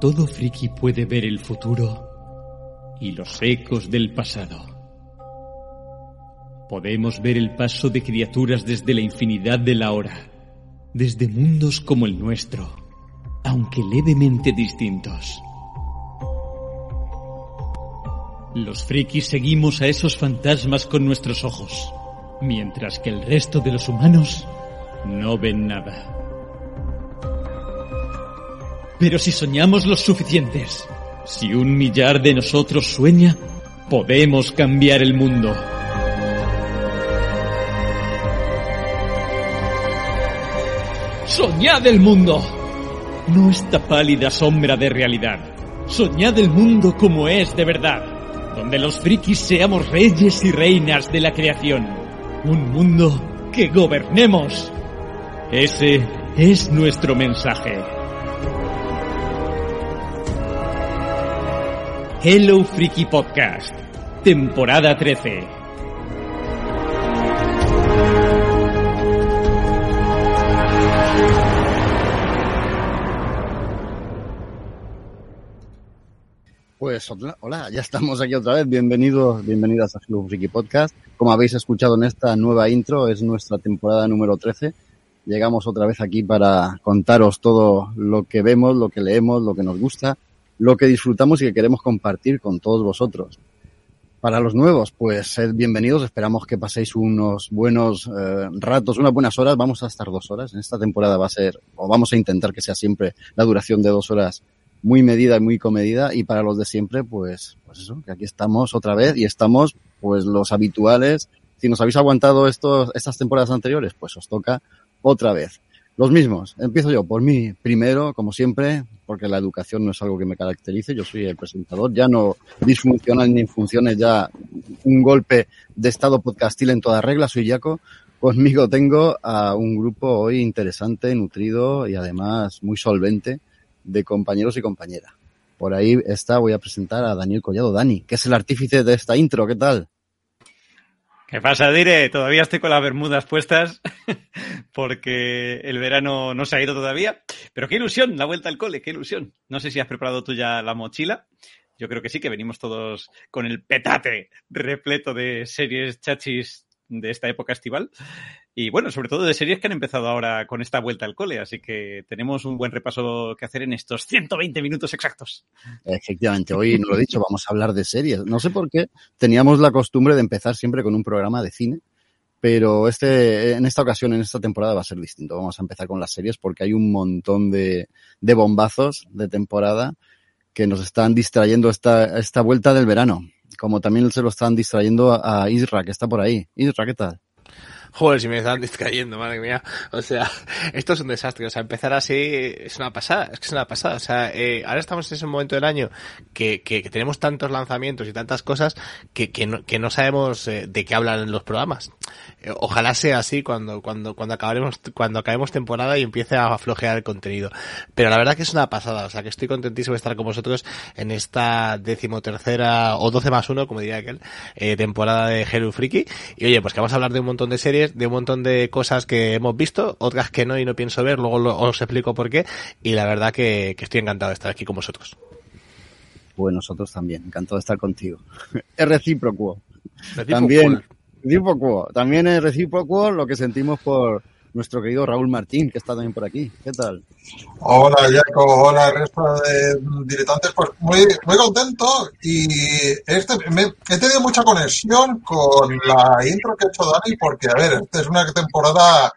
Todo friki puede ver el futuro y los ecos del pasado. Podemos ver el paso de criaturas desde la infinidad de la hora, desde mundos como el nuestro, aunque levemente distintos. Los frikis seguimos a esos fantasmas con nuestros ojos, mientras que el resto de los humanos no ven nada. Pero si soñamos los suficientes, si un millar de nosotros sueña, podemos cambiar el mundo. Soñad el mundo. No esta pálida sombra de realidad. Soñad el mundo como es de verdad, donde los frikis seamos reyes y reinas de la creación. Un mundo que gobernemos. Ese es nuestro mensaje. Hello Freaky Podcast, temporada 13. Pues hola, ya estamos aquí otra vez. Bienvenidos, bienvenidas a Hello Freaky Podcast. Como habéis escuchado en esta nueva intro, es nuestra temporada número 13. Llegamos otra vez aquí para contaros todo lo que vemos, lo que leemos, lo que nos gusta, lo que disfrutamos y que queremos compartir con todos vosotros. Para los nuevos, pues sed bienvenidos. Esperamos que paséis unos buenos eh, ratos, unas buenas horas. Vamos a estar dos horas. En esta temporada va a ser, o vamos a intentar que sea siempre la duración de dos horas muy medida y muy comedida y para los de siempre, pues, pues eso, que aquí estamos otra vez y estamos, pues los habituales. Si nos habéis aguantado estos, estas temporadas anteriores, pues os toca otra vez. Los mismos. Empiezo yo por mí primero, como siempre, porque la educación no es algo que me caracterice. Yo soy el presentador. Ya no disfuncional ni funciones, ya un golpe de estado podcastil en toda regla. Soy Jaco. Conmigo tengo a un grupo hoy interesante, nutrido y además muy solvente de compañeros y compañeras. Por ahí está, voy a presentar a Daniel Collado. Dani, que es el artífice de esta intro, ¿qué tal? ¿Qué pasa, Dire? Todavía estoy con las bermudas puestas porque el verano no se ha ido todavía. Pero qué ilusión, la vuelta al cole, qué ilusión. No sé si has preparado tú ya la mochila. Yo creo que sí, que venimos todos con el petate repleto de series chachis de esta época estival. Y bueno, sobre todo de series que han empezado ahora con esta vuelta al cole, así que tenemos un buen repaso que hacer en estos 120 minutos exactos. Efectivamente, hoy no lo he dicho, vamos a hablar de series. No sé por qué teníamos la costumbre de empezar siempre con un programa de cine, pero este, en esta ocasión, en esta temporada va a ser distinto. Vamos a empezar con las series porque hay un montón de, de bombazos de temporada que nos están distrayendo esta, esta vuelta del verano. Como también se lo están distrayendo a, a Isra, que está por ahí. Isra, ¿qué tal? Joder, si me están distrayendo, madre mía. O sea, esto es un desastre. O sea, empezar así es una pasada. Es que es una pasada. O sea, eh, ahora estamos en ese momento del año que, que, que tenemos tantos lanzamientos y tantas cosas que, que, no, que no sabemos eh, de qué hablan los programas. Eh, ojalá sea así cuando, cuando, cuando acabaremos, cuando acabemos temporada y empiece a flojear el contenido. Pero la verdad que es una pasada. O sea, que estoy contentísimo de estar con vosotros en esta decimotercera o doce más uno, como diría aquel, eh, temporada de Hero Freaky. Y oye, pues que vamos a hablar de un montón de series de un montón de cosas que hemos visto, otras que no y no pienso ver, luego lo, os explico por qué, y la verdad que, que, estoy encantado de estar aquí con vosotros. Pues nosotros también, encantado de estar contigo. es recíproco. También, recíproco. También es recíproco lo que sentimos por nuestro querido Raúl Martín, que está también por aquí. ¿Qué tal? Hola, Jaco. Hola, resto de diletantes. Pues muy, muy contento y este, me, he tenido mucha conexión con la intro que ha hecho Dani porque, a ver, esta es una temporada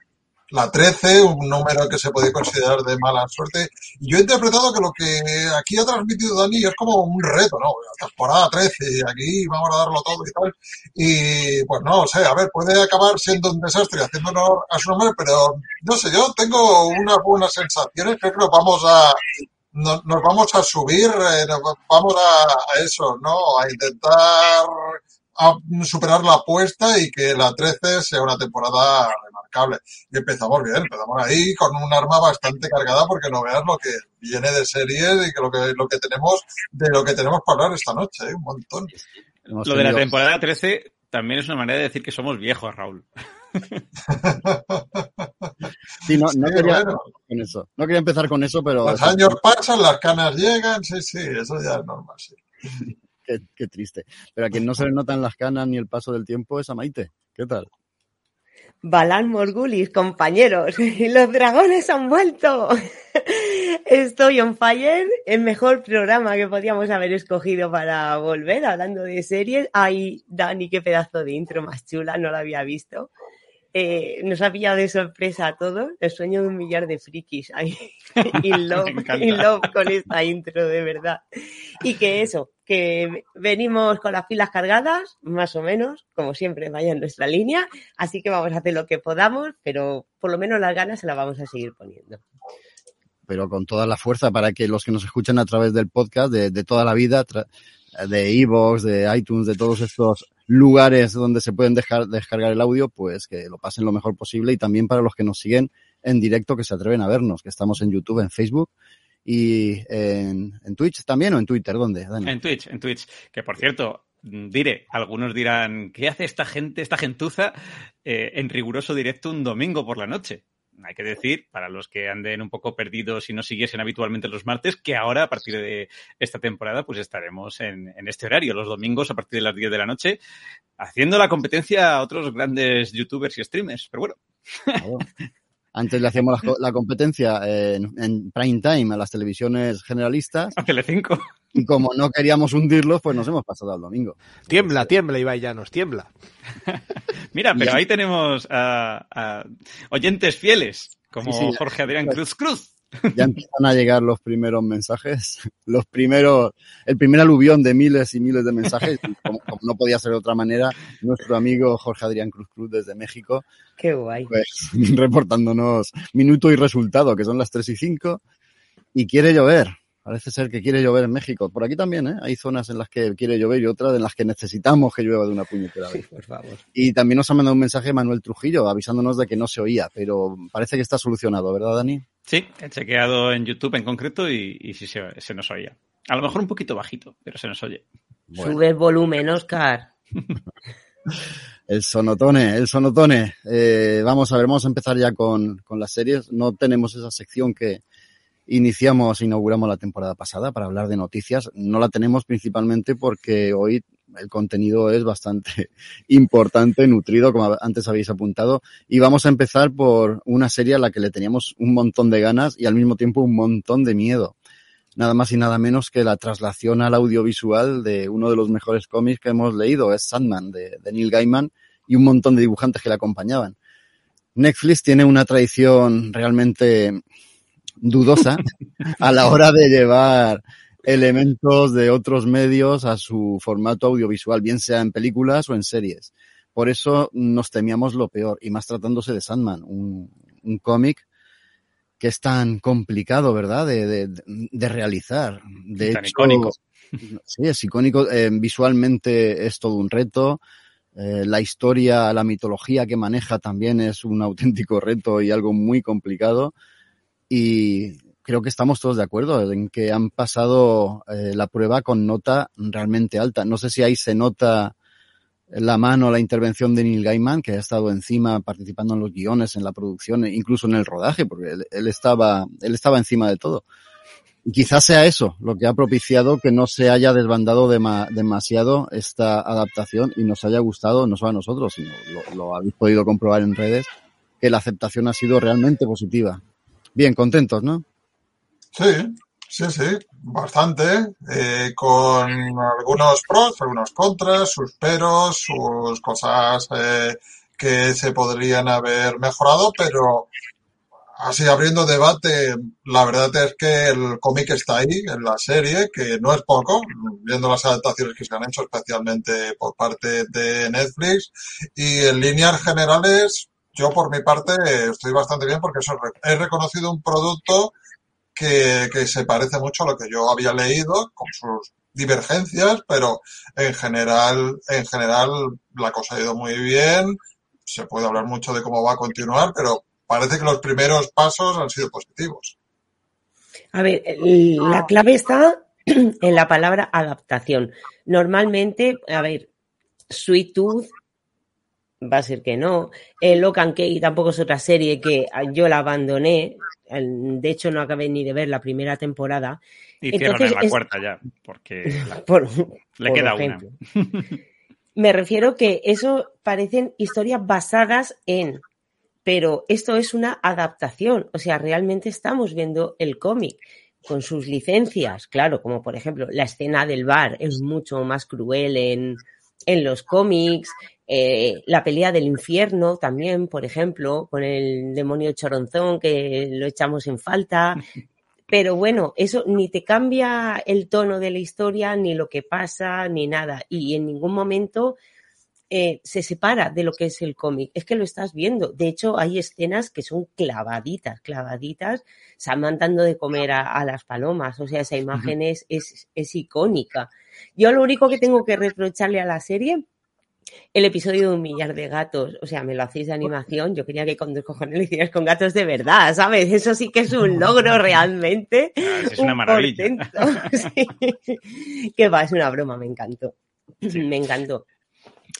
la 13, un número que se puede considerar de mala suerte. Y yo he interpretado que lo que aquí ha transmitido Dani es como un reto, ¿no? Temporada 13, aquí vamos a darlo todo y tal. Y pues no sé, a ver, puede acabar siendo un desastre haciendo honor a su nombre, pero no sé, yo tengo unas buenas sensaciones, creo que vamos a nos, nos vamos a subir, eh, vamos a, a eso, ¿no? A intentar superar la apuesta y que la 13 sea una temporada remarcable. Y empezamos bien, empezamos ahí con un arma bastante cargada porque no veas lo que viene de series y que lo que, lo que tenemos, de lo que tenemos para hablar esta noche, ¿eh? un montón. Lo de la temporada 13 también es una manera de decir que somos viejos, Raúl. Sí, no, no Sí, quería bueno. con eso. No quería empezar con eso, pero Los años pasan, las canas llegan, sí, sí, eso ya es normal, sí. qué, qué triste. Pero a quien no se le notan las canas ni el paso del tiempo es a Maite. ¿Qué tal? Balan Morgulis, compañeros, los dragones han vuelto. Estoy on fire, el mejor programa que podíamos haber escogido para volver hablando de series. Ay, Dani, qué pedazo de intro más chula, no la había visto. Eh, nos ha pillado de sorpresa a todos el sueño de un millar de frikis. Ay, in love, in con esta intro, de verdad. Y que eso, que venimos con las pilas cargadas, más o menos, como siempre, vaya en nuestra línea. Así que vamos a hacer lo que podamos, pero por lo menos las ganas se las vamos a seguir poniendo. pero con toda la fuerza para que los que nos escuchan a través del podcast de, de toda la vida, de iVoox, de iTunes, de todos estos lugares donde se pueden dejar, descargar el audio, pues que lo pasen lo mejor posible y también para los que nos siguen en directo, que se atreven a vernos, que estamos en YouTube, en Facebook y en, Twitch también o en Twitter, ¿dónde? En Twitch, en Twitch. Que por cierto, diré, algunos dirán, ¿qué hace esta gente, esta gentuza, eh, en riguroso directo un domingo por la noche? Hay que decir, para los que anden un poco perdidos y no siguiesen habitualmente los martes, que ahora, a partir de esta temporada, pues estaremos en, en este horario, los domingos a partir de las 10 de la noche, haciendo la competencia a otros grandes youtubers y streamers. Pero bueno, Claro. Antes le hacíamos la, co- la competencia en, en prime time a las televisiones generalistas a Telecinco. y como no queríamos hundirlos, pues nos hemos pasado al domingo. Tiembla, tiembla, Ibai Llanos, tiembla. Mira, pero ahí tenemos a, a oyentes fieles, como Sí, sí. Jorge Adrián Cruz Cruz. Ya empiezan a llegar los primeros mensajes, los primeros, el primer aluvión de miles y miles de mensajes. Como, como no podía ser de otra manera, nuestro amigo Jorge Adrián Cruz Cruz desde México, Qué guay. pues reportándonos minuto y resultado, que son las 3 y 5, y quiere llover. Parece ser que quiere llover en México. Por aquí también, ¿eh? Hay zonas en las que quiere llover y otras en las que necesitamos que llueva de una puñetera vez. Por favor. Y también nos ha mandado un mensaje Manuel Trujillo avisándonos de que no se oía, pero parece que está solucionado, ¿verdad, Dani? Sí, he chequeado en YouTube en concreto y, y sí se, se nos oía. A lo mejor un poquito bajito, pero se nos oye. Bueno. Sube el volumen, Oscar. El sonotone, el sonotone. Eh, vamos a ver, vamos a empezar ya con, con las series. No tenemos esa sección que iniciamos, inauguramos la temporada pasada para hablar de noticias. No la tenemos principalmente porque hoy el contenido es bastante importante, nutrido, como antes habéis apuntado. Y vamos a empezar por una serie a la que le teníamos un montón de ganas y al mismo tiempo un montón de miedo. Nada más y nada menos que la traslación al audiovisual de uno de los mejores cómics que hemos leído, es Sandman, de, de Neil Gaiman, y un montón de dibujantes que le acompañaban. Netflix tiene una tradición realmente dudosa a la hora de llevar elementos de otros medios a su formato audiovisual, bien sea en películas o en series. Por eso nos temíamos lo peor, y más tratándose de Sandman, un, un cómic que es tan complicado, ¿verdad?, de, de, de realizar. De Tan hecho, icónico. Sí, es icónico. Eh, visualmente es todo un reto. Eh, la historia, la mitología que maneja también es un auténtico reto y algo muy complicado. Y creo que estamos todos de acuerdo en que han pasado eh, la prueba con nota realmente alta. No sé si ahí se nota la mano, la intervención de Neil Gaiman, que ha estado encima participando en los guiones, en la producción, incluso en el rodaje, porque él, estaba, él estaba encima de todo. Y quizás sea eso lo que ha propiciado que no se haya desbandado dema, demasiado esta adaptación y nos haya gustado, no solo a nosotros, sino lo habéis podido comprobar en redes, que la aceptación ha sido realmente positiva. Bien, contentos, ¿no? Sí, sí, sí, bastante, eh, con algunos pros, algunos contras, sus peros, sus cosas eh, que se podrían haber mejorado, pero así abriendo debate, la verdad es que el cómic está ahí en la serie, que no es poco, viendo las adaptaciones que se han hecho, especialmente por parte de Netflix, y en líneas generales, yo por mi parte estoy bastante bien porque eso, he reconocido un producto que, que, se parece mucho a lo que yo había leído, con sus divergencias, pero en general, en general la cosa ha ido muy bien. Se puede hablar mucho de cómo va a continuar, pero parece que los primeros pasos han sido positivos. A ver, la clave está en la palabra adaptación. Normalmente, a ver, Sweet Tooth va a ser que no. El Locan Key tampoco es otra serie que yo la abandoné. De hecho, no acabé ni de ver la primera temporada. Y Entonces, la cuarta ya, porque le queda una. Me refiero que eso parecen historias basadas en, pero esto es una adaptación. O sea, realmente estamos viendo el cómic con sus licencias, claro, como por ejemplo la escena del bar es mucho más cruel en, en los cómics, eh, la pelea del infierno también, por ejemplo, con el demonio choronzón que lo echamos en falta. Pero bueno, eso ni te cambia el tono de la historia, ni lo que pasa, ni nada. Y en ningún momento eh, se separa de lo que es el cómic. Es que lo estás viendo. De hecho, hay escenas que son clavaditas, clavaditas, se dando de comer a, las palomas. O sea, esa imagen es, es, es icónica. Yo lo único que tengo que reprocharle a la serie el episodio de un millar de gatos, o sea, me lo hacéis de animación, yo quería que con dos cojones lo hicieras con gatos de verdad, ¿sabes? Eso sí que es un logro realmente. Ah, es una maravilla. Sí. Que va, es una broma, me encantó. Me encantó.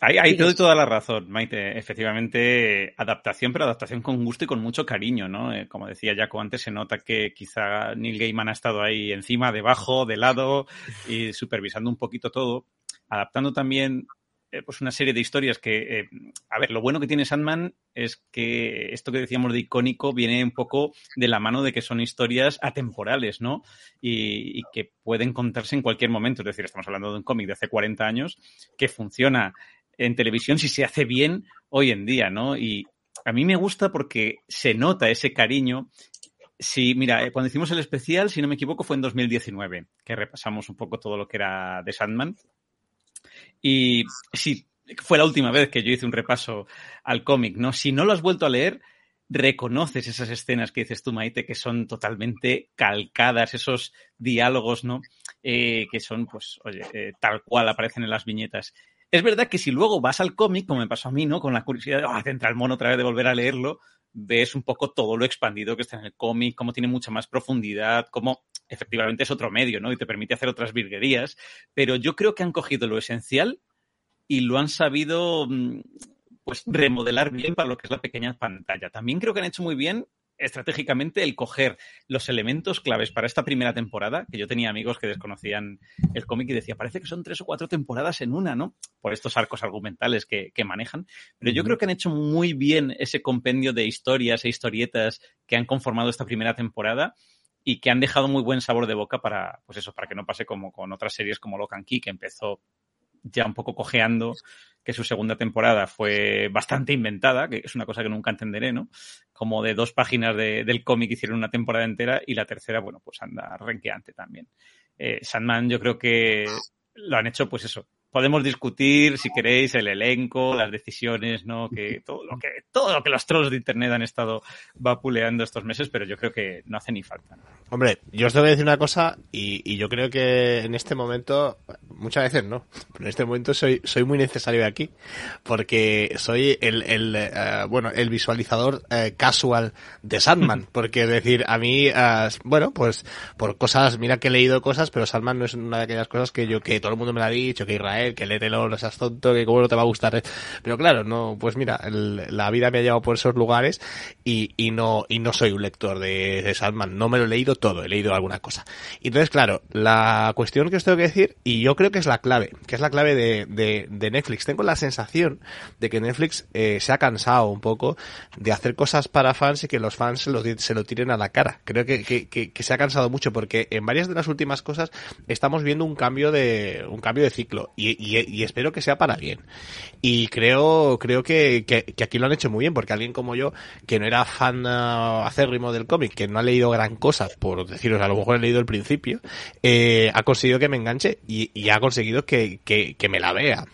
Ahí, ahí te doy toda la razón, Maite. Efectivamente, adaptación, pero adaptación con gusto y con mucho cariño, ¿no? Eh, como decía Jaco antes, se nota que quizá Neil Gaiman ha estado ahí encima, debajo, de lado y supervisando un poquito todo. Adaptando también eh, pues una serie de historias que, eh, a ver, lo bueno que tiene Sandman es que esto que decíamos de icónico viene un poco de la mano de que son historias atemporales, ¿no? Y, que pueden contarse en cualquier momento. Es decir, estamos hablando de un cómic de hace 40 años que funciona en televisión si se hace bien hoy en día, ¿no? Y a mí me gusta porque se nota ese cariño Sí, mira, eh, cuando hicimos el especial, si no me equivoco, fue en 2019, que repasamos un poco todo lo que era de Sandman. Y sí, fue la última vez que yo hice un repaso al cómic, ¿no? Si no lo has vuelto a leer, reconoces esas escenas que dices tú, Maite, que son totalmente calcadas, esos diálogos, ¿no? Eh, que son, pues, oye, eh, tal cual aparecen en las viñetas. Es verdad que si luego vas al cómic, como me pasó a mí, ¿no? Con la curiosidad de, oh, entra el mono otra vez de volver a leerlo, ves un poco todo lo expandido que está en el cómic, cómo tiene mucha más profundidad, cómo efectivamente es otro medio, ¿no? Y te permite hacer otras virguerías, pero yo creo que han cogido lo esencial y lo han sabido mm, pues remodelar bien para lo que es la pequeña pantalla. También creo que han hecho muy bien estratégicamente el coger los elementos claves para esta primera temporada, que yo tenía amigos que desconocían el cómic y decía, parece que son tres o cuatro temporadas en una, ¿no? Por estos arcos argumentales que, manejan. Pero yo creo que han hecho muy bien ese compendio de historias e historietas que han conformado esta primera temporada y que han dejado muy buen sabor de boca para, pues eso, para que no pase como con otras series como Locan Key, que empezó ya un poco cojeando, que su segunda temporada fue bastante inventada, que es una cosa que nunca entenderé, ¿no? Como de dos páginas de, del cómic hicieron una temporada entera y la tercera, bueno, pues anda renqueante también. Eh, Sandman yo creo que lo han hecho, pues eso, podemos discutir, si queréis, el elenco, las decisiones, ¿no? Que todo lo que, todo lo que los trolls de internet han estado vapuleando estos meses, pero yo creo que no hace ni falta. Hombre, yo os tengo que decir una cosa, y, y, yo creo que en este momento, muchas veces no, pero en este momento soy, soy muy necesario aquí, porque soy el, el uh, bueno, el visualizador uh, casual de Sandman, porque es decir, a mí, uh, bueno, pues, por cosas, mira que he leído cosas, pero Sandman no es una de aquellas cosas que yo, que todo el mundo me lo ha dicho, que Israel que léetelo, no seas tonto, que cómo no te va a gustar. ¿eh? Pero claro, no, pues mira, la vida me ha llevado por esos lugares y, y no, y no soy un lector de, de Sandman, no me lo he leído todo, he leído alguna cosa. Entonces, claro, la cuestión que os tengo que decir, y yo creo que es la clave, que es la clave de, de, Netflix, tengo la sensación de que Netflix eh, se ha cansado un poco de hacer cosas para fans y que los fans se lo, tiren a la cara. Creo que, que, se ha cansado mucho porque en varias de las últimas cosas estamos viendo un cambio de, un cambio de ciclo. Y, espero que sea para bien. Y creo, creo que, que, aquí lo han hecho muy bien, porque alguien como yo, que no era fan uh, acérrimo del cómic, que no ha leído gran cosa, por deciros, a lo mejor he leído el principio, eh, ha conseguido que me enganche y, y ha conseguido que, que, que me la vea.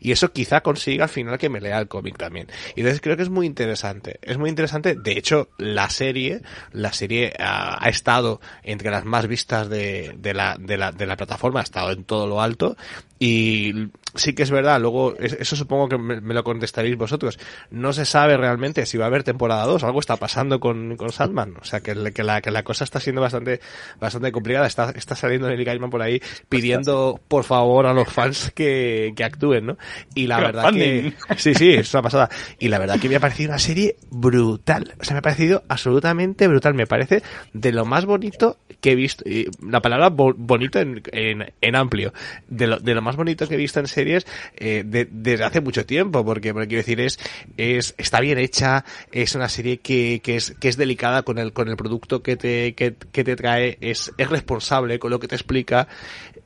Y eso quizá consiga al final que me lea el cómic también. Y entonces creo que es muy interesante. Es muy interesante. De hecho, la serie, la serie ha, ha estado entre las más vistas de, de, la, de, la, de la plataforma, ha estado en todo lo alto. Y sí que es verdad, luego eso supongo que me, lo contestaréis vosotros. No se sabe realmente si va a haber temporada 2, algo está pasando con, con Sandman, o sea que, que, la, que la cosa está siendo bastante bastante complicada, está, está saliendo Neil Gaiman por ahí pidiendo por favor a los fans que, que actúen, ¿no? Y la verdad que sí, sí, es una pasada. Y la verdad que me ha parecido una serie brutal, o sea, me ha parecido absolutamente brutal, me parece de lo más bonito que he visto, la palabra bonito en, en, en amplio, de lo, de lo más bonito que he visto en serie series eh, de, desde hace mucho tiempo, porque, porque quiero decir, es, es, está bien hecha, es una serie que, que, es, que es delicada con el, con el producto que te, que, que te trae, es, es responsable con lo que te explica,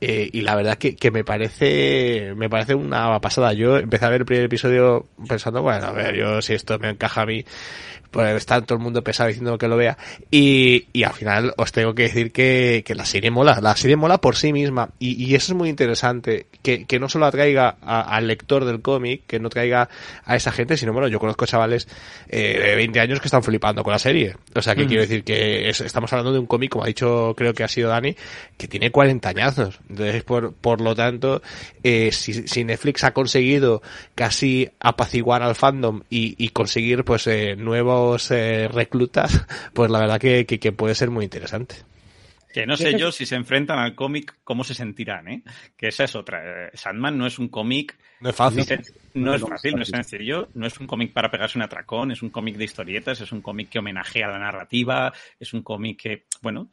eh, y la verdad que, que me parece, me parece una pasada. Yo empecé a ver el primer episodio pensando, bueno, a ver, yo si esto me encaja a mí, pues está todo el mundo pesado diciendo que lo vea. Y, y al final os tengo que decir que, que la serie mola, la serie mola por sí misma. Y, y eso es muy interesante, que, que no solo atraiga al lector del cómic, que no traiga a esa gente, sino bueno, yo conozco chavales eh, de 20 años que están flipando con la serie. O sea, que quiero decir que estamos hablando de un cómic, como ha dicho, creo que ha sido Dani, que tiene 40 añazos. Entonces, por, por lo tanto, eh, si, si Netflix ha conseguido casi apaciguar al fandom y, y conseguir pues eh, nuevos eh, reclutas, pues la verdad que, que, que, puede ser muy interesante. Que no sé yo si se enfrentan al cómic, cómo se sentirán, ¿eh? Que esa es otra. Eh, Sandman no es un cómic. No es fácil. No, no es fácil, no es sencillo. No es un cómic para pegarse un atracón, es un cómic de historietas, es un cómic que homenajea a la narrativa, es un cómic que, bueno,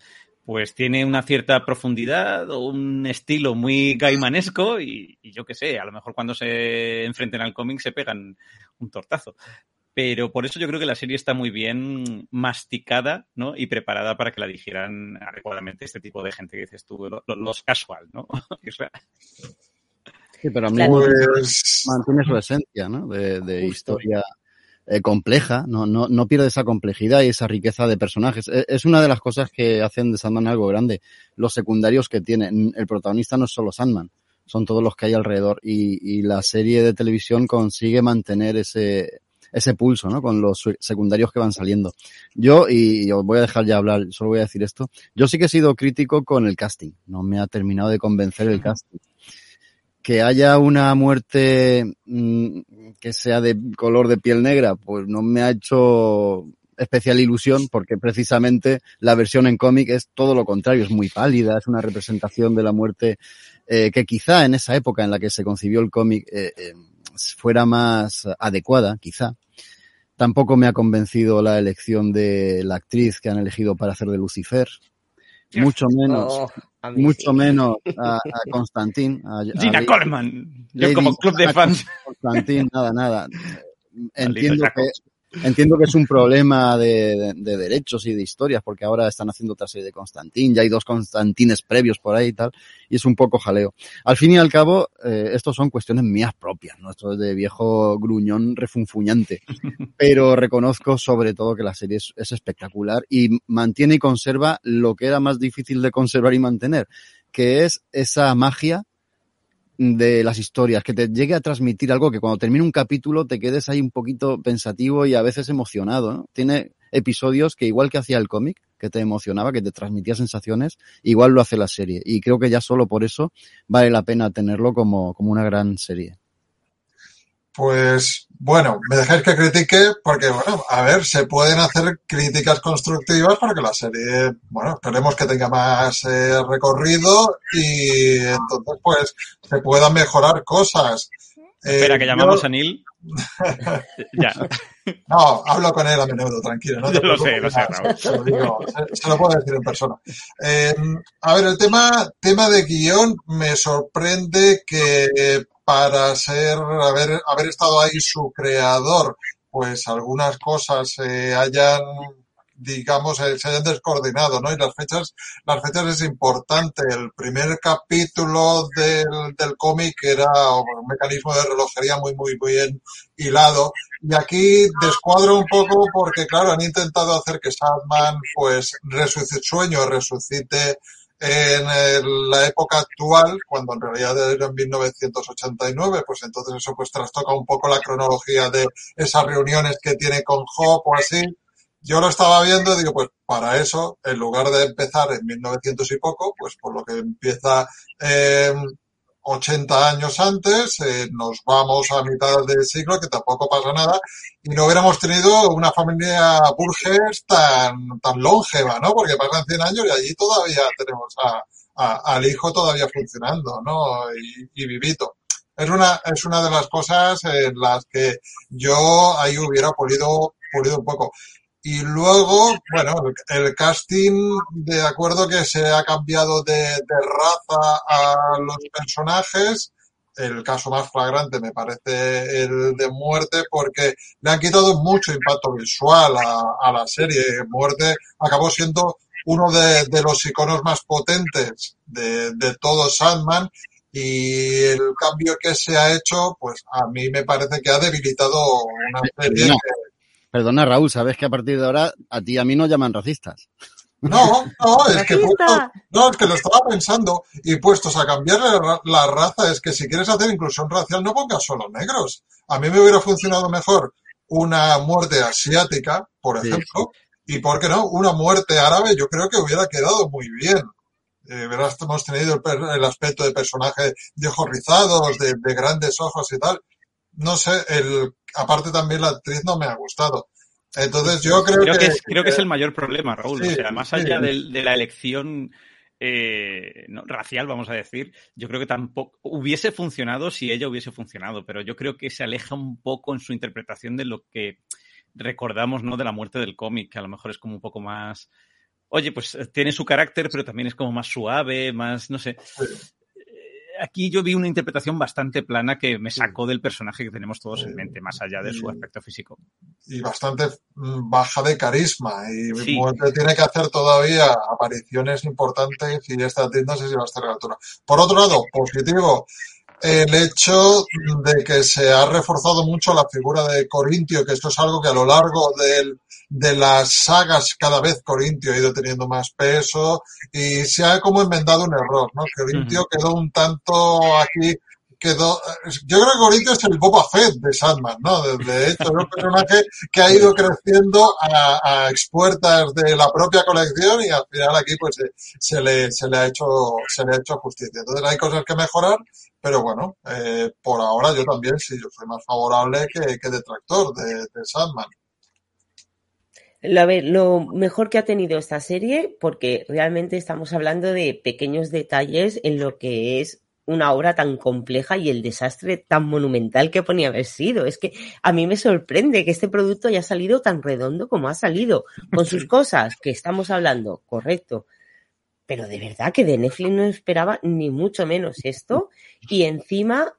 pues tiene una cierta profundidad o un estilo muy gaimanesco y, y yo qué sé, a lo mejor cuando se enfrenten al cómic se pegan un tortazo. Pero por eso yo creo que la serie está muy bien masticada, ¿no? Y preparada para que la digieran adecuadamente este tipo de gente que dices tú, lo, lo, los casual, ¿no? sí, pero a mí pues... mantiene su esencia, ¿no? De, de historia eh, compleja, no, no, no pierde esa complejidad y esa riqueza de personajes. Es, es una de las cosas que hacen de Sandman algo grande. Los secundarios que tiene. El protagonista no es solo Sandman, son todos los que hay alrededor. Y, y la serie de televisión consigue mantener ese, ese pulso, ¿no? Con los secundarios que van saliendo. Yo, y os voy a dejar ya hablar, solo voy a decir esto, yo sí que he sido crítico con el casting, no me ha terminado de convencer el casting. Que haya una muerte mmm, que sea de color de piel negra, pues no me ha hecho especial ilusión porque precisamente la versión en cómic es todo lo contrario, es muy pálida, es una representación de la muerte eh, que quizá en esa época en la que se concibió el cómic eh, eh, fuera más adecuada, quizá. Tampoco me ha convencido la elección de la actriz que han elegido para hacer de Lucifer. Mucho menos, oh, mucho sí. menos a, a Constantín. A, Gina a, Coleman. Yo como club de fans. Constantín, nada, nada. Entiendo que, Entiendo que es un problema de, de, de, derechos y de historias, porque ahora están haciendo otra serie de Constantín, ya hay dos Constantines previos por ahí y tal, y es un poco jaleo. Al fin y al cabo, eh, estos son cuestiones mías propias, ¿no? Esto es de viejo gruñón refunfuñante. Pero reconozco sobre todo que la serie es, es espectacular y mantiene y conserva lo que era más difícil de conservar y mantener, que es esa magia de las historias, que te llegue a transmitir algo que cuando termine un capítulo te quedes ahí un poquito pensativo y a veces emocionado, ¿no? Tiene episodios que igual que hacía el cómic, que te emocionaba, que te transmitía sensaciones, igual lo hace la serie. Y creo que ya solo por eso vale la pena tenerlo como, como una gran serie. Pues bueno, me dejáis que critique porque, bueno, a ver, se pueden hacer críticas constructivas para que la serie, bueno, esperemos que tenga más eh, recorrido y entonces, pues, se puedan mejorar cosas. Eh, Espera, que llamamos yo... a Neil. ya. No, hablo con él a menudo, tranquilo. No te lo sé, lo sé, Raúl. Se lo, digo, se, se lo puedo decir en persona. Eh, a ver, el tema, tema de guion me sorprende que para ser, haber, haber estado ahí su creador, pues algunas cosas se hayan, digamos, eh, se hayan descoordinado, ¿no? Y las fechas, las fechas es importante. El primer capítulo del, del cómic era un mecanismo de relojería muy, muy, muy bien hilado. Y aquí descuadro un poco porque, claro, han intentado hacer que Sandman, pues, resucite, sueño resucite en el, la época actual, cuando en realidad era en 1989, pues entonces eso pues trastoca un poco la cronología de esas reuniones que tiene con Job o así. Yo lo estaba viendo y digo, pues para eso, en lugar de empezar en 1900 y poco, pues por lo que empieza eh, 80 años antes, eh, nos vamos a mitad del siglo, que tampoco pasa nada, y no hubiéramos tenido una familia Burgess tan, tan longeva, ¿no? Porque pasan 100 años y allí todavía tenemos a, al hijo todavía funcionando, ¿no? Y, y vivito. Es una, es una de las cosas en las que yo ahí hubiera pulido, pulido un poco. Y luego, bueno, el, casting, de acuerdo que se ha cambiado de, de raza a los personajes, el caso más flagrante me parece el de muerte porque le han quitado mucho impacto visual a, a la serie. Muerte acabó siendo uno de, de los iconos más potentes de, de todo Sandman y el cambio que se ha hecho, pues a mí me parece que ha debilitado una serie No. que, Perdona, Raúl, sabes que a partir de ahora a ti y a mí nos llaman racistas. No, no, es que puestos- no, es que lo estaba pensando y puestos a cambiar la, ra- la raza, es que si quieres hacer inclusión racial no pongas solo negros. A mí me hubiera funcionado mejor una muerte asiática, por Sí. ejemplo, y por qué no, una muerte árabe, yo creo que hubiera quedado muy bien. Eh, verás, hemos tenido el, per- el aspecto de personaje de ojos rizados, de, de grandes ojos y tal. No sé, el, aparte también la actriz no me ha gustado. Entonces yo creo, Creo que, que, es, creo que es el mayor problema, Raúl. Sí, o sea, más allá de, la elección eh, no, racial, vamos a decir, yo creo que tampoco hubiese funcionado si ella hubiese funcionado, pero yo creo que se aleja un poco en su interpretación de lo que recordamos, ¿no? De la muerte del cómic, que a lo mejor es como un poco más. Oye, pues eh, tiene su carácter, pero también es como más suave, más, no sé. Eh, Aquí yo vi una interpretación bastante plana que me sacó del personaje que tenemos todos en mente, más allá de su aspecto físico. y bastante mm, baja de carisma y Sí. Muerte tiene que hacer todavía apariciones importantes y esta actriz no sé si va a estar a la altura. Por otro lado, positivo, el hecho de que se ha reforzado mucho la figura de Corintio, que esto es algo que a lo largo del- de las sagas cada vez Corintio ha ido teniendo más peso y se ha como enmendado un error, ¿no? Corintio quedó un tanto aquí quedó, yo creo que Corintio es el Boba Fett de Sandman, ¿no? De, de hecho, es un personaje que ha ido creciendo a, a expuertas de la propia colección y al final aquí pues se, se le, se le ha hecho, se le ha hecho justicia. Entonces hay cosas que mejorar, pero bueno, eh, por ahora yo también sí, yo soy más favorable que, que detractor de, de Sandman. Lo- A ver, lo mejor que ha tenido esta serie, porque realmente estamos hablando de pequeños detalles en lo que es una obra tan compleja y el desastre tan monumental que ponía haber sido. Es que a mí me sorprende que este producto haya salido tan redondo como ha salido, con sus cosas que estamos hablando, correcto. Pero de verdad que de Netflix no esperaba ni mucho menos esto. Y encima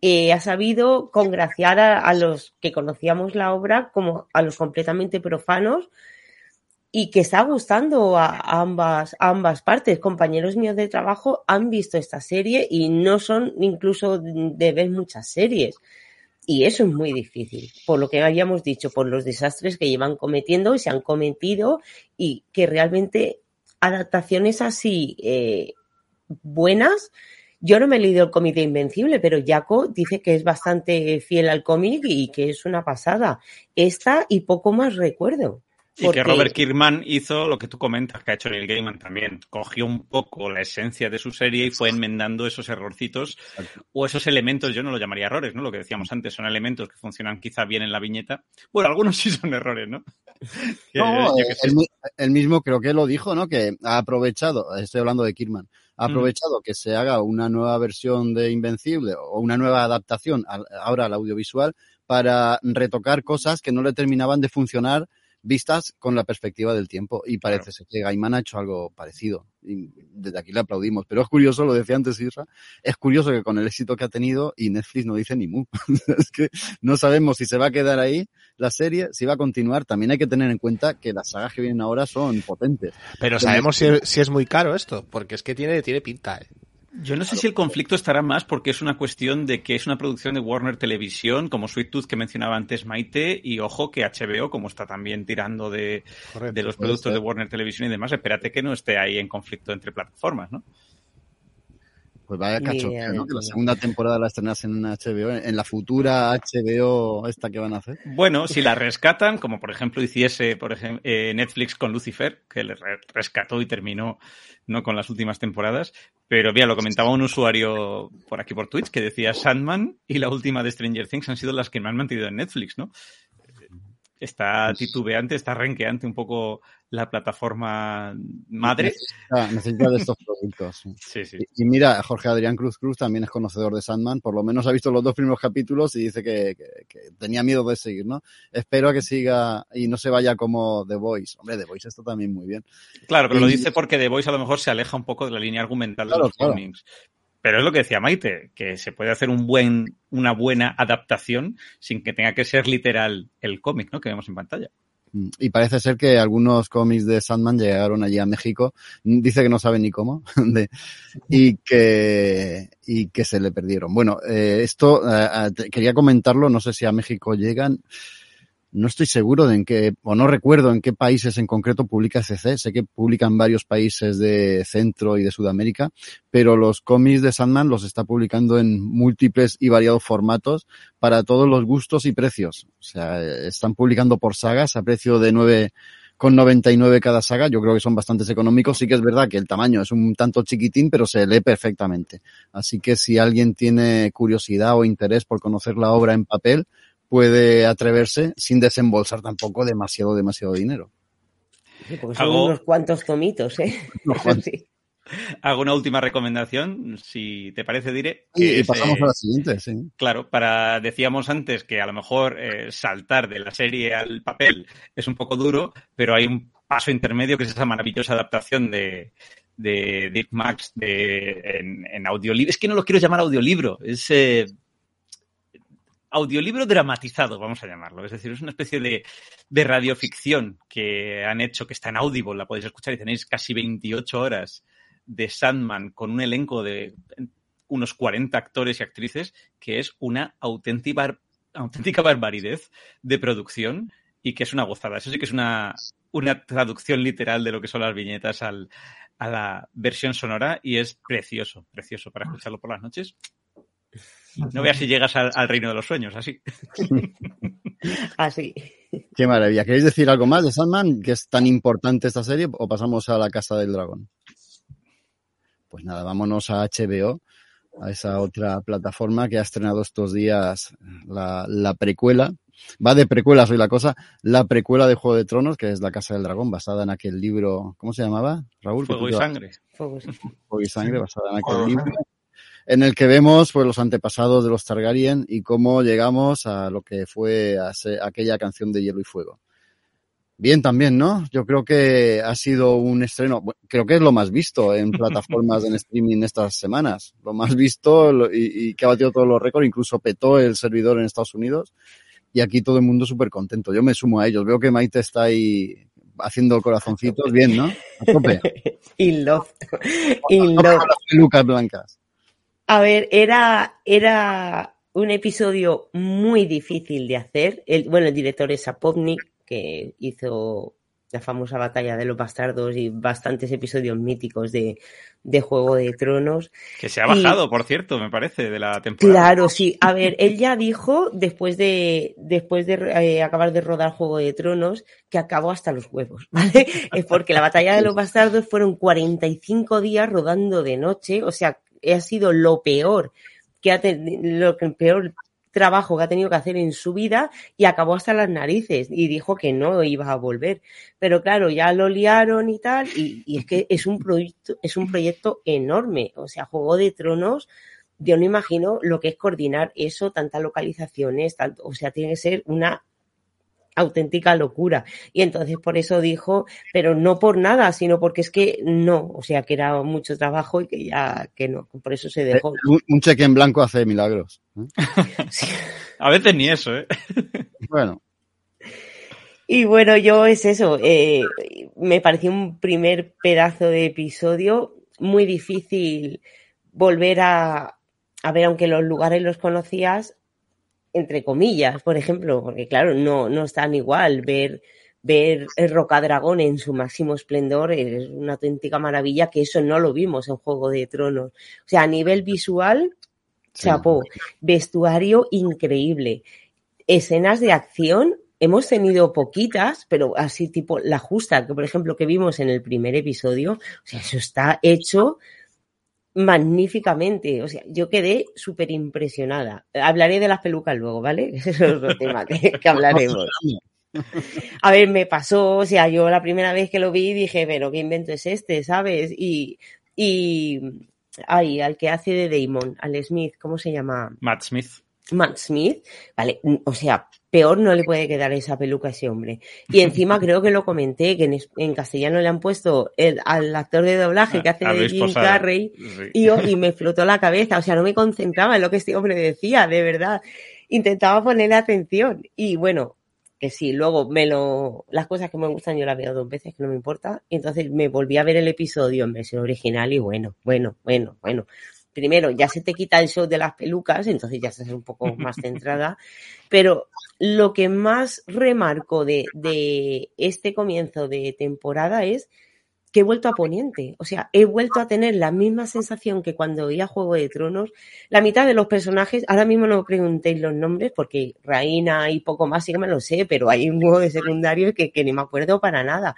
eh, ha sabido congraciar a, los que conocíamos la obra como a los completamente profanos y que está gustando a, a ambas, a ambas partes. Compañeros míos de trabajo han visto esta serie y no son incluso de ver muchas series. Y eso es muy difícil, por lo que habíamos dicho, por los desastres que llevan cometiendo y se han cometido y que realmente adaptaciones así eh, buenas yo no me he leído el cómic de Invencible, pero Jaco dice que es bastante fiel al cómic y que es una pasada. Esta y poco más recuerdo. Y Porque- que Robert Kirkman hizo lo que tú comentas, que ha hecho Neil Gaiman también. Cogió un poco la esencia de su serie y fue enmendando esos errorcitos o esos elementos, yo no lo llamaría errores, ¿no? Lo que decíamos antes, son elementos que funcionan quizá bien en la viñeta. Bueno, algunos sí son errores, ¿no? No, sé. él, mi- él mismo creo que lo dijo, ¿no? Que ha aprovechado, estoy hablando de Kirman, ha aprovechado que se haga una nueva versión de Invencible o una nueva adaptación al- ahora al audiovisual para retocar cosas que no le terminaban de funcionar vistas con la perspectiva del tiempo. Y parece Claro. ser que Gaiman ha hecho algo parecido. Y desde aquí le aplaudimos. Pero es curioso, lo decía antes Isra, es curioso que con el éxito que ha tenido y Netflix no dice ni mu. es que no sabemos si se va a quedar ahí la serie, si va a continuar. También hay que tener en cuenta que las sagas que vienen ahora son potentes. Pero sabemos si, si- si es muy caro esto, porque es que tiene, tiene pinta, ¿eh? Yo no sé si el conflicto estará más porque es una cuestión de que es una producción de Warner Televisión, como Sweet Tooth que mencionaba antes Maite, y ojo que HBO, como está también tirando de, Correcto. de los productos de Warner Televisión y demás, espérate que no esté ahí en conflicto entre plataformas, ¿no? Pues vaya Ni cacho, idea ¿no? Que la segunda temporada la estrenas en HBO, en la futura HBO esta que van a hacer. Bueno, si la rescatan, como por ejemplo hiciese por ejemplo, eh, Netflix con Lucifer, que le re- rescató y terminó no con las últimas temporadas, pero mira, lo comentaba un usuario por aquí por Twitch que decía Sandman y la última de Stranger Things han sido las que me han mantenido en Netflix, ¿no? Está titubeante, está renqueante un poco la plataforma madre. Necesita, necesita de estos productos. sí. Sí, sí. Y, y mira, Jorge Adrián Cruz Cruz también es conocedor de Sandman, por lo menos ha visto los dos primeros capítulos y dice que, que- que tenía miedo de seguir, ¿no? Espero a que siga y no se vaya como The Voice. Hombre, The Voice está también muy bien. Claro, pero lo dice porque The Voice a lo mejor se aleja un poco de la línea argumental Claro, de los claro. cómics. Pero es lo que decía Maite, que se puede hacer un buen, una buena adaptación sin que tenga que ser literal el cómic, ¿no? Que vemos en pantalla. Mm, Y parece ser que algunos cómics de Sandman llegaron allí a México. Mm, Dice que no sabe ni cómo. y que y que se le perdieron. Bueno, eh, esto eh, eh, quería comentarlo. No sé si a México llegan. No estoy seguro de en qué, o no recuerdo en qué países en concreto publica CC. Sé que publican varios países de Centro y de Sudamérica, pero los cómics de Sandman los está publicando en múltiples y variados formatos para todos los gustos y precios. O sea, están publicando por sagas a precio de 9,99 cada saga. Yo creo que son bastante económicos. Sí que es verdad que el tamaño es un tanto chiquitín, pero se lee perfectamente. Así que si alguien tiene curiosidad o interés por conocer la obra en papel, puede atreverse sin desembolsar tampoco demasiado, demasiado dinero. Sí, porque son unos cuantos tomitos, ¿eh? Cuantos. Sí. Hago una última recomendación, si te parece, diré. Y, pasamos eh, a la siguiente, sí. Claro, para decíamos antes que a lo mejor eh, saltar de la serie al papel es un poco duro, pero hay un paso intermedio que es esa maravillosa adaptación de, de Dick Max de, en, en audiolibro. Es que no lo quiero llamar audiolibro, es eh, audiolibro dramatizado, vamos a llamarlo. Es decir, es una especie de, de radioficción que han hecho, que está en Audible, la podéis escuchar y tenéis casi 28 horas de Sandman con un elenco de unos 40 actores y actrices, que es una auténtica, auténtica barbaridez de producción y que es una gozada. Eso sí que es una, una traducción literal de lo que son las viñetas al, a la versión sonora y es precioso, precioso para escucharlo por las noches. No veas si llegas al, al reino de los sueños, así. Así. Qué maravilla. ¿Queréis decir algo más de Sandman? ¿Que es tan importante esta serie? ¿O pasamos a la Casa del Dragón? Pues nada, vámonos a HBO, a esa otra plataforma que ha estrenado estos días la, la precuela. Va de precuelas hoy la cosa. La precuela de Juego de Tronos, que es La Casa del Dragón, basada en aquel libro. ¿Cómo se llamaba? Raúl. Fuego y sangre. Fuego y Sangre, basada en aquel libro. En el que vemos pues los antepasados de los Targaryen y cómo llegamos a lo que fue a se- aquella canción de Hielo y Fuego. Bien también, ¿no? Yo creo que ha sido un estreno, creo que es lo más visto en plataformas en streaming estas semanas. Lo más visto y, y que ha batido todos los récords, incluso petó el servidor en Estados Unidos. Y aquí todo el mundo súper contento. Yo me sumo a ellos. Veo que Maite está ahí haciendo corazoncitos bien, ¿no? A tope. In love. In love. con las pelucas blancas. A ver, era, era un episodio muy difícil de hacer. El, bueno, el director es Sapovnik, que hizo la famosa batalla de los bastardos y bastantes episodios míticos de, de Juego de Tronos. Que se ha Y- bajado, por cierto, me parece, de la temporada. Claro, sí. A ver, él ya dijo, después de, después de eh, acabar de rodar Juego de Tronos, que acabó hasta los huevos, ¿vale? Es porque la batalla de los bastardos fueron 45 días rodando de noche, o sea, ha sido lo peor que ha tenido, lo que el peor trabajo que ha tenido que hacer en su vida y acabó hasta las narices y dijo que no iba a volver. Pero claro, ya lo liaron y tal, y, y es que es un proyecto, es un proyecto enorme. O sea, Juego de Tronos, yo no imagino lo que es coordinar eso, tantas localizaciones, tanto, o sea, tiene que ser una auténtica locura. Y entonces por eso dijo, pero no por nada, sino porque es que no, o sea, que era mucho trabajo y que ya, que no, por eso se dejó. Un, un cheque en blanco hace milagros. ¿eh? Sí. A veces ni eso, ¿eh? Bueno, Y bueno, yo es eso, eh, me pareció un primer pedazo de episodio muy difícil volver a, a ver, aunque los lugares los conocías, entre comillas, por ejemplo, porque claro, no, no es tan igual ver ver el Rocadragón en su máximo esplendor es una auténtica maravilla que eso no lo vimos en Juego de Tronos. O sea, a nivel visual, chapó, vestuario increíble, escenas de acción. Hemos tenido poquitas, pero así tipo la justa, que por ejemplo que vimos en el primer episodio, o sea, eso está hecho magníficamente. O sea, yo quedé súper impresionada. Hablaré de las pelucas luego, ¿vale? Ese es otro tema que, hablaremos. A ver, me pasó, o sea, yo la primera vez que lo vi dije, pero ¿qué invento es este? ¿Sabes? Y, y, ay, al que hace de Damon, al Smith, ¿cómo se llama? Matt Smith. Matt Smith, vale, o sea, peor no le puede quedar esa peluca a ese hombre. Y encima creo que lo comenté, que en, en castellano le han puesto el, al actor de doblaje que hace de Jim. Carrey Sí. y, y me explotó la cabeza, o sea, no me concentraba en lo que este hombre decía, de verdad. Intentaba ponerle atención y bueno, que sí, luego me lo, las cosas que me gustan yo las veo dos veces, que no me importa, entonces me volví a ver el episodio en versión original y bueno, bueno, bueno, bueno. Primero, ya se te quita el show de las pelucas, entonces ya estás un poco más centrada, pero lo que más remarco de, de este comienzo de temporada es que he vuelto a Poniente. O sea, he vuelto a tener la misma sensación que cuando veía Juego de Tronos. La mitad de los personajes, ahora mismo no preguntéis los nombres porque Reina y poco más sí que me lo sé, pero hay un juego de secundario que, que ni me acuerdo para nada.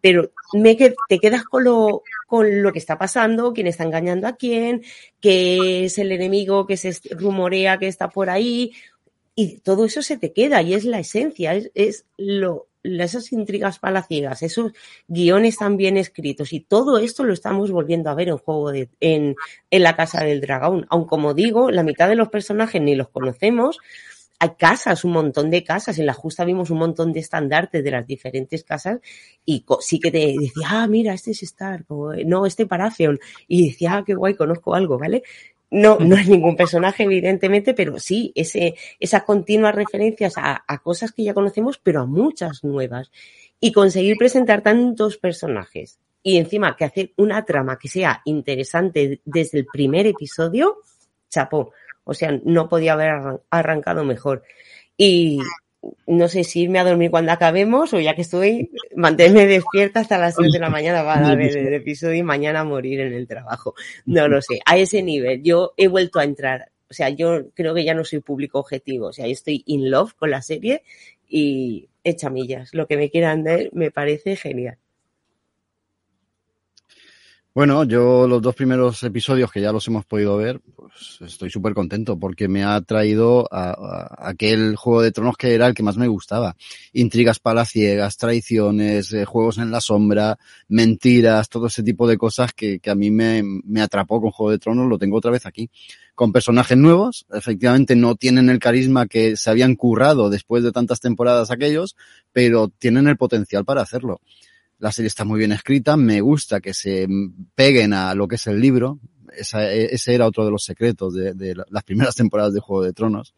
Pero me que, te quedas con lo, con lo que está pasando, quién está engañando a quién, qué es el enemigo que se rumorea que está por ahí, y todo eso se te queda y es la esencia, es, es lo, esas intrigas palaciegas, esos guiones tan bien escritos y todo esto lo estamos volviendo a ver en juego de, en, en la casa del dragón. Aun como digo, la mitad de los personajes ni los conocemos. Hay casas, un montón de casas. En la justa vimos un montón de estandartes de las diferentes casas y sí que te decía, ah, mira, este es Stark, o no, este Paratheon. Y decía, ah, qué guay, conozco algo, ¿vale? No, no es ningún personaje, evidentemente, pero sí, ese, esas continuas referencias a, a cosas que ya conocemos, pero a muchas nuevas. Y conseguir presentar tantos personajes y encima que hacer una trama que sea interesante desde el primer episodio, chapó. O sea, no podía haber arran- arrancado mejor. Y no sé si irme a dormir cuando acabemos o ya que estoy, mantenerme despierta hasta las 3 de la mañana para ver el episodio y mañana morir en el trabajo. No lo sé. A ese nivel, yo he vuelto a entrar. O sea, yo creo que ya no soy público objetivo. O sea, yo estoy in love con la serie y hecha millas. Lo que me quieran dar me parece genial. Bueno, yo los dos primeros episodios que ya los hemos podido ver, pues estoy súper contento porque me ha traído a, aquel Juego de Tronos que era el que más me gustaba. Intrigas palaciegas, traiciones, eh, juegos en la sombra, mentiras, todo ese tipo de cosas que, que a mí me, me atrapó con Juego de Tronos, lo tengo otra vez aquí. Con personajes nuevos, efectivamente no tienen el carisma que se habían currado después de tantas temporadas aquellos, pero tienen el potencial para hacerlo. La serie está muy bien escrita, me gusta que se peguen a lo que es el libro. Esa, ese era otro de los secretos de, de las primeras temporadas de Juego de Tronos.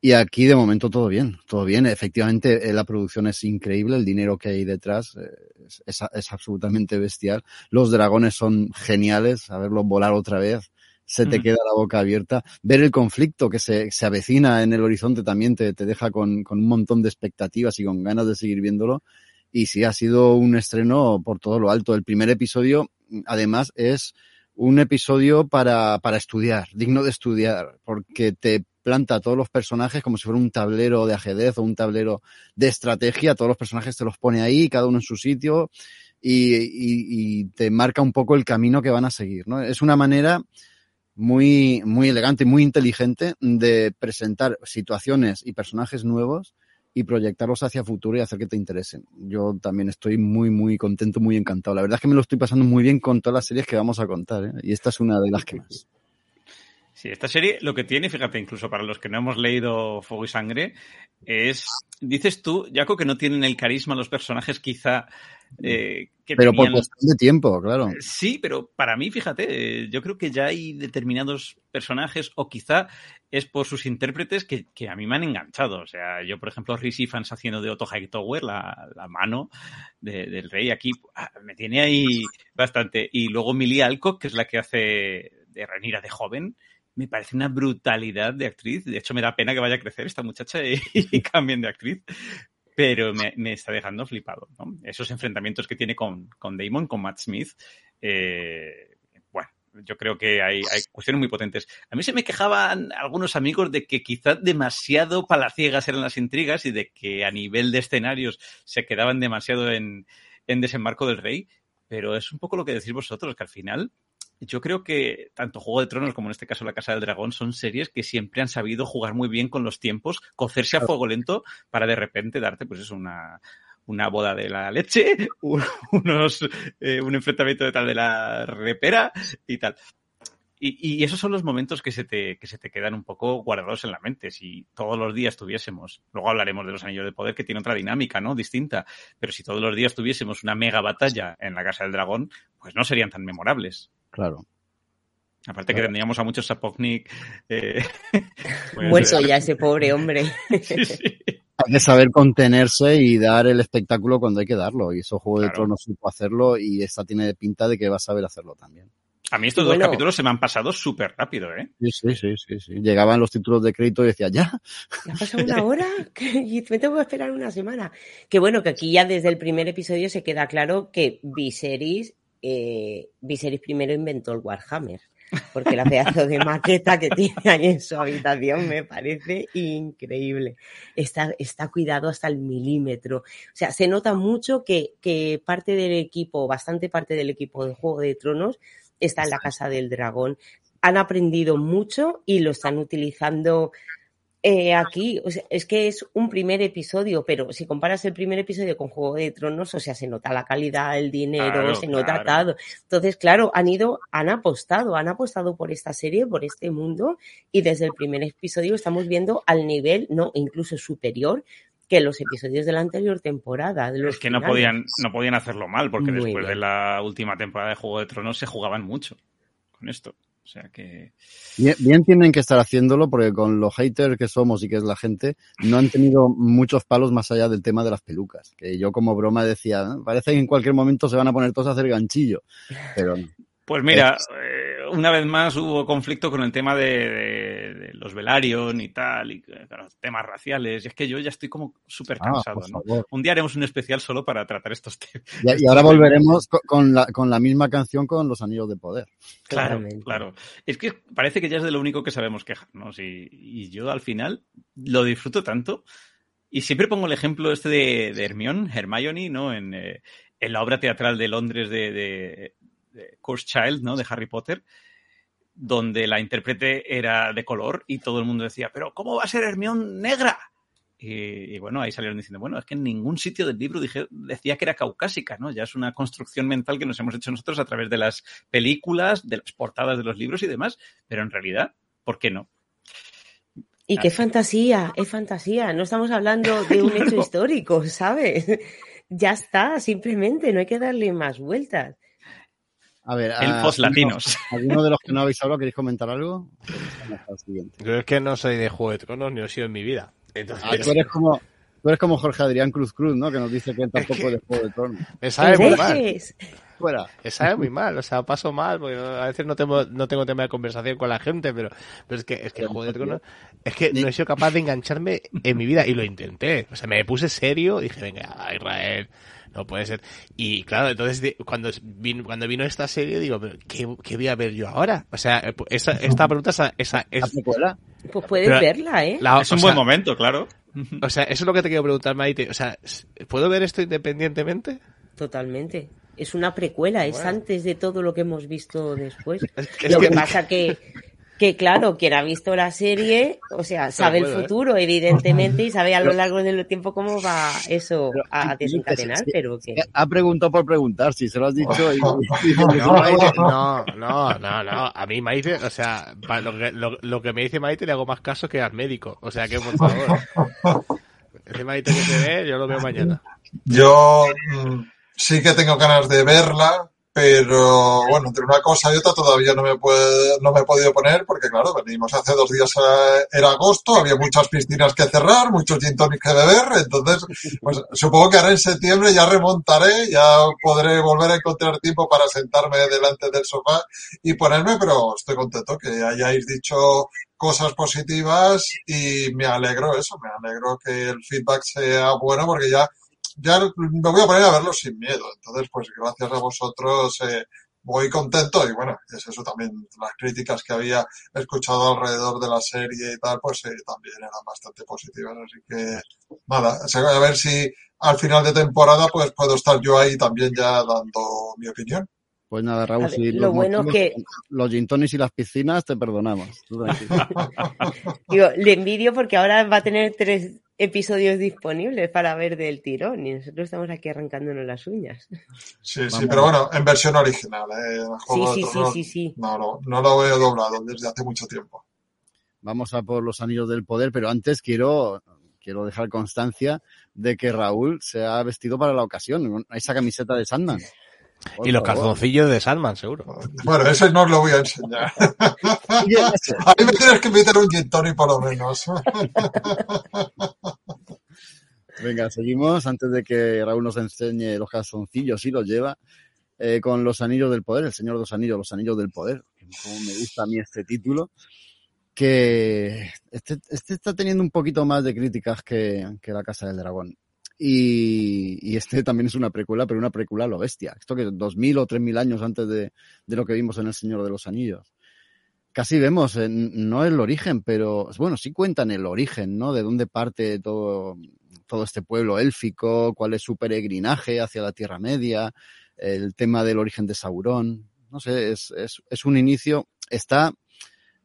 Y aquí de momento todo bien, todo bien. Efectivamente la producción es increíble, el dinero que hay detrás es, es, es absolutamente bestial. Los dragones son geniales, a verlos volar otra vez se te mm. queda la boca abierta. Ver el conflicto que se, se avecina en el horizonte también te, te deja con, con, un montón de expectativas y con ganas de seguir viéndolo. Y sí, ha sido un estreno por todo lo alto. El primer episodio, además, es un episodio para, para estudiar, digno de estudiar, porque te planta a todos los personajes como si fuera un tablero de ajedrez o un tablero de estrategia. Todos los personajes te los pone ahí, cada uno en su sitio, y, y, te marca un poco el camino que van a seguir. Es una manera muy, muy elegante, muy inteligente de presentar situaciones y personajes nuevos y proyectarlos hacia futuro y hacer que te interesen. Yo también estoy muy, muy contento, muy encantado. La verdad es que me lo estoy pasando muy bien con todas las series que vamos a contar, ¿eh? y esta es una de las que más. Sí, esta serie lo que tiene, fíjate, incluso para los que no hemos leído Fuego y Sangre, es, dices tú, Jaco, que no tienen el carisma los personajes quizá eh, que Pero tenían... por cuestión de tiempo, claro. Sí, pero para mí, fíjate, yo creo que ya hay determinados personajes, o quizá es por sus intérpretes, que, que a mí me han enganchado. O sea, yo, por ejemplo, Rhys Ifans haciendo de Otto Hightower, la, la mano de, del rey aquí, ah, me tiene ahí bastante. Y luego Millie Alcock, que es la que hace de Renira de joven, me parece una brutalidad de actriz. De hecho, me da pena que vaya a crecer esta muchacha y, y cambien de actriz. Pero me, está dejando flipado. ¿no? Esos enfrentamientos que tiene con, con Damon, con Matt Smith, eh, bueno, yo creo que hay, hay cuestiones muy potentes. A mí se me quejaban algunos amigos de que quizás demasiado palaciegas eran las intrigas y de que a nivel de escenarios se quedaban demasiado en, en desembarco del rey, pero es un poco lo que decís vosotros, que al final yo creo que tanto Juego de Tronos como en este caso La Casa del Dragón son series que siempre han sabido jugar muy bien con los tiempos, cocerse a fuego lento para de repente darte pues es una, una boda de la leche, unos, eh, un enfrentamiento de tal de la repera y tal. Y, y, esos son los momentos que se, te, que se te quedan un poco guardados en la mente. Si todos los días tuviésemos, luego hablaremos de los anillos de poder que tiene otra dinámica, ¿no? Distinta. Pero si todos los días tuviésemos una mega batalla en la Casa del Dragón, pues no serían tan memorables. Claro. Aparte que tendríamos a muchos Sapoknik. Eh, pues, Muerto ya ese pobre hombre. sí, sí. Hay que saber contenerse y dar el espectáculo cuando hay que darlo. Y eso Juego claro. de Tronos supo hacerlo y esta tiene pinta de que va a saber hacerlo también. A mí estos bueno, dos capítulos se me han pasado súper rápido, ¿eh? Sí, sí, sí, sí, sí. Llegaban los títulos de crédito y decía, ¿ya? ¿Ya ha pasado una hora? Y me tengo que esperar una semana. Que bueno, que aquí ya desde el primer episodio se queda claro que Viserys, eh, Viserys primero inventó el Warhammer porque la pedazo de maqueta que tiene ahí en su habitación me parece increíble. Está, está cuidado hasta el milímetro. O sea, se nota mucho que, que parte del equipo, bastante parte del equipo de Juego de Tronos, está en la Casa del Dragón. Han aprendido mucho y lo están utilizando eh, aquí, o sea, es que es un primer episodio, pero si comparas el primer episodio con Juego de Tronos, o sea, se nota la calidad, el dinero, claro, se nota claro. todo. Entonces, claro, han ido, han apostado, han apostado por esta serie, por este mundo, y desde el primer episodio estamos viendo al nivel, no, incluso superior, que los episodios de la anterior temporada. De los es que finales. no podían, no podían hacerlo mal, porque Muy después bien. de la última temporada de Juego de Tronos se jugaban mucho con esto. O sea que. Bien, bien, tienen que estar haciéndolo porque con los haters que somos y que es la gente, no han tenido muchos palos más allá del tema de las pelucas. Que yo como broma decía, parece que en cualquier momento se van a poner todos a hacer ganchillo. Pero no. Pues mira, una vez más hubo conflicto con el tema de, de, de los Velaryon y tal, y claro, temas raciales. Y es que yo ya estoy como súper cansado, ah, ¿no? Un día haremos un especial solo para tratar estos temas. Y, y ahora volveremos con la, con la misma canción con los Anillos de Poder. Claro, claro. Es que parece que ya es de lo único que sabemos quejarnos. Y, y yo al final lo disfruto tanto. Y siempre pongo el ejemplo este de, de Hermione, Hermione, ¿no? En, eh, en la obra teatral de Londres de, de, de Course Child, ¿no? De Harry Potter, donde la intérprete era de color y todo el mundo decía, pero ¿cómo va a ser Hermione negra? Y, y, bueno, ahí salieron diciendo, bueno, es que en ningún sitio del libro dije, decía que era caucásica, ¿no? Ya es una construcción mental que nos hemos hecho nosotros a través de las películas, de las portadas de los libros y demás, pero en realidad, ¿por qué no? Y qué fantasía, es fantasía. No estamos hablando de un hecho histórico, ¿sabes? Ya está, simplemente, no hay que darle más vueltas. A ver, elfos a, latinos. ¿Alguno de los que no habéis hablado queréis comentar algo? Yo es que no soy de Juego de Tronos ni he sido en mi vida. Entonces... Ah, tú eres como, tú eres como Jorge Adrián Cruz Cruz, ¿no? Que nos dice que él tampoco es, que... de Juego de Tronos. Me sabe muy mal. Fuera. Me sabe muy mal, o sea, paso mal, porque a veces no tengo, no tengo tema de conversación con la gente, pero, pero es que, es que Juego de Tronos, es que no he sido capaz de engancharme en mi vida y lo intenté. O sea, me puse serio, dije, venga, Israel, no puede ser. Y claro, entonces cuando vino, cuando vino esta serie digo, ¿qué, ¿qué, voy a ver yo ahora? O sea, esa, esta pregunta esa, esa es... Pues puedes pero, verla, ¿eh? La, es un sea, buen momento, claro. O sea, eso es lo que te quiero preguntar, Maite. O sea, ¿puedo ver esto independientemente? Totalmente. Es una precuela, bueno. es antes de todo lo que hemos visto después. Es lo que, que pasa que que claro, quien ha visto la serie, o sea, sabe bueno, el futuro, ¿eh? evidentemente, y sabe a lo largo del tiempo cómo va eso pero, a desencadenar, pero que... Ha preguntado por preguntar, si se lo has dicho. Y... no, no, no, no, a mí Maite, o sea, lo que, lo, lo que me dice Maite le hago más caso que al médico, o sea que por favor. Ese Maite que se ve, yo lo veo mañana. Yo mm, sí que tengo ganas de verla, pero bueno, entre una cosa y otra todavía no me, puede, no me he podido poner porque claro, venimos hace dos días, eh, era agosto, había muchas piscinas que cerrar, muchos gin que beber, entonces pues supongo que ahora en septiembre ya remontaré, ya podré volver a encontrar tiempo para sentarme delante del sofá y ponerme, pero estoy contento que hayáis dicho cosas positivas y me alegro eso, me alegro que el feedback sea bueno porque ya, ya me voy a poner a verlo sin miedo. Entonces, pues gracias a vosotros eh, voy contento y bueno, es eso también, las críticas que había escuchado alrededor de la serie y tal, pues eh, también eran bastante positivas. Así que nada, a ver si al final de temporada pues puedo estar yo ahí también ya dando mi opinión. Pues nada, Raúl, ver, si lo los, bueno motivos que- los gin tonics y las piscinas te perdonamos. Digo, le envidio porque ahora va a tener tres episodios disponibles para ver del tirón y nosotros estamos aquí arrancándonos las uñas. Sí, sí, pero bueno, en versión original. ¿eh? Sí, sí, sí, sí, sí. No, no, no lo veo doblado desde hace mucho tiempo. Vamos a por los anillos del poder, pero antes quiero, quiero dejar constancia de que Raúl se ha vestido para la ocasión. Esa camiseta de Sandman. Por Y los favor. calzoncillos de Sandman, seguro. Bueno, ese no os lo voy a enseñar. A mí me tienes que invitar un gin por lo menos. Venga, seguimos antes de que Raúl nos enseñe los calzoncillos, si los lleva, eh, con los anillos del poder, el Señor de los Anillos, los anillos del poder. Como me gusta a mí este título, que este, este está teniendo un poquito más de críticas que, que La Casa del Dragón. Y, y este también es una precuela, pero una precuela a lo bestia. Esto que dos mil o tres mil años antes de, de lo que vimos en El Señor de los Anillos. Casi vemos, no el origen, pero bueno, sí cuentan el origen, ¿no? De dónde parte todo, todo este pueblo élfico, cuál es su peregrinaje hacia la Tierra Media, el tema del origen de Sauron. No sé, es, es un inicio. Está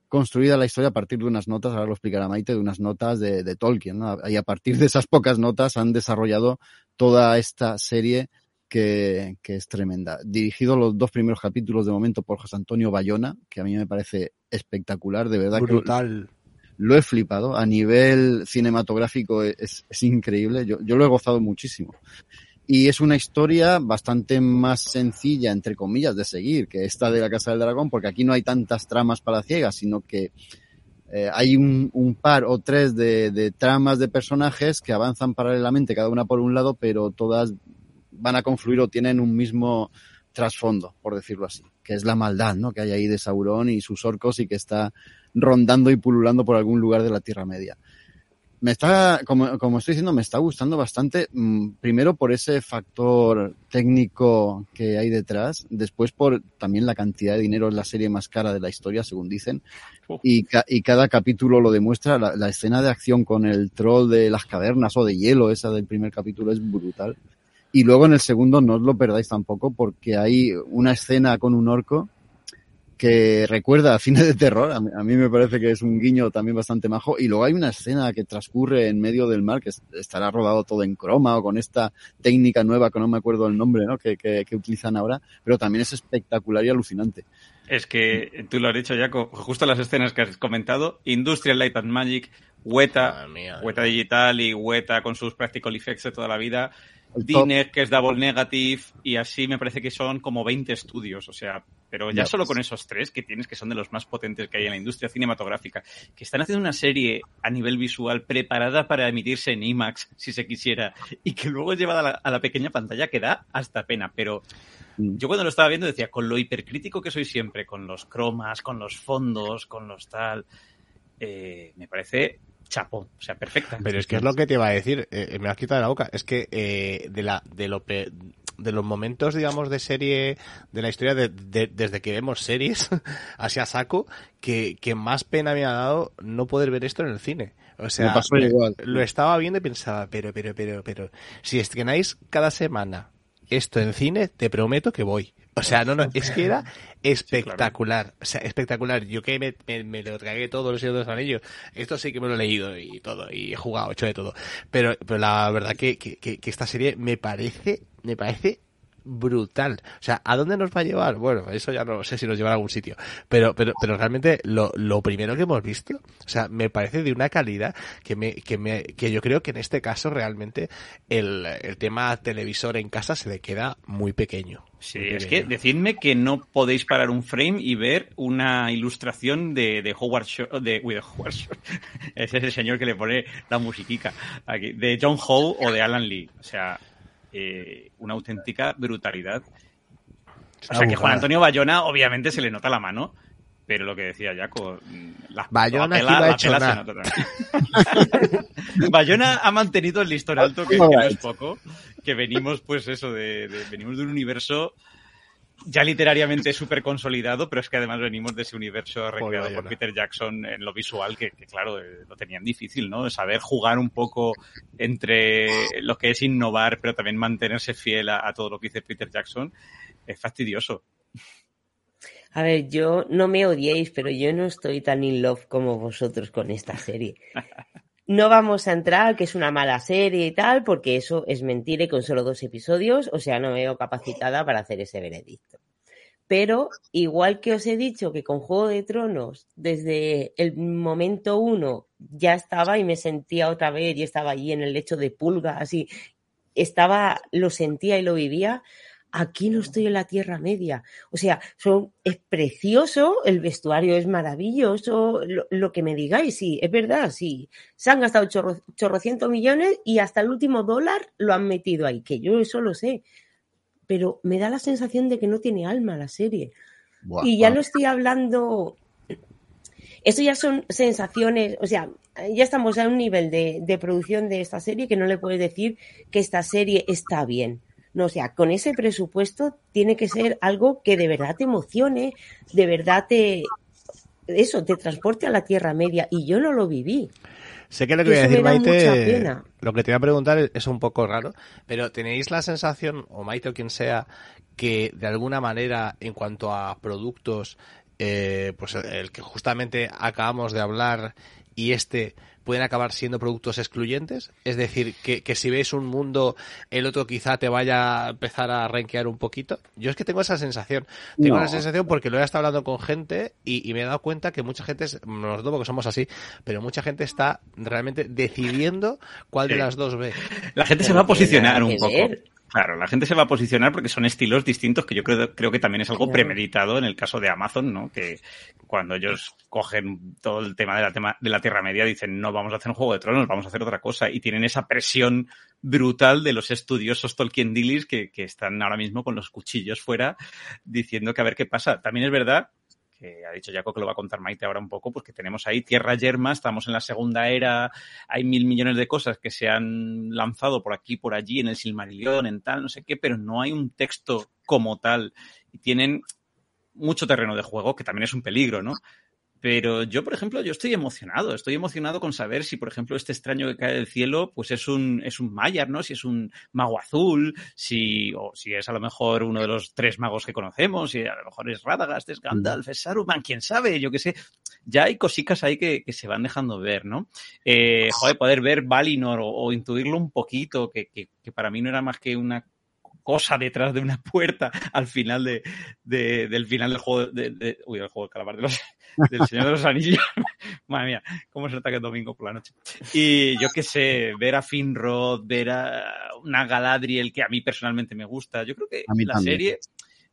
construida la historia a partir de unas notas, ahora lo explicará Maite, de unas notas de, de Tolkien. ¿no? Y a partir de esas pocas notas han desarrollado toda esta serie que, que, es tremenda. Dirigido los dos primeros capítulos de momento por José Antonio Bayona, que a mí me parece espectacular, de verdad Brutal. que lo he flipado. A nivel cinematográfico es, es increíble. Yo, yo, lo he gozado muchísimo. Y es una historia bastante más sencilla, entre comillas, de seguir que esta de la Casa del Dragón, porque aquí no hay tantas tramas para ciegas, sino que eh, hay un, par o tres de, de tramas de personajes que avanzan paralelamente, cada una por un lado, pero todas van a confluir o tienen un mismo trasfondo, por decirlo así, que es la maldad, ¿no? Que hay ahí de Sauron y sus orcos y que está rondando y pululando por algún lugar de la Tierra Media. Me está, como, como estoy diciendo, me está gustando bastante, mmm, primero por ese factor técnico que hay detrás, después por también la cantidad de dinero, es la serie más cara de la historia, según dicen, y, ca y cada capítulo lo demuestra, la, la escena de acción con el troll de las cavernas o de hielo, esa del primer capítulo es brutal. Y luego en el segundo no os lo perdáis tampoco porque hay una escena con un orco que recuerda a cine de terror. A mí, a mí, me parece que es un guiño también bastante majo. Y luego hay una escena que transcurre en medio del mar que estará rodado todo en croma o con esta técnica nueva que no me acuerdo el nombre, ¿no? Que, que, que utilizan ahora. Pero también es espectacular y alucinante. Es que tú lo has dicho, Jaco, justo las escenas que has comentado, Industrial Light and Magic, Weta, mía, Weta Digital y Weta con sus practical effects de toda la vida, Dinec, que es Double Negative, y así me parece que son como 20 estudios, o sea, pero ya, solo pues. con esos tres que tienes, que son de los más potentes que hay en la industria cinematográfica, que están haciendo una serie a nivel visual preparada para emitirse en IMAX, si se quisiera, y que luego es llevada a la, a la pequeña pantalla que da hasta pena, pero yo cuando lo estaba viendo decía, con lo hipercrítico que soy siempre, con los cromas, con los fondos, con los tal, eh, me parece chapo, o sea, perfecta. Pero es que es lo que te iba a decir, eh, me has quitado de la boca, es que eh, de la de lo pe de los momentos, digamos, de serie, de la historia, de, de, desde que vemos series, así a saco, que, que, más pena me ha dado no poder ver esto en el cine. O sea, me igual. lo estaba viendo y pensaba, pero, pero, pero, pero, si estrenáis cada semana esto en cine, te prometo que voy. O sea, no, no, es que era espectacular. O sea, espectacular. Yo que me, me, me lo tragué todo Señor de los Anillos. Esto sí que me lo he leído y todo. Y he jugado, hecho de todo. Pero, pero la verdad que, que, que, que esta serie me parece, me parece brutal. O sea, ¿a dónde nos va a llevar? Bueno, eso ya no sé si nos llevará a algún sitio. Pero, pero, pero realmente lo, lo primero que hemos visto, o sea, me parece de una calidad que me, que me, que yo creo que en este caso realmente el, el tema televisor en casa se le queda muy pequeño. Sí, muy es pequeño. que decidme que no podéis parar un frame y ver una ilustración de, de Howard Shore, de, uy, de Howard Shore. Ese es el señor que le pone la musiquica aquí, de John Howe o de Alan Lee. O sea, eh, una auténtica brutalidad. O sea que Juan Antonio Bayona obviamente se le nota la mano, Pero lo que decía Jaco, la, Bayona la aquí no ha la hecho se nada. nota también. Bayona ha mantenido el listón alto, que, que no es poco, que venimos, pues eso, de, de- venimos de un universo ya literariamente súper consolidado, pero es que además venimos de ese universo recreado por. Peter Jackson en lo visual, que, que, claro, eh, lo tenían difícil, ¿no? Saber jugar un poco entre lo que es innovar, pero también mantenerse fiel a, a todo lo que dice Peter Jackson, es fastidioso. A ver, yo no me odiéis, pero yo no estoy tan in love como vosotros con esta serie. No vamos a entrar que es una mala serie y tal, porque eso es mentira y con solo dos episodios, o sea, no me veo capacitada para hacer ese veredicto. Pero igual que os he dicho que con Juego de Tronos, desde el momento uno ya estaba y me sentía otra vez y estaba allí en el lecho de pulga, así, estaba, lo sentía y lo vivía, aquí no estoy en la Tierra Media. O sea, son, es precioso, el vestuario es maravilloso, lo, lo que me digáis, sí, es verdad, sí. Se han gastado chorro, chorrocientos millones y hasta el último dólar lo han metido ahí, que yo eso lo sé. Pero me da la sensación de que no tiene alma la serie. Y ya buah. no estoy hablando. Esto ya son sensaciones, o sea, ya estamos a un nivel de, de producción de esta serie que no le puedes decir que esta serie está bien. No, o sea, con ese presupuesto tiene que ser algo que de verdad te emocione, de verdad te. Eso, te transporte a la Tierra Media. Y yo no lo viví. Sé que lo que voy a decir, Maite, lo que te voy a preguntar es, es un poco raro, pero ¿tenéis la sensación, o Maite o quien sea, que de alguna manera, en cuanto a productos, eh, pues el, el que justamente acabamos de hablar y este pueden acabar siendo productos excluyentes? Es decir, que, que si ves un mundo, el otro quizá te vaya a empezar a renquear un poquito. Yo es que tengo esa sensación. Tengo No. sensación porque lo he estado hablando con gente y, y me he dado cuenta que mucha gente, nosotros porque somos así, pero mucha gente está realmente decidiendo cuál de las dos ve. La gente se va a posicionar un poco. ver. Claro, la gente se va a posicionar porque son estilos distintos que yo creo, creo que también es algo premeditado en el caso de Amazon, ¿no? Que cuando ellos cogen todo el tema de la, tema de la Tierra Media dicen no vamos a hacer un juego de tronos, vamos a hacer otra cosa y tienen esa presión brutal de los estudiosos Tolkien Dillis que, que están ahora mismo con los cuchillos fuera diciendo que a ver qué pasa. También es verdad que ha dicho Jaco que lo va a contar Maite ahora un poco, porque tenemos ahí tierra yerma, estamos en la segunda era, hay mil millones de cosas que se han lanzado por aquí, por allí, en el Silmarillion, en tal, no sé qué, pero no hay un texto como tal. Y tienen mucho terreno de juego, que también es un peligro, ¿no? Pero yo, por ejemplo, yo estoy emocionado. Estoy emocionado con saber si, por ejemplo, este extraño que cae del cielo, pues es un, es un Maiar, ¿no? Si es un mago azul, si, o si es a lo mejor uno de los tres magos que conocemos, si a lo mejor es Radagast, es Gandalf, es Saruman, quién sabe, yo qué sé. Ya hay cositas ahí que, que se van dejando ver, ¿no? Eh, joder, poder ver Valinor o, o intuirlo un poquito, que, que, que para mí no era más que una cosa detrás de una puerta al final de, de- del final del juego de, de- uy, del juego de calamar de los, del Señor de los Anillos. Madre mía, cómo se que es domingo por la noche. Y yo qué sé, ver a Finrod, ver a una Galadriel que a mí personalmente me gusta. Yo creo que A mí la también. serie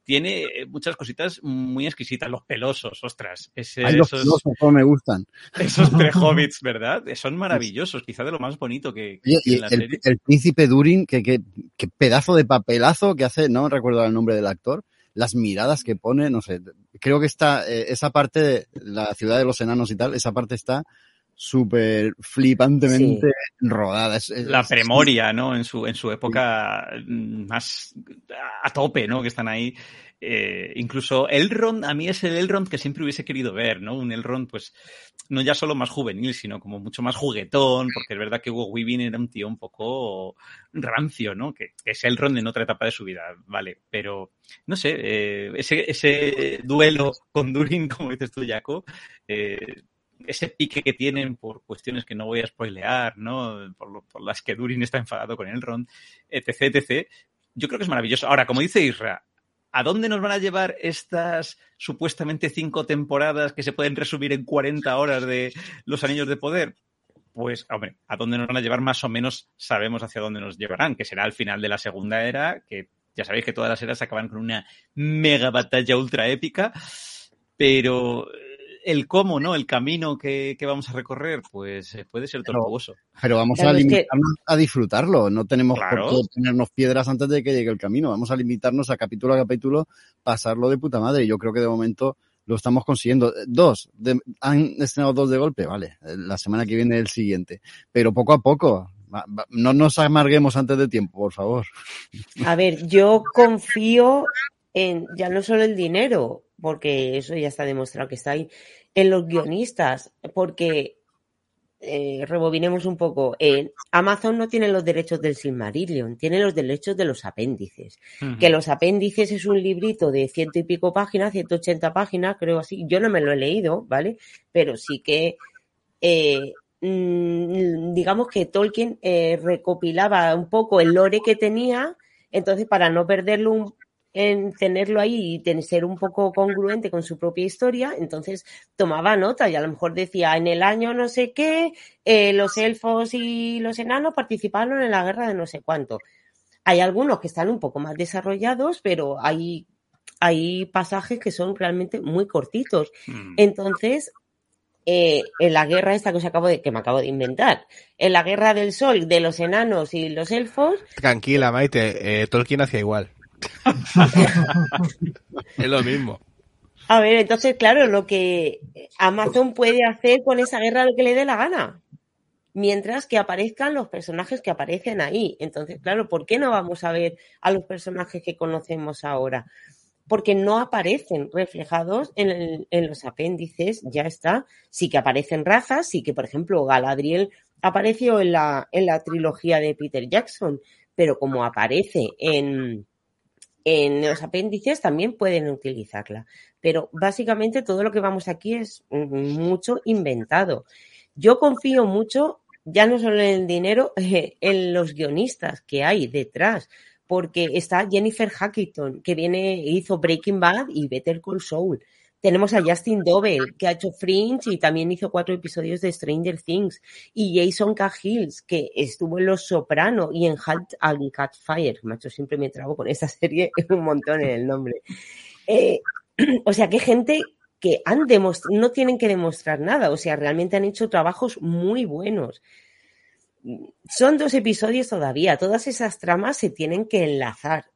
tiene eh, muchas cositas muy exquisitas. Los pelosos, ostras. Ese- Ay, los esos, cómo me gustan. esos tres hobbits, ¿verdad? Son maravillosos, quizá de lo más bonito que, que Oye, y en la el, serie. el príncipe Durin, que, que, que pedazo de papelazo que hace, no recuerdo el nombre del actor, las miradas que pone, no sé, creo que está, eh, esa parte, de la ciudad de los enanos y tal, esa parte está súper flipantemente rodada. Es- es- la premoria, ¿no? En su, en su época mm, más a tope, ¿no? Que están ahí. Eh, incluso Elrond, a mí es el Elrond que siempre hubiese querido ver, ¿no? Un Elrond, pues, no ya solo más juvenil, sino como mucho más juguetón, porque es verdad que Hugo Weaving era un tío un poco rancio, ¿no? Que, que es Elrond en otra etapa de su vida, vale. Pero, no sé, eh, ese, ese duelo con Durin, como dices tú, Jaco, eh, ese pique que tienen por cuestiones que no voy a spoilear, ¿no? Por, las que Durin está enfadado con Elrond, etc, etc. Yo creo que es maravilloso. Ahora, como dice Isra, ¿a dónde nos van a llevar estas supuestamente cinco temporadas que se pueden resumir en 40 horas de Los Anillos de Poder? Pues, hombre, ¿a dónde nos van a llevar? Más o menos sabemos hacia dónde nos llevarán, que será al final de la segunda era, que ya sabéis que todas las eras acaban con una mega batalla ultra épica, pero el cómo, ¿no? El camino que, que vamos a recorrer, pues eh, puede ser tortuoso. Pero vamos Claro, a es que- limitarnos a disfrutarlo. No tenemos Claro. por qué ponernos piedras antes de que llegue el camino. Vamos a limitarnos a capítulo a capítulo, pasarlo de puta madre. Y yo creo que de momento lo estamos consiguiendo. Dos, de- han estrenado dos de golpe, vale, la semana que viene el siguiente, pero poco a poco. No nos amarguemos antes de tiempo, por favor. A ver, yo confío en ya no solo el dinero, porque eso ya está demostrado que está ahí, en los guionistas, porque eh, rebobinemos un poco. eh, Amazon no tiene los derechos del Silmarillion, tiene los derechos de los apéndices. Que los apéndices es un librito de ciento y pico páginas, 180 páginas, creo así. Yo no me lo he leído, ¿vale? Pero sí que, eh, mm, digamos que Tolkien eh, recopilaba un poco el lore que tenía, entonces para no perderlo, un- en tenerlo ahí y ten- ser un poco congruente con su propia historia, entonces tomaba nota y a lo mejor decía en el año no sé qué, eh, los elfos y los enanos participaron en la guerra de no sé cuánto. Hay algunos que están un poco más desarrollados, pero hay, hay pasajes que son realmente muy cortitos. Mm. Entonces, eh, en la guerra esta que, os acabo de, que me acabo de inventar, en la guerra del sol de los enanos y los elfos, Tranquila, Maite, eh, Tolkien hacía igual. es lo mismo. a ver, entonces, claro, lo que Amazon puede hacer con esa guerra lo que le dé la gana. Mientras que aparezcan los personajes que aparecen ahí. Entonces, claro, ¿por qué no vamos a ver a los personajes que conocemos ahora? Porque no aparecen reflejados en, en los apéndices, ya está. Sí que aparecen razas, sí que, por ejemplo, Galadriel apareció en la, en la trilogía de Peter Jackson, pero como aparece en, en los apéndices también pueden utilizarla. Pero básicamente todo lo que vamos aquí es mm, mucho inventado. Yo confío mucho, ya no solo en el dinero, en los guionistas que hay detrás. Porque está Jennifer Hackington, que viene, hizo Breaking Bad y Better Call Saul. Tenemos a Justin Dobell, que ha hecho Fringe y también hizo cuatro episodios de Stranger Things. Y Jason Cahill, que estuvo en Los Soprano y en Halt and Catfire. Macho, siempre me trago con esta serie un montón en el nombre. Eh, o sea, que gente que han demostrado, no tienen que demostrar nada, o sea, realmente han hecho trabajos muy buenos. Son dos episodios todavía, todas esas tramas se tienen que enlazar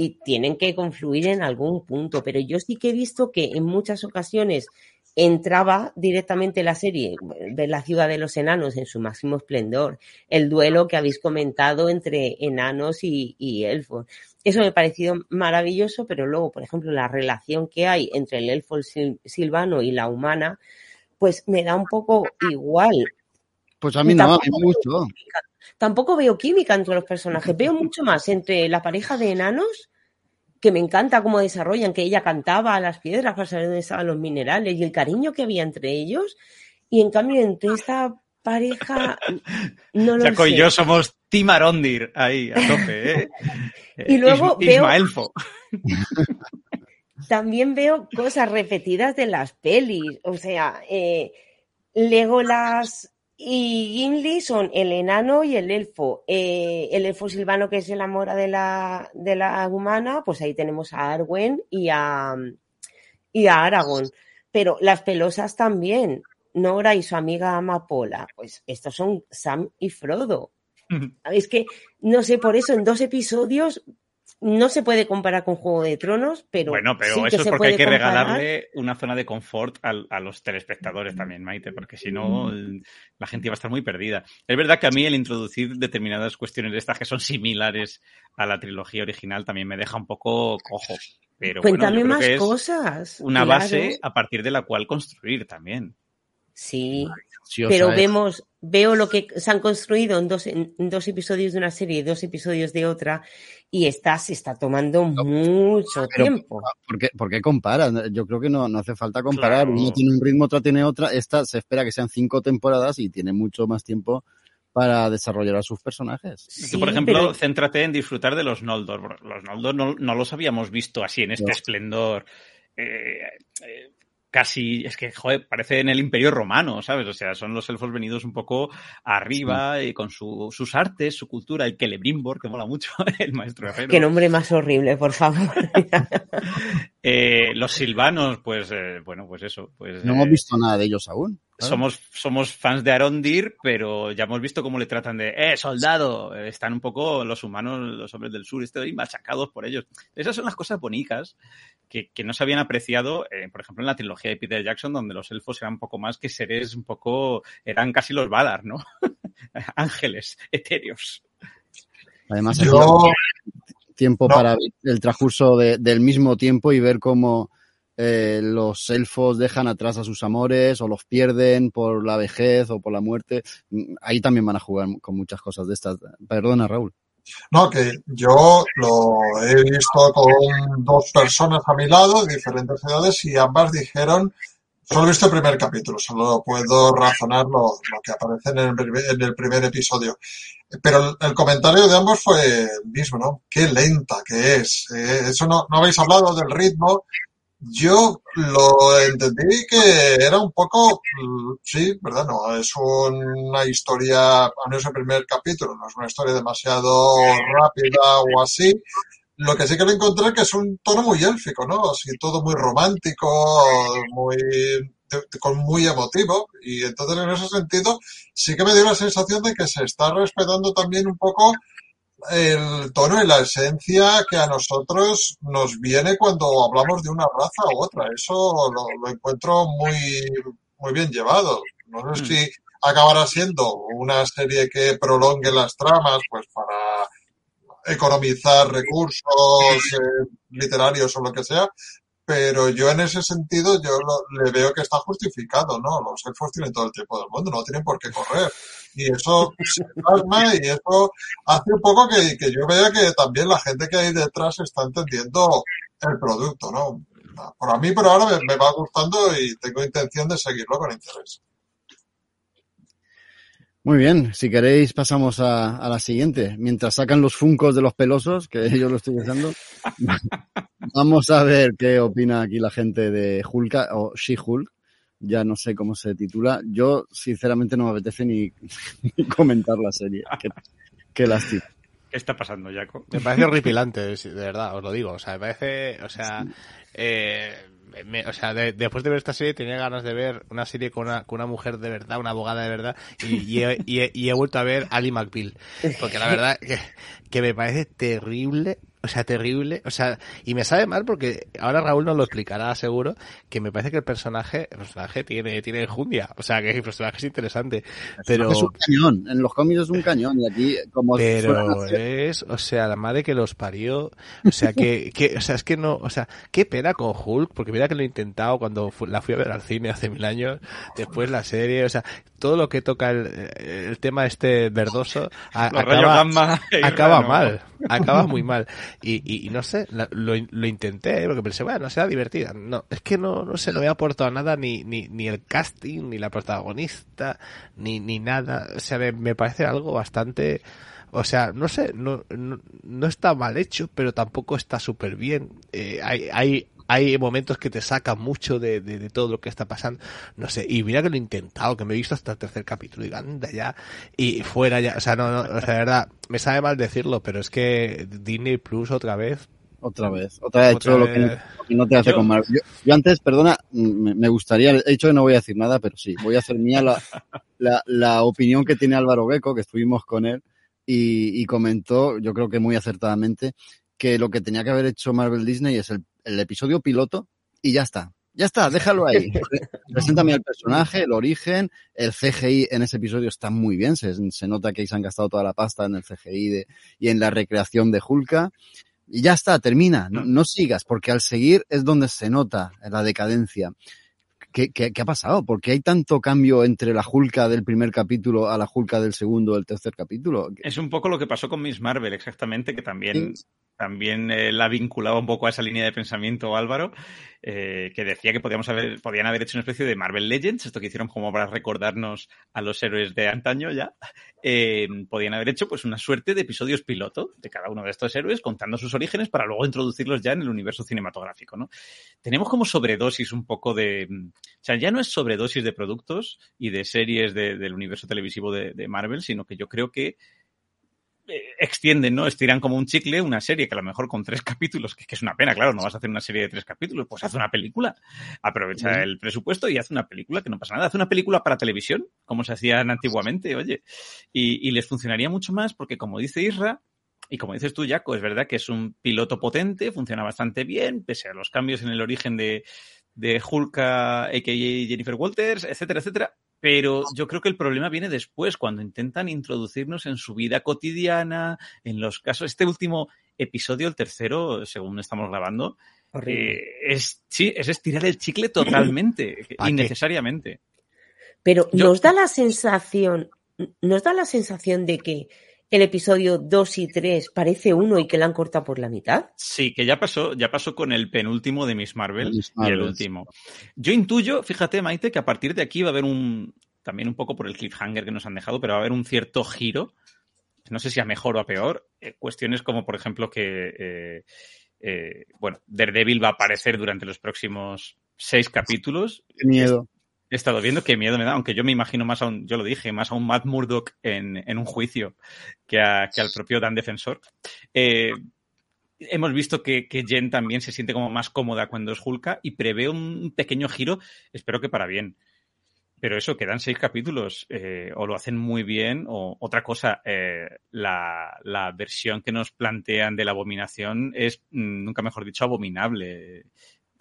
y tienen que confluir en algún punto, pero yo sí que he visto que en muchas ocasiones entraba directamente la serie, ver la ciudad de los enanos en su máximo esplendor, el duelo que habéis comentado entre enanos y, y elfos. Eso me ha parecido maravilloso, pero luego, por ejemplo, la relación que hay entre el elfo sil- silvano y la humana, pues me da un poco igual. Pues a mí no, a mí me gustó. Tampoco veo química entre los personajes, veo mucho más entre la pareja de enanos, que me encanta cómo desarrollan, que ella cantaba a las piedras para saber dónde estaban los minerales y el cariño que había entre ellos, y en cambio entre esta pareja no lo Jaco sé. y yo somos Team Arondir ahí, a tope, ¿eh? Y luego veo- Ismaelfo. También veo cosas repetidas de las pelis. O sea, eh, Legolas y Gimli son el enano y el elfo. Eh, el elfo silvano que se enamora de la, de la humana, pues ahí tenemos a Arwen y a, y a Aragorn. Pero las pelosas también. Nora y su amiga Amapola. Pues estos son Sam y Frodo. Es que, no sé, por eso en dos episodios no se puede comparar con Juego de Tronos, pero. Bueno, pero sí que eso es porque hay que comparar. regalarle una zona de confort al- a, los telespectadores también, Maite, porque si no, el- la gente iba a estar muy perdida. Es verdad que a mí el introducir determinadas cuestiones de estas que son similares a la trilogía original también me deja un poco cojo. Pero bueno, Cuéntame yo creo más que es cosas. una claro. base a partir de la cual construir también. Sí, pero vemos, veo lo que se han construido en dos, en dos episodios de una serie y dos episodios de otra, y esta se está tomando mucho pero- tiempo. ¿Por qué, por qué comparan? Yo creo que no, no hace falta comparar. Claro. Uno tiene un ritmo, otra tiene otra. Esta se espera que sean cinco temporadas y tiene mucho más tiempo para desarrollar a sus personajes. Tú, por ejemplo, pero- céntrate en disfrutar de los Noldor. Los Noldor no, no los habíamos visto así en este No. esplendor. eh, eh, casi, es que, joder, parece en el Imperio Romano, ¿sabes? O sea, son los elfos venidos un poco arriba y con su- sus artes, su cultura, el Celebrimbor, que mola mucho, el maestro herrero. Qué nombre más horrible, por favor. Eh, los silvanos, pues, eh, bueno, pues eso. Pues, No eh, hemos visto nada de ellos aún. somos, somos fans de Arondir, pero ya hemos visto cómo le tratan de, ¡eh, soldado! Están un poco los humanos, los hombres del sur, estoy machacados por ellos. Esas son las cosas bonitas que, que no se habían apreciado, eh, por ejemplo, en la trilogía de Peter Jackson, donde los elfos eran un poco más que seres un poco, eran casi los Valar, ¿no? Ángeles, etéreos. Además, Yo, tiempo No. para el transcurso de- del mismo tiempo y ver cómo eh, los elfos dejan atrás a sus amores o los pierden por la vejez o por la muerte. Mm, Ahí también van a jugar con muchas cosas de estas. Perdona, Raúl. No, que yo lo he visto con dos personas a mi lado de diferentes edades y ambas dijeron, solo he visto el primer capítulo, solo puedo razonar lo, que aparece en el, en el primer episodio. Pero el, comentario de ambos fue el mismo, ¿no? Qué lenta que es. Eh, eso no, no habéis hablado del ritmo. Yo lo entendí que era un poco, mm, sí, ¿verdad? No, es una historia, al menos el primer capítulo, no es una historia demasiado rápida o así. Lo que sí que lo encontré que es un tono muy élfico, ¿no? Así todo muy romántico, muy, con muy emotivo. Y entonces en ese sentido sí que me dio la sensación de que se está respetando también un poco el tono y la esencia que a nosotros nos viene cuando hablamos de una raza u otra. Eso lo, lo encuentro muy, muy bien llevado. No sé Mm. si acabará siendo una serie que prolongue las tramas, pues para economizar recursos eh, literarios o lo que sea, pero yo en ese sentido yo lo- le veo que está justificado, ¿no? Los elfos tienen todo el tiempo del mundo, no tienen por qué correr. Y eso se plasma y eso hace un poco que, que yo vea que también la gente que hay detrás está entendiendo el producto, ¿no? Por a mí, por ahora me, me va gustando y tengo intención de seguirlo con interés. Muy bien, si queréis pasamos a, a la siguiente. Mientras sacan los funcos de los pelosos, que yo lo estoy usando, vamos a ver qué opina aquí la gente de Hulk o She-Hulk. Ya no sé cómo se titula. Yo, sinceramente, no me apetece ni, ni comentar la serie. Qué, qué lástima. ¿Qué está pasando, Jaco? Me parece horripilante, sí, de verdad, os lo digo. O sea, me parece, o sea, eh, me- o sea, de- después de ver esta serie tenía ganas de ver una serie con una, con una mujer de verdad, una abogada de verdad, y, y he, y he- y he vuelto a ver Ali McBeal. Porque la verdad que, que me parece terrible, o sea, terrible, o sea, y me sabe mal porque ahora Raúl nos lo explicará seguro, que me parece que el personaje, el personaje tiene, tiene enjundia, o sea, que el personaje es interesante, pero... Es un cañón. En los cómics es un cañón. Y aquí, como Pero es, o sea, la madre que los parió, o sea, que, que, o sea, es que no, o sea, qué pena con Hulk, porque mira que lo he intentado cuando fu- la fui a ver al cine hace mil años, después la serie, o sea, todo lo que toca el, el tema este verdoso, a- acaba, gamma. acaba mal, acaba muy mal. Y, y, y no sé, lo, lo intenté, ¿eh? porque pensé, bueno, será divertida. No, es que no, no sé, no me ha aportado nada, ni, ni, ni el casting, ni la protagonista, ni, ni nada. O sea, me, me parece algo bastante, o sea, no sé, no, no, no está mal hecho, pero tampoco está súper bien. Eh, hay, hay, hay momentos que te sacan mucho de, de, de todo lo que está pasando. No sé, y mira que lo he intentado, que me he visto hasta el tercer capítulo y anda ya, y fuera ya. O sea, no, no, o sea, de verdad, me sabe mal decirlo, pero es que Disney Plus otra vez. Otra vez. Otra vez he hecho lo que, vez. lo que no te hace Yo- con Marvel. Yo, yo antes, perdona, me, me gustaría, he dicho que no voy a decir nada, pero sí, voy a hacer mía la, la, la opinión que tiene Álvaro Beco, que estuvimos con él, y, y comentó, yo creo que muy acertadamente, que lo que tenía que haber hecho Marvel Disney es el, el episodio piloto y ya está. Ya está, déjalo ahí. Preséntame al personaje, el origen, el CGI en ese episodio está muy bien, se, se nota que ahí se han gastado toda la pasta en el CGI de, y en la recreación de Hulka. Y ya está, termina, no, no sigas, porque al seguir es donde se nota la decadencia. ¿Qué, qué, qué ha pasado? ¿Por qué hay tanto cambio entre la Hulka del primer capítulo a la Hulka del segundo o del tercer capítulo? Es un poco lo que pasó con Miss Marvel, exactamente, que también, también eh, la vinculaba un poco a esa línea de pensamiento Álvaro, eh, que decía que podíamos haber, podían haber hecho una especie de Marvel Legends, esto que hicieron como para recordarnos a los héroes de antaño ya. Eh, podían haber hecho pues una suerte de episodios piloto de cada uno de estos héroes contando sus orígenes para luego introducirlos ya en el universo cinematográfico, ¿no? Tenemos como sobredosis un poco de... O sea, ya no es sobredosis de productos y de series de, del universo televisivo de, Marvel, sino que yo creo que extienden, ¿no? Estiran como un chicle una serie que a lo mejor con tres capítulos, que, que, es una pena, claro, no vas a hacer una serie de tres capítulos, pues haz una película, aprovecha el presupuesto y haz una película, que no pasa nada, haz una película para televisión, como se hacían antiguamente, oye, y, y les funcionaría mucho más porque, como dice Isra, y como dices tú, Jaco, es verdad que es un piloto potente, funciona bastante bien, pese a los cambios en el origen de, de Hulka, a.k.a. Jennifer Walters, etcétera, etcétera. Pero yo creo que el problema viene después, cuando intentan introducirnos en su vida cotidiana, en los casos. Este último episodio, el tercero, según estamos grabando, eh, es, sí, es estirar el chicle totalmente, innecesariamente. Pero yo, nos da la sensación, nos da la sensación de que el episodio 2 y 3 parece uno y que la han cortado por la mitad? Sí, que ya pasó, ya pasó con el penúltimo de Miss Marvel Miss y el último. Yo intuyo, fíjate, Maite, que a partir de aquí va a haber un, también un poco por el cliffhanger que nos han dejado, pero va a haber un cierto giro. No sé si a mejor o a peor. Eh, cuestiones como, por ejemplo, que, eh, eh, bueno, Daredevil va a aparecer durante los próximos seis capítulos. Qué miedo he estado viendo qué miedo me da, aunque yo me imagino más a un, yo lo dije, más a un Matt Murdock en, un juicio que, al propio Dan Defensor. Eh, hemos visto que, Jen también se siente como más cómoda cuando es Hulka y prevé un pequeño giro, espero que para bien. Pero eso, quedan seis capítulos, eh, o lo hacen muy bien, o otra cosa, eh, la, la, versión que nos plantean de la abominación es, mm, nunca mejor dicho, abominable.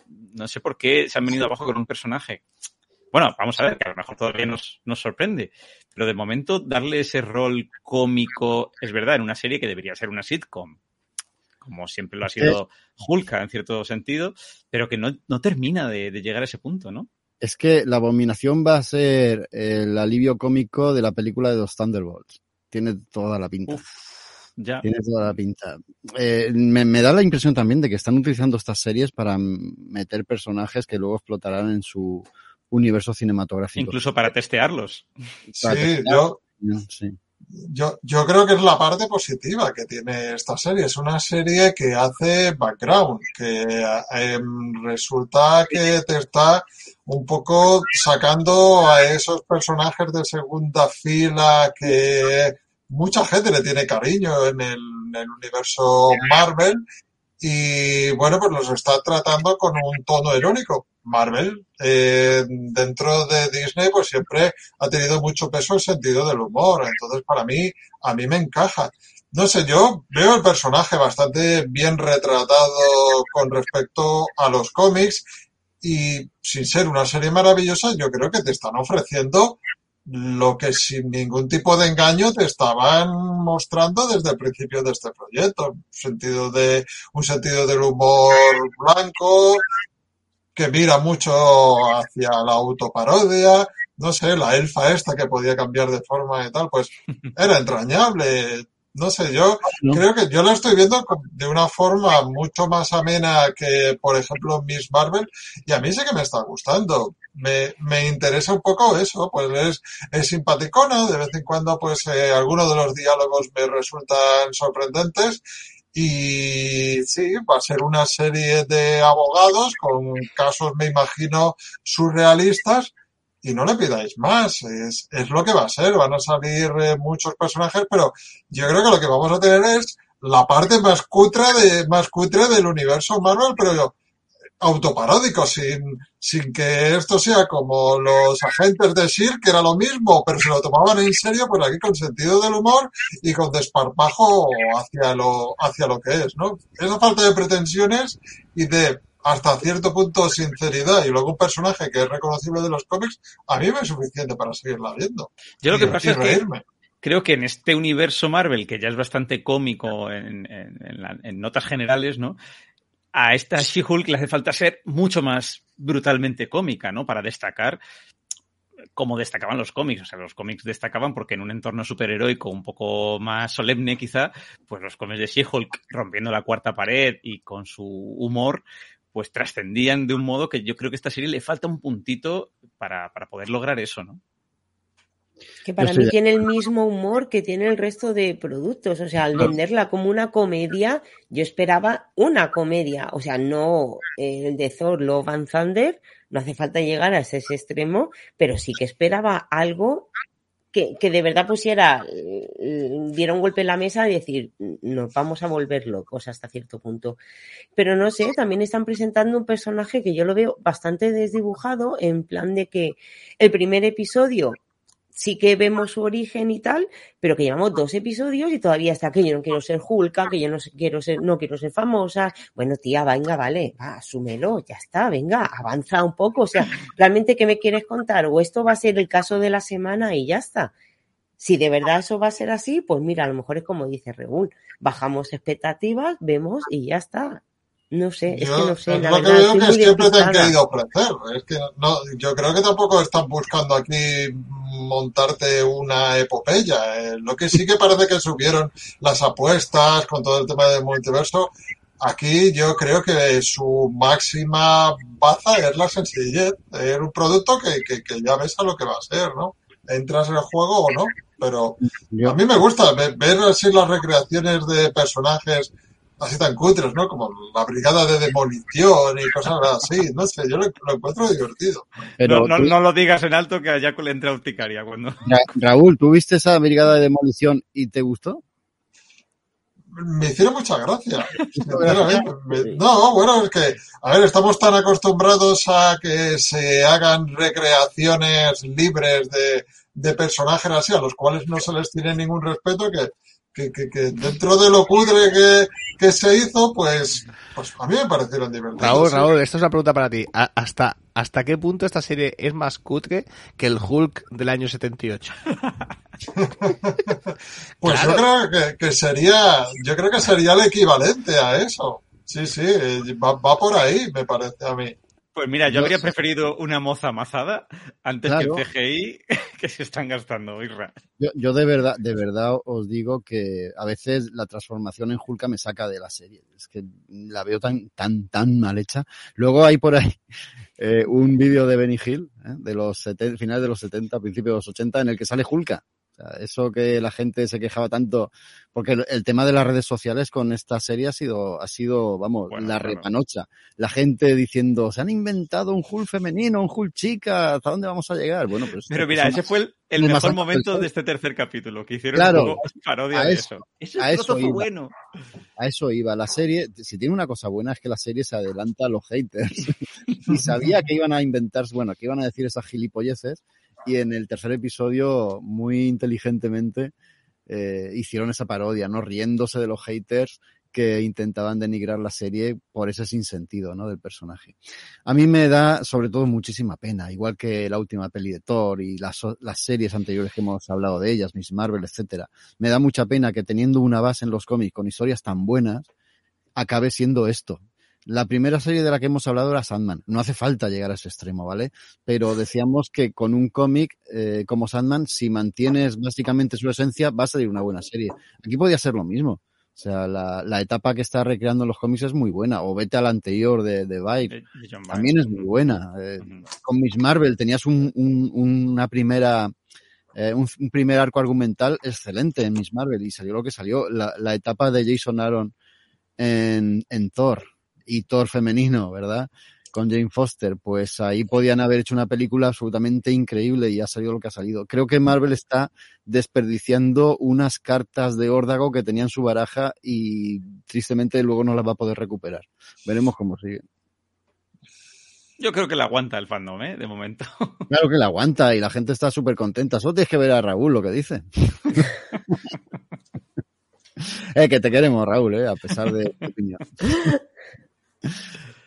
No sé por qué se han venido abajo con un personaje bueno, vamos a ver, que a lo mejor todavía nos, nos sorprende. Pero de momento, darle ese rol cómico, es verdad, en una serie que debería ser una sitcom, como siempre lo ha sido Hulka en cierto sentido, pero que no, no termina de, de, llegar a ese punto, ¿no? Es que la abominación va a ser el alivio cómico de la película de los Thunderbolts. Tiene toda la pinta. Uf, ya. Tiene toda la pinta. Eh, me, me, da la impresión también de que están utilizando estas series para meter personajes que luego explotarán en su universo cinematográfico. Incluso para testearlos. Sí, yo, sí. Yo, yo creo que es la parte positiva que tiene esta serie. Es una serie que hace background, que eh, resulta que te está un poco sacando a esos personajes de segunda fila que mucha gente le tiene cariño en el, en el universo Marvel y bueno, pues los está tratando con un tono irónico. Marvel, eh, dentro de Disney, pues siempre ha tenido mucho peso el sentido del humor. Entonces, para mí, a mí me encaja. No sé, yo veo el personaje bastante bien retratado con respecto a los cómics y sin ser una serie maravillosa, yo creo que te están ofreciendo lo que sin ningún tipo de engaño te estaban mostrando desde el principio de este proyecto. Un sentido de, un sentido del humor blanco, que mira mucho hacia la autoparodia, no sé, la elfa esta que podía cambiar de forma y tal, pues era entrañable. No sé, yo no. creo que yo la estoy viendo de una forma mucho más amena que, por ejemplo, Miss Marvel, y a mí sí que me está gustando. Me, me interesa un poco eso, pues es, es simpaticona, de vez en cuando, pues eh, algunos de los diálogos me resultan sorprendentes, y sí, va a ser una serie de abogados con casos, me imagino, surrealistas, y no le pidáis más, es, es lo que va a ser, van a salir eh, muchos personajes, pero yo creo que lo que vamos a tener es la parte más cutre de, más cutre del universo Marvel, pero autoparódico, sin, sin que esto sea como los agentes de SHIELD, que era lo mismo, pero se lo tomaban en serio, pues aquí con sentido del humor y con desparpajo hacia lo, hacia lo que es, ¿no? Esa falta de pretensiones y de hasta cierto punto sinceridad y luego un personaje que es reconocible de los cómics, a mí me es suficiente para seguirla viendo. Yo lo que y, pasa y es que creo que en este universo Marvel, que ya es bastante cómico en, en, en, la, en notas generales, ¿no? A esta She-Hulk le hace falta ser mucho más brutalmente cómica, ¿no? Para destacar como destacaban los cómics. O sea, los cómics destacaban porque en un entorno superheroico un poco más solemne, quizá, pues los cómics de She-Hulk rompiendo la cuarta pared y con su humor, pues trascendían de un modo que yo creo que a esta serie le falta un puntito para, para poder lograr eso, ¿no? Que para mí tiene el mismo humor que tiene el resto de productos. O sea, al venderla como una comedia, yo esperaba una comedia. O sea, no el de Thor, Love and Thunder, no hace falta llegar a ese extremo, pero sí que esperaba algo que, que de verdad pusiera, eh, diera un golpe en la mesa y decir, nos vamos a volver locos hasta cierto punto. Pero no sé, también están presentando un personaje que yo lo veo bastante desdibujado, en plan de que el primer episodio sí que vemos su origen y tal, pero que llevamos dos episodios y todavía está que yo no quiero ser Hulka, que yo no quiero ser, no quiero ser famosa. Bueno, tía, venga, vale, va, asúmelo, ya está, venga, avanza un poco. O sea, realmente, ¿qué me quieres contar? O esto va a ser el caso de la semana y ya está. Si de verdad eso va a ser así, pues mira, a lo mejor es como dice Reúl, bajamos expectativas, vemos y ya está. No sé, es que no sé. es la lo que verdad, veo estoy que siempre te han querido ofrecer. Es que no, yo creo que tampoco están buscando aquí montarte una epopeya. Eh, lo que sí que parece que subieron las apuestas con todo el tema del multiverso. Aquí yo creo que su máxima baza es la sencillez. Es un producto que, que, que ya ves a lo que va a ser, ¿no? Entras en el juego o no. Pero Yo- a mí me gusta ve- ver así las recreaciones de personajes así tan cutres, ¿no? Como la brigada de demolición y cosas así. No sé, yo lo, lo encuentro divertido. pero no, no, tú- no lo digas en alto que a Jaco le entra urticaria cuando... Ra- Raúl, ¿tú viste esa brigada de demolición y te gustó? Me hicieron mucha gracia. sinceramente. Me- no, bueno, es que, a ver, estamos tan acostumbrados a que se hagan recreaciones libres de, de personajes así, a los cuales no se les tiene ningún respeto, que, que, que, que dentro de lo cutre que, que se hizo, pues, pues a mí me parecieron divertidos. Raúl. Raúl, esto es una pregunta para ti. ¿A- ¿Hasta, ¿Hasta qué punto esta serie es más cutre que el Hulk del año 78? Pues yo creo que, que sería, yo creo que sería el equivalente a eso. Sí, sí, va, va por ahí, me parece a mí. Pues mira, yo habría preferido una moza amazada antes Claro. que el CGI que se están gastando, Irra. Yo, yo de verdad, de verdad os digo que a veces la transformación en Hulka me saca de la serie. Es que la veo tan, tan, tan mal hecha. Luego hay por ahí eh, un vídeo de Benny Hill, ¿eh? de los 70, finales de los 70, principios de los 80, en el que sale Hulka. Eso que la gente se quejaba tanto, porque el, el tema de las redes sociales con esta serie ha sido, ha sido, vamos, Bueno, la claro. repanocha. La gente diciendo, se han inventado un Hulk femenino, un Hulk chica, ¿hasta dónde vamos a llegar? Bueno, pues. Pero mira, ese fue el, el más mejor alto momento del de este tercer capítulo, que hicieron Claro. un poco parodia A de eso, eso. Ese a trozo eso iba. bueno. A eso iba. La serie, si tiene una cosa buena es que la serie se adelanta a los haters. y sabía que iban a inventarse, bueno, que iban a decir esas gilipolleces. Y en el tercer episodio, muy inteligentemente, eh, hicieron esa parodia, ¿no? Riéndose de los haters que intentaban denigrar la serie por ese sinsentido, ¿no? Del personaje. A mí me da, sobre todo, muchísima pena, igual que la última peli de Thor y las, las series anteriores que hemos hablado de ellas, Miss Marvel, etcétera. Me da mucha pena que teniendo una base en los cómics con historias tan buenas, acabe siendo esto. La primera serie de la que hemos hablado era Sandman. No hace falta llegar a ese extremo, ¿vale? Pero decíamos que con un cómic eh, como Sandman, si mantienes básicamente su esencia, va a salir una buena serie. Aquí podía ser lo mismo. O sea, la, la etapa que está recreando los cómics es muy buena. O vete a la anterior de, de Vibe. de John También es muy buena. Eh, con Miss Marvel tenías un, un- una primera eh, un, un primer arco argumental excelente en Miss Marvel y salió lo que salió. La, la etapa de Jason Aaron en, en Thor y Thor femenino, ¿verdad? Con Jane Foster, pues ahí podían haber hecho una película absolutamente increíble y ha salido lo que ha salido. Creo que Marvel está desperdiciando unas cartas de órdago que tenía en su baraja y tristemente luego no las va a poder recuperar. Veremos cómo sigue. Yo creo que la aguanta el fandom, ¿eh? De momento. Claro que la aguanta y la gente está súper contenta. Solo tienes que ver a Raúl lo que dice. eh, que te queremos, Raúl, eh, a pesar de tu opinión.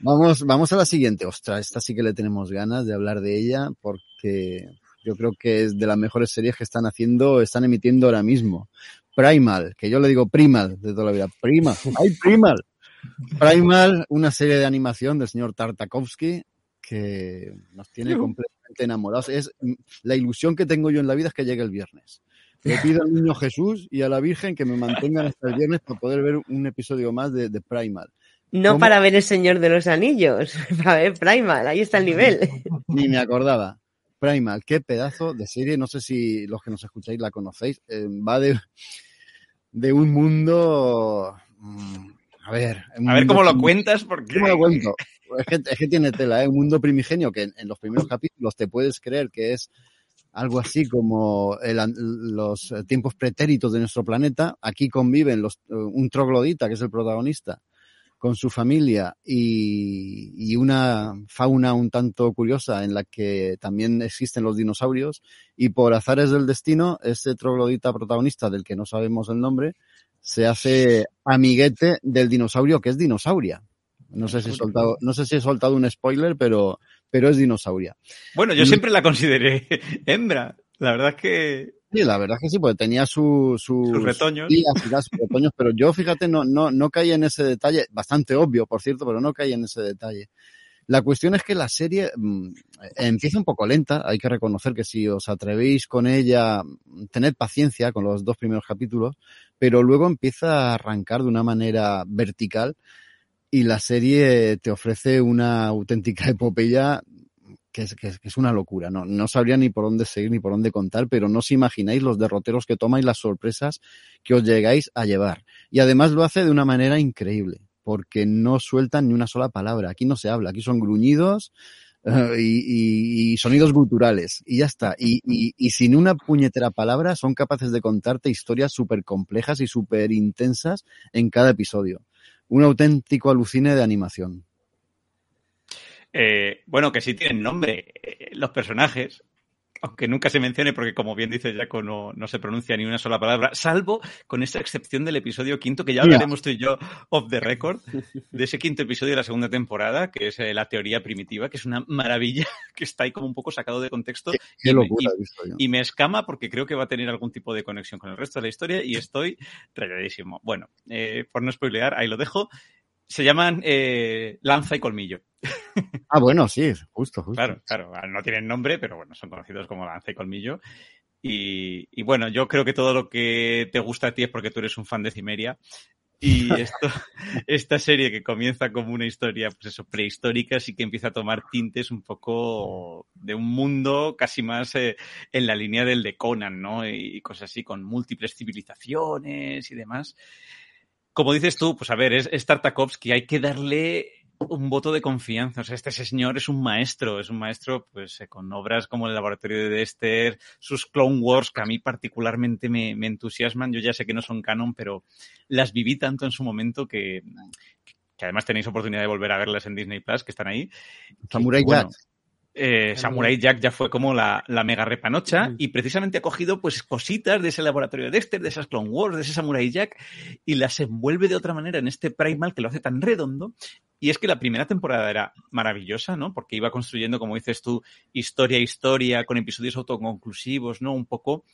Vamos, vamos a la siguiente. Ostras, esta sí que le tenemos ganas de hablar de ella porque yo creo que es de las mejores series que están haciendo, están emitiendo ahora mismo. Primal, que yo le digo Primal de toda la vida. Primal, ¡ay, Primal! Primal, una serie de animación del señor Tartakovsky que nos tiene completamente enamorados. Es la ilusión que tengo yo en la vida es que llegue el viernes. Le pido al niño Jesús y a la Virgen que me mantengan hasta el viernes para poder ver un episodio más de, de Primal. No ¿Cómo? para ver El Señor de los Anillos, para ver Primal, ahí está el nivel. Ni me acordaba. Primal, qué pedazo de serie. No sé si los que nos escucháis la conocéis. Eh, va de, de un mundo. mm, A ver. A ver cómo lo cuentas, porque... ¿Cómo lo cuento? Es que, es que tiene tela, ¿eh? Un mundo primigenio que en, en los primeros capítulos te puedes creer que es algo así como el, los tiempos pretéritos de nuestro planeta. Aquí conviven los, un troglodita, que es el protagonista, con su familia y, y, una fauna un tanto curiosa en la que también existen los dinosaurios y por azares del destino, este troglodita protagonista del que no sabemos el nombre, se hace amiguete del dinosaurio que es dinosauria. No sé si he soltado, no sé si he soltado un spoiler, pero, pero es dinosauria. Bueno, yo siempre la consideré hembra. La verdad es que Sí, la verdad es que sí, porque tenía su, su, sus retoños. sus retoños, pero yo, fíjate, no, no, no caí en ese detalle, bastante obvio, por cierto, pero no caí en ese detalle. La cuestión es que la serie mmm, empieza un poco lenta, hay que reconocer que si os atrevéis con ella, tened paciencia con los dos primeros capítulos, pero luego empieza a arrancar de una manera vertical y la serie te ofrece una auténtica epopeya que es, que es, que es una locura. No, no sabría ni por dónde seguir ni por dónde contar, pero no os imagináis los derroteros que toma y las sorpresas que os llegáis a llevar. Y además lo hace de una manera increíble, porque no sueltan ni una sola palabra. Aquí no se habla, aquí son gruñidos, y, y, y, sonidos guturales y ya está. Y, y, sin una puñetera palabra son capaces de contarte historias súper complejas y súper intensas en cada episodio. Un auténtico alucine de animación. Eh, bueno, que sí tienen nombre eh, los personajes, aunque nunca se mencione porque como bien dice Jaco no, no, se pronuncia ni una sola palabra, salvo con esta excepción del episodio quinto, que ya hablaremos tú y yo off the record, de ese quinto episodio de la segunda temporada, que es eh, la teoría primitiva, que es una maravilla, que está ahí como un poco sacado de contexto. Qué, qué y, locura, y, y, me escama porque creo que va a tener algún tipo de conexión con el resto de la historia y estoy rayadísimo. Bueno, eh, por no spoilear, ahí lo dejo. Se llaman eh, Lanza y Colmillo. Ah, bueno, sí, justo, justo. Claro, claro, no tienen nombre, pero bueno, son conocidos como Lanza y Colmillo. Y, y, bueno, yo creo que todo lo que te gusta a ti es porque tú eres un fan de Cimeria. Y esto, esta serie que comienza como una historia, pues eso, prehistórica, sí que empieza a tomar tintes un poco de un mundo casi más eh, en la línea del de Conan, ¿no? Y cosas así, con múltiples civilizaciones y demás. Como dices tú, pues a ver, es, es Tartakovsky, hay que darle un voto de confianza. O sea, este señor es un maestro, es un maestro pues con obras como el laboratorio de Dexter, sus Clone Wars, que a mí particularmente me, me, entusiasman. Yo ya sé que no son canon, pero las viví tanto en su momento que, que además tenéis oportunidad de volver a verlas en Disney Plus, que están ahí. Samurai bueno. Eh, Samurai Jack ya fue como la, la mega repanocha y precisamente ha cogido pues cositas de ese laboratorio de Dexter, de esas Clone Wars, de ese Samurai Jack y las envuelve de otra manera en este Primal que lo hace tan redondo. Y es que la primera temporada era maravillosa, ¿no? Porque iba construyendo, como dices tú, historia a historia, con episodios autoconclusivos, ¿no? Un poco,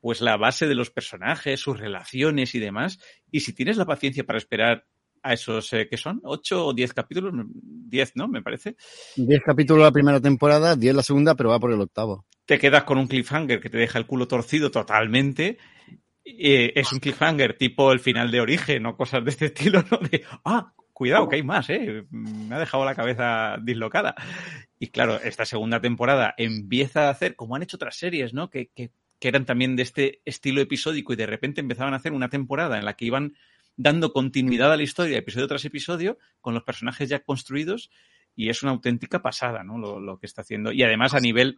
pues la base de los personajes, sus relaciones y demás. Y si tienes la paciencia para esperar a esos eh, que son ocho o diez capítulos, diez, ¿no? Me parece. Diez capítulos la primera temporada, diez la segunda, pero va por el octavo. Te quedas con un cliffhanger que te deja el culo torcido totalmente. Eh, es un cliffhanger tipo el final de origen o cosas de este estilo, ¿no? De, ah, cuidado, que hay más, ¿eh? Me ha dejado la cabeza dislocada. Y claro, esta segunda temporada empieza a hacer, como han hecho otras series, ¿no? Que, que, que eran también de este estilo episódico y de repente empezaban a hacer una temporada en la que iban dando continuidad a la historia, episodio tras episodio, con los personajes ya construidos, y es una auténtica pasada, ¿no? Lo, lo, que está haciendo. Y además a nivel,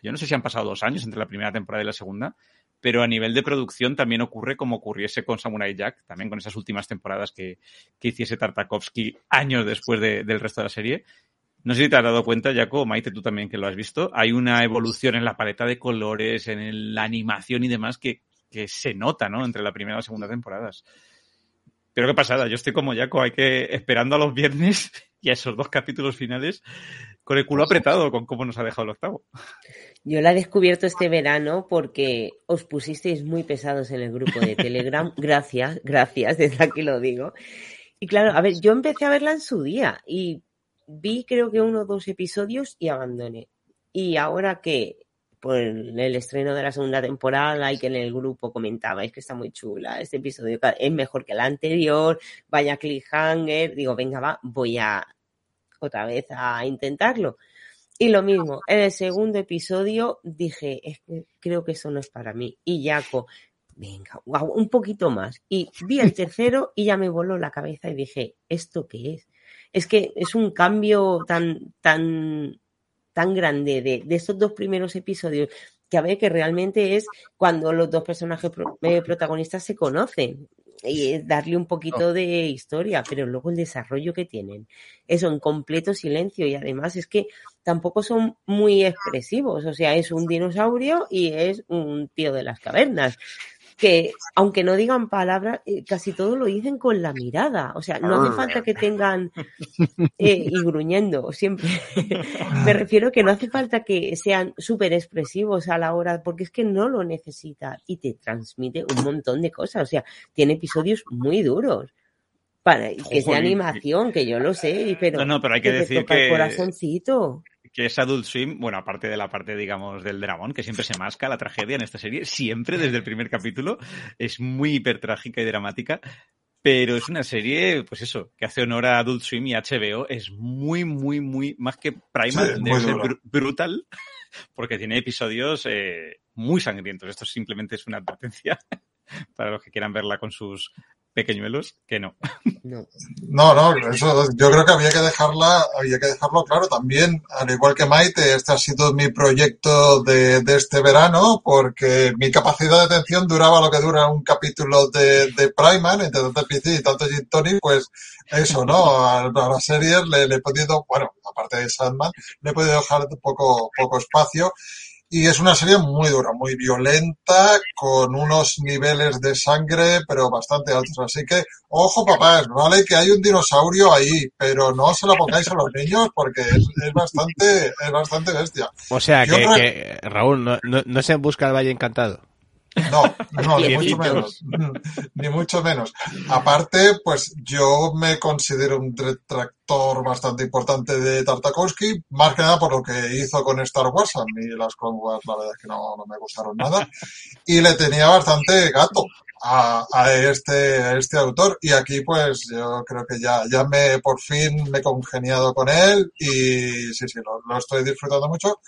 yo no sé si han pasado dos años entre la primera temporada y la segunda, pero a nivel de producción también ocurre como ocurriese con Samurai Jack, también con esas últimas temporadas que, que hiciese Tartakovsky años después de, del resto de la serie. No sé si te has dado cuenta, Jaco, Maite, tú también que lo has visto, hay una evolución en la paleta de colores, en la animación y demás que, que se nota, ¿no? Entre la primera y la segunda temporadas. Pero qué pasada, yo estoy como Jaco, hay que esperando a los viernes y a esos dos capítulos finales con el culo apretado con cómo nos ha dejado el octavo. Yo la he descubierto este verano porque os pusisteis muy pesados en el grupo de Telegram. Gracias, gracias, desde aquí lo digo. Y claro, a ver, yo empecé a verla en su día y vi creo que uno o dos episodios y abandoné. Y ahora que por el estreno de la segunda temporada y que en el grupo comentabais que está muy chula, este episodio es mejor que el anterior, vaya cliffhanger, digo, venga, va, voy a otra vez a intentarlo. Y lo mismo, en el segundo episodio dije, es que creo que eso no es para mí. Y Jaco, venga, un poquito más. Y vi el tercero y ya me voló la cabeza y dije, ¿esto qué es? Es que es un cambio tan, tan tan grande de, de estos dos primeros episodios que a ver, que realmente es cuando los dos personajes eh, protagonistas se conocen y darle un poquito de historia, pero luego el desarrollo que tienen, eso en completo silencio y además es que tampoco son muy expresivos, o sea, es un dinosaurio y es un tío de las cavernas que aunque no digan palabras, eh, casi todo lo dicen con la mirada. O sea, no hace falta que tengan eh, y gruñendo siempre. Me refiero que no hace falta que sean súper expresivos a la hora, porque es que no lo necesita y te transmite un montón de cosas. O sea, tiene episodios muy duros. Para que sea Jolín. animación, que yo lo sé, pero, No, no, pero hay que decir toca el que- corazoncito. Que es Adult Swim, bueno, aparte de la parte, digamos, del dragón, que siempre se masca la tragedia en esta serie, siempre desde el primer capítulo, es muy hipertrágica y dramática, pero es una serie, pues eso, que hace honor a Adult Swim y HBO, es muy, muy, muy, más que Prima, Sí, ser brutal, porque tiene episodios eh, muy sangrientos. Esto simplemente es una advertencia para los que quieran verla con sus pequeñuelos, que no. No. No, eso yo creo que había que dejarla, había que dejarlo claro también, al igual que Maite, este ha sido mi proyecto de, de este verano, porque mi capacidad de atención duraba lo que dura un capítulo de, de Priman, entre tanto PC y tanto Gin Tonic, pues eso, ¿no? A, a las series le, le he podido, bueno, aparte de Sandman, le he podido dejar poco, poco espacio. Y es una serie muy dura, muy violenta, con unos niveles de sangre, pero bastante altos. Así que, ojo papás, vale que hay un dinosaurio ahí, pero no se lo pongáis a los niños porque es, es bastante, es bastante bestia. O sea, Y que, otra- que, Raúl, no, no, no se busca el Valle Encantado. No, no, ni mucho menos. Ni mucho menos. Aparte, pues yo me considero un detractor bastante importante de Tartakovsky, más que nada por lo que hizo con Star Wars. A mí las Clone Wars, la verdad es que no, no me gustaron nada. Y le tenía bastante gato a, a este, a este autor. Y aquí, pues yo creo que ya, ya me, por fin me he congeniado con él y sí, sí, lo, lo estoy disfrutando mucho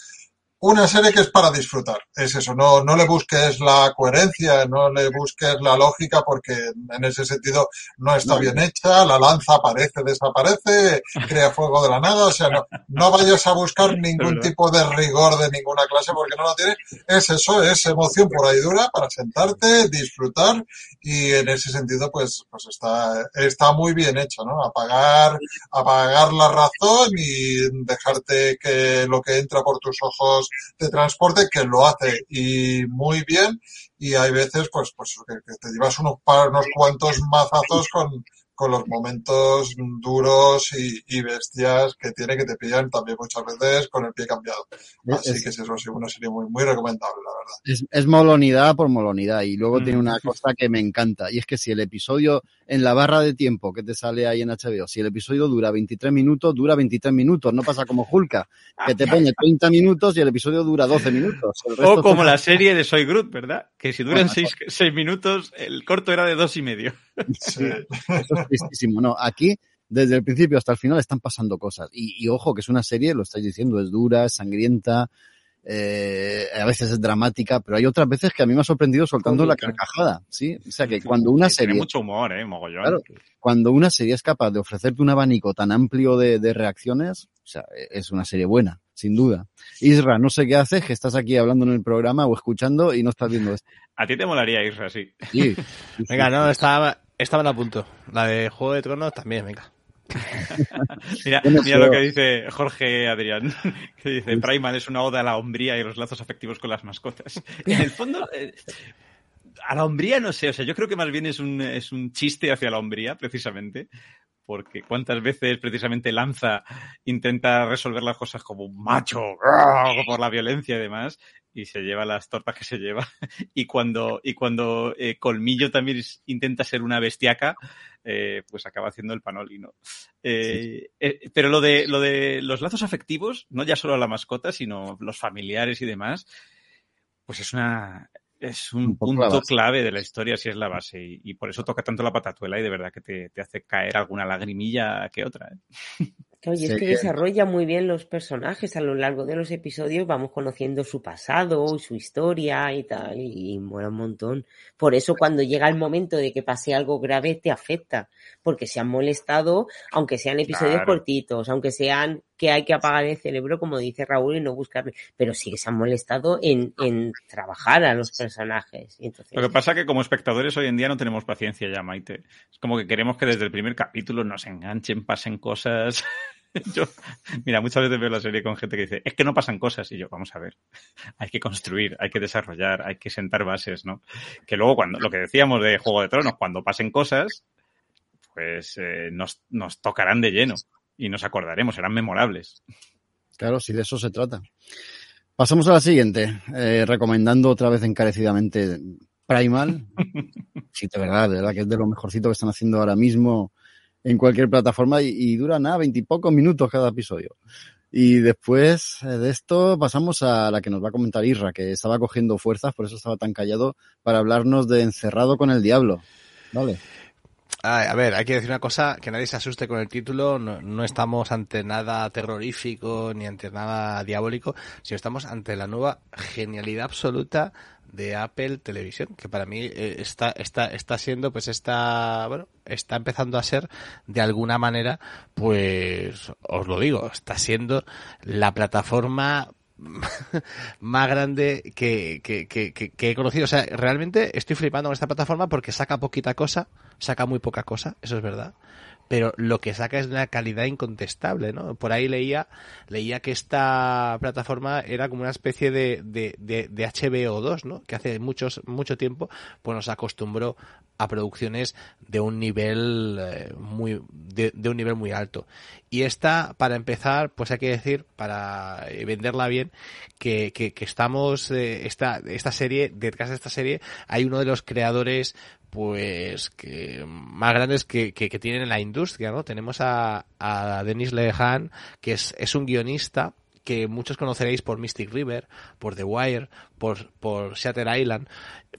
una serie que es para disfrutar. Es eso, no, no le busques la coherencia, no le busques la lógica, porque en ese sentido no está bien hecha, la lanza aparece, desaparece, crea fuego de la nada, o sea, no, no vayas a buscar ningún tipo de rigor de ninguna clase porque no lo tiene. Es eso, es emoción por ahí dura para sentarte, disfrutar y en ese sentido pues, pues está, está muy bien hecho, ¿no? Apagar, apagar la razón y dejarte que lo que entra por tus ojos de transporte, que lo hace y muy bien, y hay veces pues, pues que, que te llevas unos, par- unos cuantos mazazos con, con los momentos duros y, y bestias que tiene que te pillan también muchas veces con el pie cambiado. Así Es- que es eso, sí, una serie muy, muy recomendable, la verdad. Es, es molonidad por molonidad y luego Mm. tiene una cosa que me encanta y es que si el episodio en la barra de tiempo que te sale ahí en HBO, si el episodio dura 23 minutos, dura 23 minutos, no pasa como Hulka, que te pone 30 minutos y el episodio dura 12 minutos. O como la serie de Soy Groot, ¿verdad? Que si duran Bueno, seis, seis minutos, el corto era de dos y medio. Sí. Eso es tristísimo. No, aquí desde el principio hasta el final están pasando cosas. Y, y ojo, que es una serie, lo estáis diciendo, es dura, es sangrienta, eh, a veces es dramática, pero hay otras veces que a mí me ha sorprendido soltando la carcajada, ¿sí? O sea que cuando una Sí, Tiene serie, mucho humor, ¿eh? Mogollón. Claro. cuando una serie es capaz de ofrecerte un abanico tan amplio de, de reacciones, o sea, es una serie buena, sin duda. Isra, no sé qué haces, que estás aquí hablando en el programa o escuchando y no estás viendo esto. A ti te molaría, Isra, sí. Sí, sí, sí. Venga, no, estaba, estaban a punto. La de Juego de Tronos también, venga. Mira, Bueno, mira pero- lo que dice Jorge Adrián, que dice, Primal es una oda a la hombría y los lazos afectivos con las mascotas. En el fondo, eh, a la hombría no sé, o sea, yo creo que más bien es un, es un chiste hacia la hombría, precisamente, porque cuántas veces precisamente Lanza intenta resolver las cosas como un macho, ¡grrr! por la violencia y demás, y se lleva las tortas que se lleva. Y cuando, y cuando eh, Colmillo también es- intenta ser una bestiaca, eh, pues acaba haciendo el panoli, ¿no? Eh, eh, pero lo de, lo de los lazos afectivos, no ya solo a la mascota, sino los familiares y demás, pues es una, es un, punto clave de la historia, si es la base, y, y por eso toca tanto la patatuela y de verdad que te, te hace caer alguna lagrimilla que otra. Oye, es que que- desarrolla muy bien los personajes a lo largo de los episodios, vamos conociendo su pasado, su historia y tal, y mola un montón. Por eso cuando llega el momento de que pase algo grave te afecta, porque se han molestado, aunque sean episodios Claro. cortitos, aunque sean que hay que apagar el cerebro, como dice Raúl, y no buscarle. Pero sí que se han molestado en, en trabajar a los personajes. Y entonces, Lo que pasa es que como espectadores hoy en día no tenemos paciencia ya, Maite. Es como que queremos que desde el primer capítulo nos enganchen, pasen cosas. Yo, mira, muchas veces veo la serie con gente que dice, es que no pasan cosas. Y yo, vamos a ver, hay que construir, hay que desarrollar, hay que sentar bases, ¿no? Que luego, cuando lo que decíamos de Juego de Tronos, cuando pasen cosas, pues eh, nos, nos tocarán de lleno y nos acordaremos, serán memorables. Claro, si de eso se trata. Pasamos a la siguiente, eh, recomendando otra vez encarecidamente Primal. Sí, de verdad, de verdad que es de lo mejorcito que están haciendo ahora mismo en cualquier plataforma y, dura nada, veintipocos minutos cada episodio. Y después de esto pasamos a la que nos va a comentar Irra, que estaba cogiendo fuerzas, por eso estaba tan callado, para hablarnos de Encerrado con el Diablo. Vale. A ver, hay que decir una cosa, que nadie se asuste con el título, no, no estamos ante nada terrorífico ni ante nada diabólico, sino estamos ante la nueva genialidad absoluta de Apple Televisión, que para mí eh, está, está, está siendo, pues está, bueno, está empezando a ser de alguna manera, pues, os lo digo, está siendo la plataforma más grande que, que, que, que, he conocido. O sea, realmente estoy flipando con esta plataforma porque saca poquita cosa, saca muy poca cosa, eso es verdad. Pero lo que saca es una calidad incontestable, ¿no? Por ahí leía, leía que esta plataforma era como una especie de, de, de, de HBO2, ¿no? Que hace muchos, mucho tiempo, pues nos acostumbró a producciones de un nivel eh, muy, de, de un nivel muy alto. Y esta, para empezar, pues hay que decir, para eh, venderla bien, que, que, que estamos, eh, esta, esta serie, detrás de esta serie, hay uno de los creadores pues que más grandes que, que, tienen en la industria, ¿no? Tenemos a, a Denis Lehan, que es, es un guionista que muchos conoceréis por Mystic River, por The Wire, por, por Shatter Island.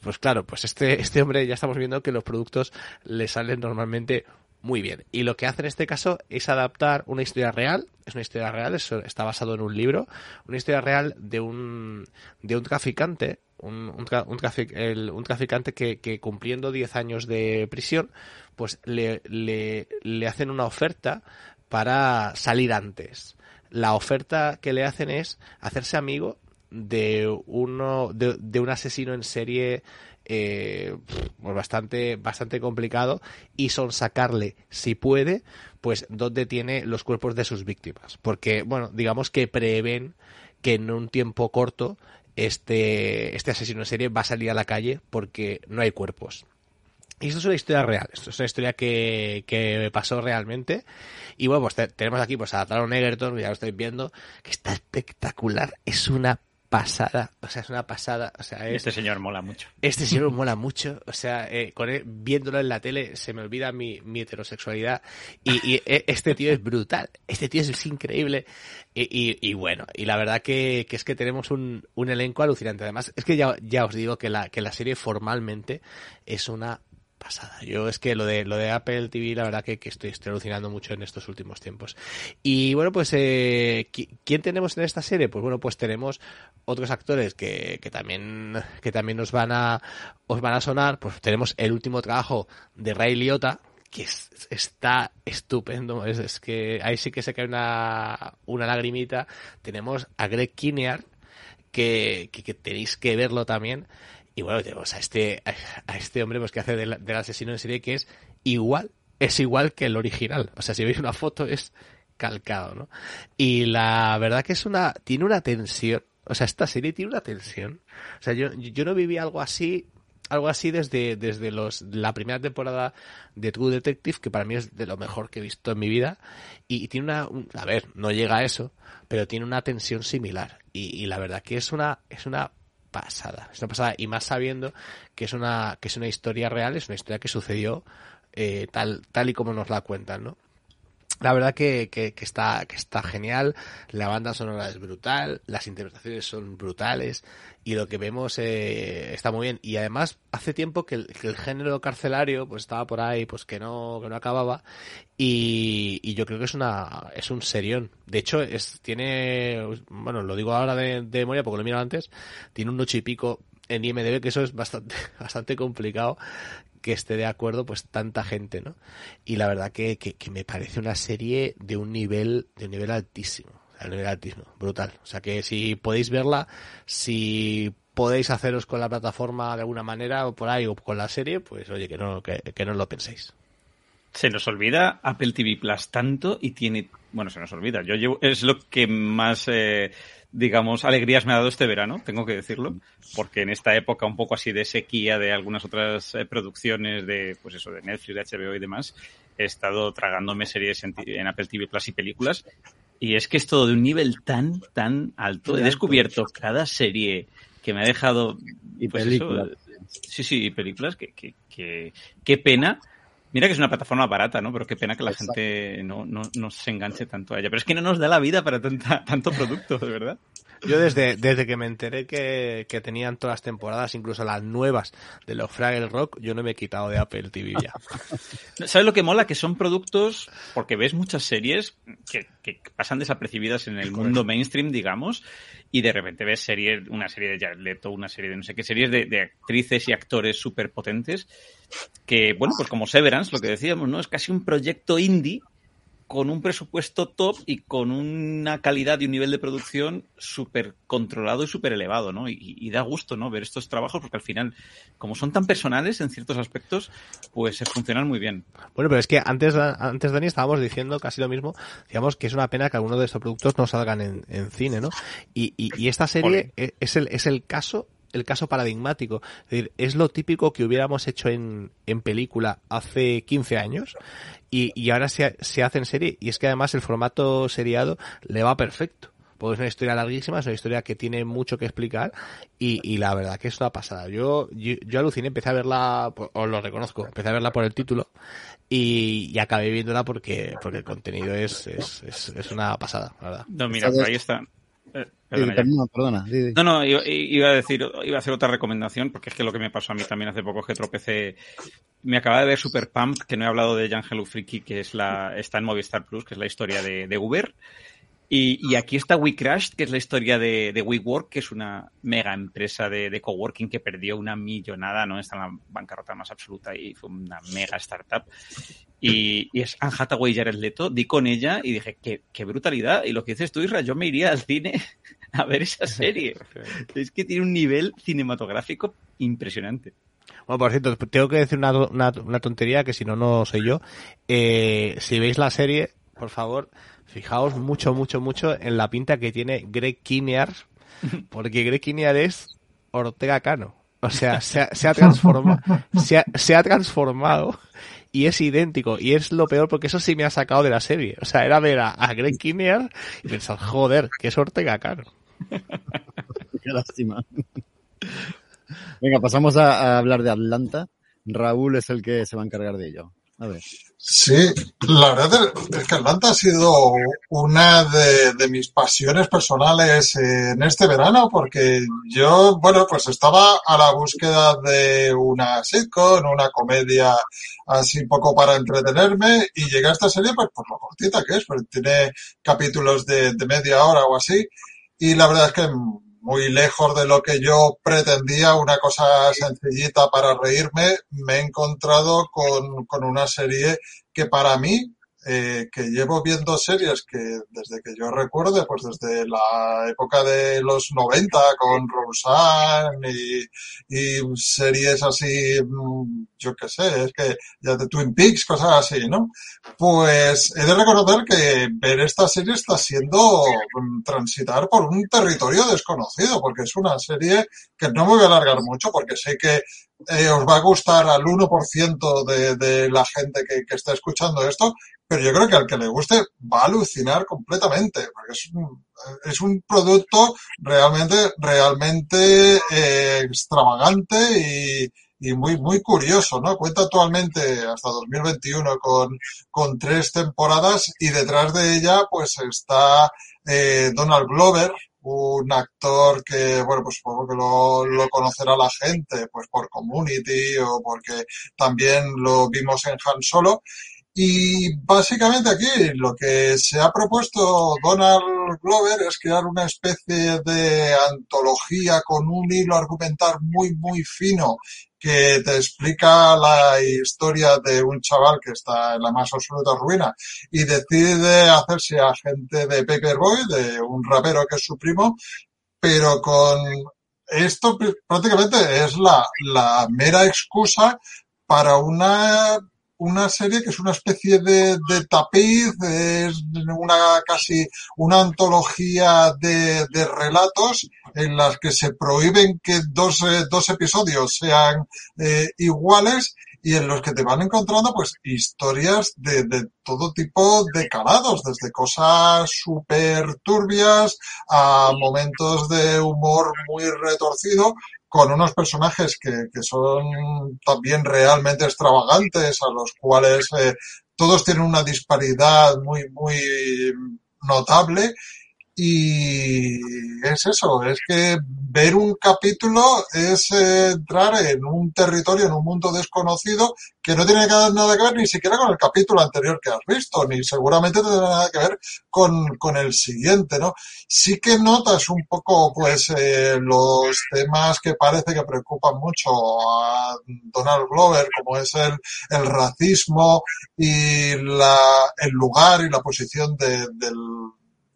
Pues claro, pues este, este hombre ya estamos viendo que los productos le salen normalmente muy bien. Y lo que hace en este caso es adaptar una historia real, es una historia real, eso está basado en un libro, una historia real de un, de un traficante, un, un, tra un, traficante que, cumpliendo 10 años de prisión, pues le, le, hacen una oferta para salir antes. La oferta que le hacen es hacerse amigo de uno de un asesino en serie eh, pues bastante bastante complicado y son sacarle si puede pues donde tiene los cuerpos de sus víctimas porque bueno digamos que prevén que en un tiempo corto este este asesino en serie va a salir a la calle porque no hay cuerpos y esto es una historia real, esto es una historia que, que pasó realmente. Y bueno, pues te, tenemos aquí pues a Taron Egerton, ya lo estáis viendo, que está espectacular, es una pasada, o sea, es una pasada, o sea, es, este señor mola mucho. Este señor mola mucho, o sea, eh, con él, viéndolo en la tele se me olvida mi, mi heterosexualidad. Y, y, este tío es brutal, este tío es increíble. Y, y, y bueno, y la verdad que, que, es que tenemos un, un elenco alucinante, además es que ya, ya os digo que la, que la serie formalmente es una pasada. Yo es que lo de lo de Apple TV, la verdad que, que estoy, estoy, alucinando mucho en estos últimos tiempos. Y bueno, pues eh, ¿quién tenemos en esta serie? Pues bueno, pues tenemos otros actores que, que también que también nos van a os van a sonar. Pues tenemos el último trabajo de Ray Liotta, que es, está estupendo. Es, que ahí sí que se cae una, una lagrimita. Tenemos a Greg Kinnear, que, que tenéis que verlo también. Y bueno, tenemos a este, a este hombre pues, que hace del, asesino en serie que es igual, es igual que el original. O sea, si veis una foto es calcado, ¿no? Y la verdad que es una, tiene una tensión. O sea, esta serie tiene una tensión. O sea, yo, yo no viví algo así, algo así desde, desde los, la primera temporada de True Detective, que para mí es de lo mejor que he visto en mi vida. Y, tiene una, un, a ver, no llega a eso, pero tiene una tensión similar. Y, y la verdad que es una, es una pasada, es pasada y más sabiendo que es una que es una historia real, es una historia que sucedió eh, tal tal y como nos la cuentan, ¿no? La verdad que, que, que, está, que está genial, la banda sonora es brutal, las interpretaciones son brutales y lo que vemos eh, está muy bien. Y además hace tiempo que el, género carcelario pues estaba por ahí, pues que no, que no acababa y, y yo creo que es una es un serión. De hecho, es, tiene, bueno, lo digo ahora de, de memoria porque lo he mirado antes, tiene un ocho y pico en IMDB, que eso es bastante, bastante complicado que esté de acuerdo pues tanta gente, ¿no? Y la verdad que, que, me parece una serie de un nivel, de un nivel altísimo, un nivel altísimo, brutal. O sea que si podéis verla, si podéis haceros con la plataforma de alguna manera o por ahí o con la serie, pues oye, que no, que, que no lo penséis. Se nos olvida Apple TV Plus tanto y tiene, bueno, se nos olvida. Yo llevo, es lo que más, eh, digamos, alegrías me ha dado este verano, tengo que decirlo, porque en esta época un poco así de sequía de algunas otras eh, producciones de, pues eso, de Netflix, de HBO y demás, he estado tragándome series en, en Apple TV Plus y películas y es que es todo de un nivel tan, tan alto. He descubierto cada serie que me ha dejado. Y pues películas. eso, sí, sí, y películas. Que, que, que, qué pena. Mira que es una plataforma barata, ¿no? Pero qué pena que la Exacto. gente no, no, no se enganche tanto a ella. Pero es que no nos da la vida para tanta, tanto producto, de verdad. Yo desde, desde que me enteré que, que tenían todas las temporadas, incluso las nuevas de los Fraggle Rock, yo no me he quitado de Apple TV ya. ¿Sabes lo que mola? Que son productos, porque ves muchas series que, que pasan desapercibidas en el mundo mainstream, digamos, y de repente ves series, una serie de Jared Leto, una serie de no sé qué, series de, de actrices y actores súper potentes, que, bueno, pues como Severance, lo que decíamos, ¿no? Es casi un proyecto indie con un presupuesto top y con una calidad y un nivel de producción súper controlado y súper elevado, ¿no? Y, y da gusto, ¿no? Ver estos trabajos porque al final, como son tan personales en ciertos aspectos, pues se funcionan muy bien. Bueno, pero es que antes, antes Dani, estábamos diciendo casi lo mismo. Decíamos que es una pena que algunos de estos productos no salgan en, en cine, ¿no? Y, y, y esta serie e- es el, es el caso el caso paradigmático. Es decir, es lo típico que hubiéramos hecho en, en película hace 15 años y, y ahora se, se hace en serie. Y es que además el formato seriado le va perfecto. Pues es una historia larguísima, es una historia que tiene mucho que explicar y, y la verdad que es una pasada. Yo, yo, yo aluciné, empecé a verla, os lo reconozco, empecé a verla por el título y, y acabé viéndola porque, porque el contenido es, es, es, es una pasada, la verdad. No, mira, por ahí está. Eh, perdona. No, no, iba, iba a decir, iba a hacer otra recomendación, porque es que lo que me pasó a mí también hace poco es que tropecé. Me acaba de ver Super Pump, que no he hablado de Jan Freaky, que es la, está en Movistar Plus, que es la historia de, de Uber. Y, y, aquí está WeCrashed, que es la historia de, de WeWork, que es una mega empresa de, de, coworking que perdió una millonada, ¿no? Está en la bancarrota más absoluta y fue una mega startup. Y, y es Anne Hathaway y Jared Leto. Di con ella y dije, qué, qué brutalidad. Y lo que dices tú, Isra, yo me iría al cine a ver esa serie. es que tiene un nivel cinematográfico impresionante. Bueno, por cierto, tengo que decir una, una, una tontería que si no, no soy yo. Eh, si veis la serie, por favor, fijaos mucho, mucho, mucho en la pinta que tiene Greg Kinnear, porque Greg Kinnear es Ortega Cano. O sea, se ha, se ha transformado, se ha, se ha transformado y es idéntico. Y es lo peor porque eso sí me ha sacado de la serie. O sea, era ver a, a Greg Kinnear y pensar, joder, que es Ortega Cano. Qué lástima. Venga, pasamos a, a, hablar de Atlanta. Raúl es el que se va a encargar de ello. A ver. Sí, la verdad es que Atlanta ha sido una de, mis pasiones personales en este verano porque yo, bueno, pues estaba a la búsqueda de una sitcom, una comedia así un poco para entretenerme y llegué a esta serie pues por lo cortita que es, porque tiene capítulos de, de media hora o así y la verdad es que muy lejos de lo que yo pretendía, una cosa sencillita para reírme, me he encontrado con, con una serie que para mí, eh, que llevo viendo series que desde que yo recuerde, pues desde la época de los 90 con Roseanne y, series así, yo qué sé, es que ya de Twin Peaks, cosas así, ¿no? Pues he de reconocer que ver esta serie está siendo transitar por un territorio desconocido, porque es una serie que no me voy a alargar mucho, porque sé que eh, os va a gustar al 1% de, de la gente que, que está escuchando esto, pero yo creo que al que le guste va a alucinar completamente, porque es un, es un producto realmente, realmente eh, extravagante y, y muy, muy curioso, ¿no? Cuenta actualmente hasta 2021 con, con tres temporadas y detrás de ella pues está eh, Donald Glover, un actor que, bueno, pues supongo que lo, lo, conocerá la gente, pues por Community o porque también lo vimos en Han Solo. Y básicamente aquí lo que se ha propuesto Donald Glover es crear una especie de antología con un hilo argumental muy, muy fino que te explica la historia de un chaval que está en la más absoluta ruina y decide hacerse agente de Paperboy, de un rapero que es su primo, pero con esto prácticamente es la, la mera excusa para una una serie que es una especie de, de tapiz, es una casi una antología de, de relatos en las que se prohíben que dos, eh, dos episodios sean eh, iguales y en los que te van encontrando pues historias de, de todo tipo de calados, desde cosas súper turbias a momentos de humor muy retorcido con unos personajes que, que son también realmente extravagantes, a los cuales eh, todos tienen una disparidad muy, muy notable y es eso, es que ver un capítulo es eh, entrar en un territorio, en un mundo desconocido que no tiene nada que ver ni siquiera con el capítulo anterior que has visto, ni seguramente tendrá nada que ver con, con el siguiente, ¿no? Sí que notas un poco, pues, eh, los temas que parece que preocupan mucho a Donald Glover, como es el, el racismo y la, el lugar y la posición de, del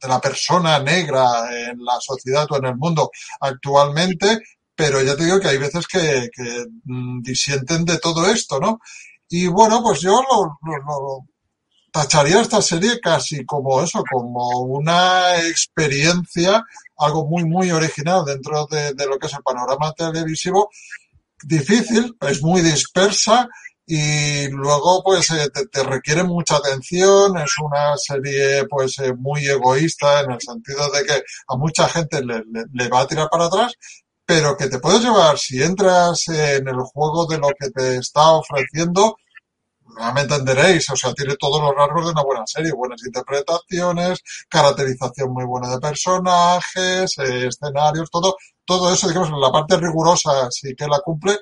de la persona negra en la sociedad o en el mundo actualmente, pero ya te digo que hay veces que, que mm, disienten de todo esto, ¿no? Y bueno, pues yo lo, tacharía esta serie casi como eso, como una experiencia, algo muy, muy original dentro de, de lo que es el panorama televisivo, difícil, es muy dispersa, y luego pues eh, te, requiere mucha atención, es una serie pues eh, muy egoísta en el sentido de que a mucha gente le, le, va a tirar para atrás, pero que te puedes llevar si entras en el juego de lo que te está ofreciendo, no me entenderéis, o sea, tiene todos los rasgos de una buena serie, buenas interpretaciones, caracterización muy buena de personajes, eh, escenarios, todo, todo eso, digamos, la parte rigurosa sí que la cumple,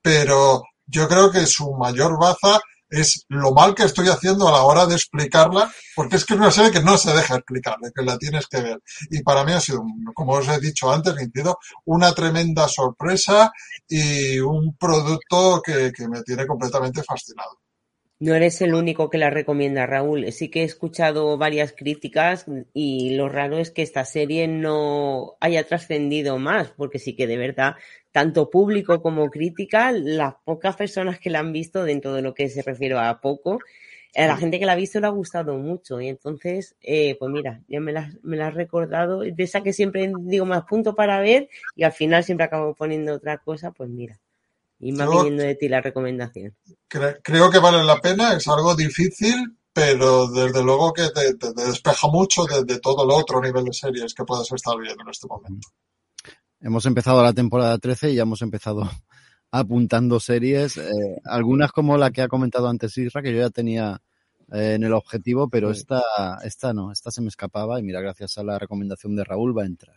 pero yo creo que su mayor baza es lo mal que estoy haciendo a la hora de explicarla, porque es que es una serie que no se deja explicar, de que la tienes que ver. Y para mí ha sido, como os he dicho antes, una tremenda sorpresa y un producto que, que me tiene completamente fascinado. No eres el único que la recomienda, Raúl. Sí que he escuchado varias críticas y lo raro es que esta serie no haya trascendido más, porque sí que de verdad, tanto público como crítica, las pocas personas que la han visto dentro de lo que se refiere a poco, a la gente que la ha visto le ha gustado mucho. Y entonces, eh, pues mira, ya me la, me la has recordado. De esa que siempre digo más punto para ver y al final siempre acabo poniendo otra cosa, pues mira. Y más viniendo de ti la recomendación. creo que vale la pena, es algo difícil, pero desde luego que te, despeja mucho de, todo el otro nivel de series que puedas estar viendo en este momento. Hemos empezado la temporada 13 y ya hemos empezado apuntando series, eh, algunas como la que ha comentado antes Isra, que yo ya tenía eh, en el objetivo, pero esta, esta no, esta se me escapaba y mira, gracias a la recomendación de Raúl va a entrar.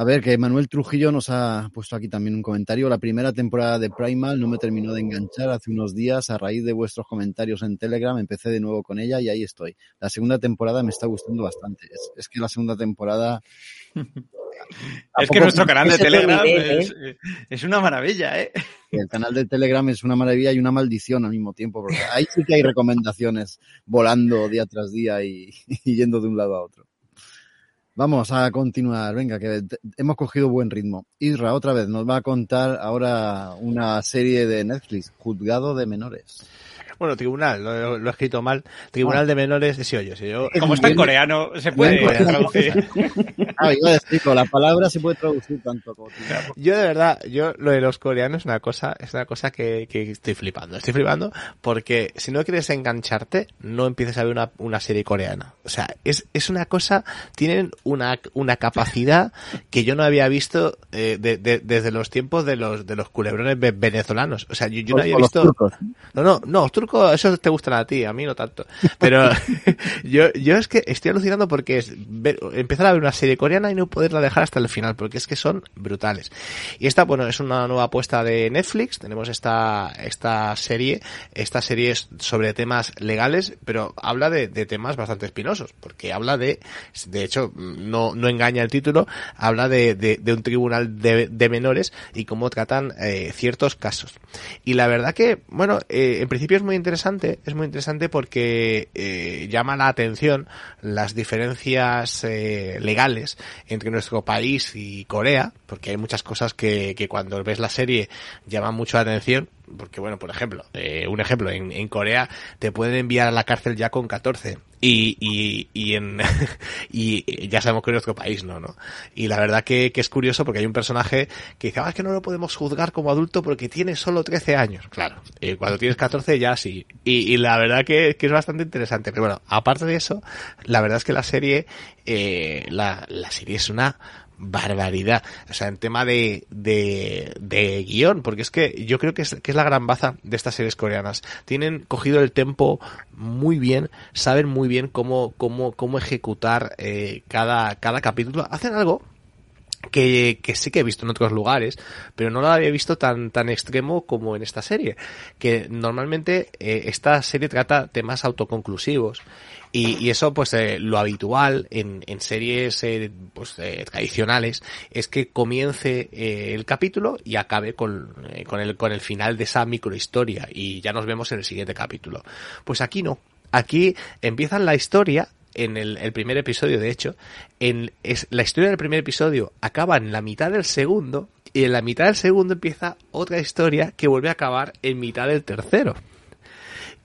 A ver, que Manuel Trujillo nos ha puesto aquí también un comentario. La primera temporada de Primal no me terminó de enganchar hace unos días. A raíz de vuestros comentarios en Telegram empecé de nuevo con ella y ahí estoy. La segunda temporada me está gustando bastante. Es, que la segunda temporada... es que nuestro canal de Telegram ¿eh? es, una maravilla, ¿eh? El canal de Telegram es una maravilla y una maldición al mismo tiempo, porque ahí sí que hay recomendaciones volando día tras día y yendo de un lado a otro. Vamos a continuar, venga, que hemos cogido buen ritmo. Isra, otra vez, nos va a contar ahora una serie de Netflix, Juzgado de Menores. Bueno, tribunal, lo, he escrito mal. Tribunal ah. de menores, sí, oye, sí, yo, Como está en coreano, se puede traducir. ah, iba a decir, la palabra se puede traducir tanto como Yo de verdad, yo lo de los coreanos es una cosa, es una cosa que, que estoy flipando. Estoy flipando porque si no quieres engancharte, no empieces a ver una, una serie coreana. O sea, es, es una cosa, tienen una, una capacidad que yo no había visto eh, de, de, desde los tiempos de los, de los culebrones venezolanos. O sea, yo, yo no había visto... No, no, no, los turcos eso te gustan a ti, a mí no tanto. Pero yo, yo es que estoy alucinando porque es empezar a ver una serie coreana y no poderla dejar hasta el final, porque es que son brutales. Y esta, bueno, es una nueva apuesta de Netflix. Tenemos esta, esta serie, esta serie es sobre temas legales, pero habla de, de temas bastante espinosos, porque habla de, de hecho, no, no engaña el título, habla de, de, de un tribunal de, de, menores y cómo tratan eh, ciertos casos. Y la verdad que, bueno, eh, en principio es muy interesante, es muy interesante porque eh, llama la atención las diferencias eh, legales entre nuestro país y Corea, porque hay muchas cosas que, que cuando ves la serie llaman mucho la atención, porque bueno, por ejemplo, eh, un ejemplo, en, Corea te pueden enviar a la cárcel ya con 14 y, y, y en y ya sabemos que en nuestro país no, ¿no? Y la verdad que, es curioso porque hay un personaje que dice, ah, es que no lo podemos juzgar como adulto porque tiene solo 13 años. Claro, y cuando tienes 14 ya sí. Y, y la verdad que, que, es bastante interesante. Pero bueno, aparte de eso, la verdad es que la serie, eh, la, la serie es una barbaridad. O sea, en tema de, de, de guion, porque es que yo creo que es, que es la gran baza de estas series coreanas. Tienen cogido el tempo muy bien, saben muy bien cómo, cómo, cómo ejecutar eh, cada, cada capítulo. Hacen algo que, que, sí que he visto en otros lugares, pero no lo había visto tan, tan extremo como en esta serie. Que normalmente eh, esta serie trata temas autoconclusivos y, y eso, pues, eh, lo habitual en, en series eh, pues, eh, tradicionales es que comience eh, el capítulo y acabe con, eh, con, el, con el final de esa microhistoria y ya nos vemos en el siguiente capítulo. Pues aquí no. Aquí empiezan la historia en el, primer episodio, de hecho, en es, la historia del primer episodio acaba en la mitad del segundo y en la mitad del segundo empieza otra historia que vuelve a acabar en mitad del tercero.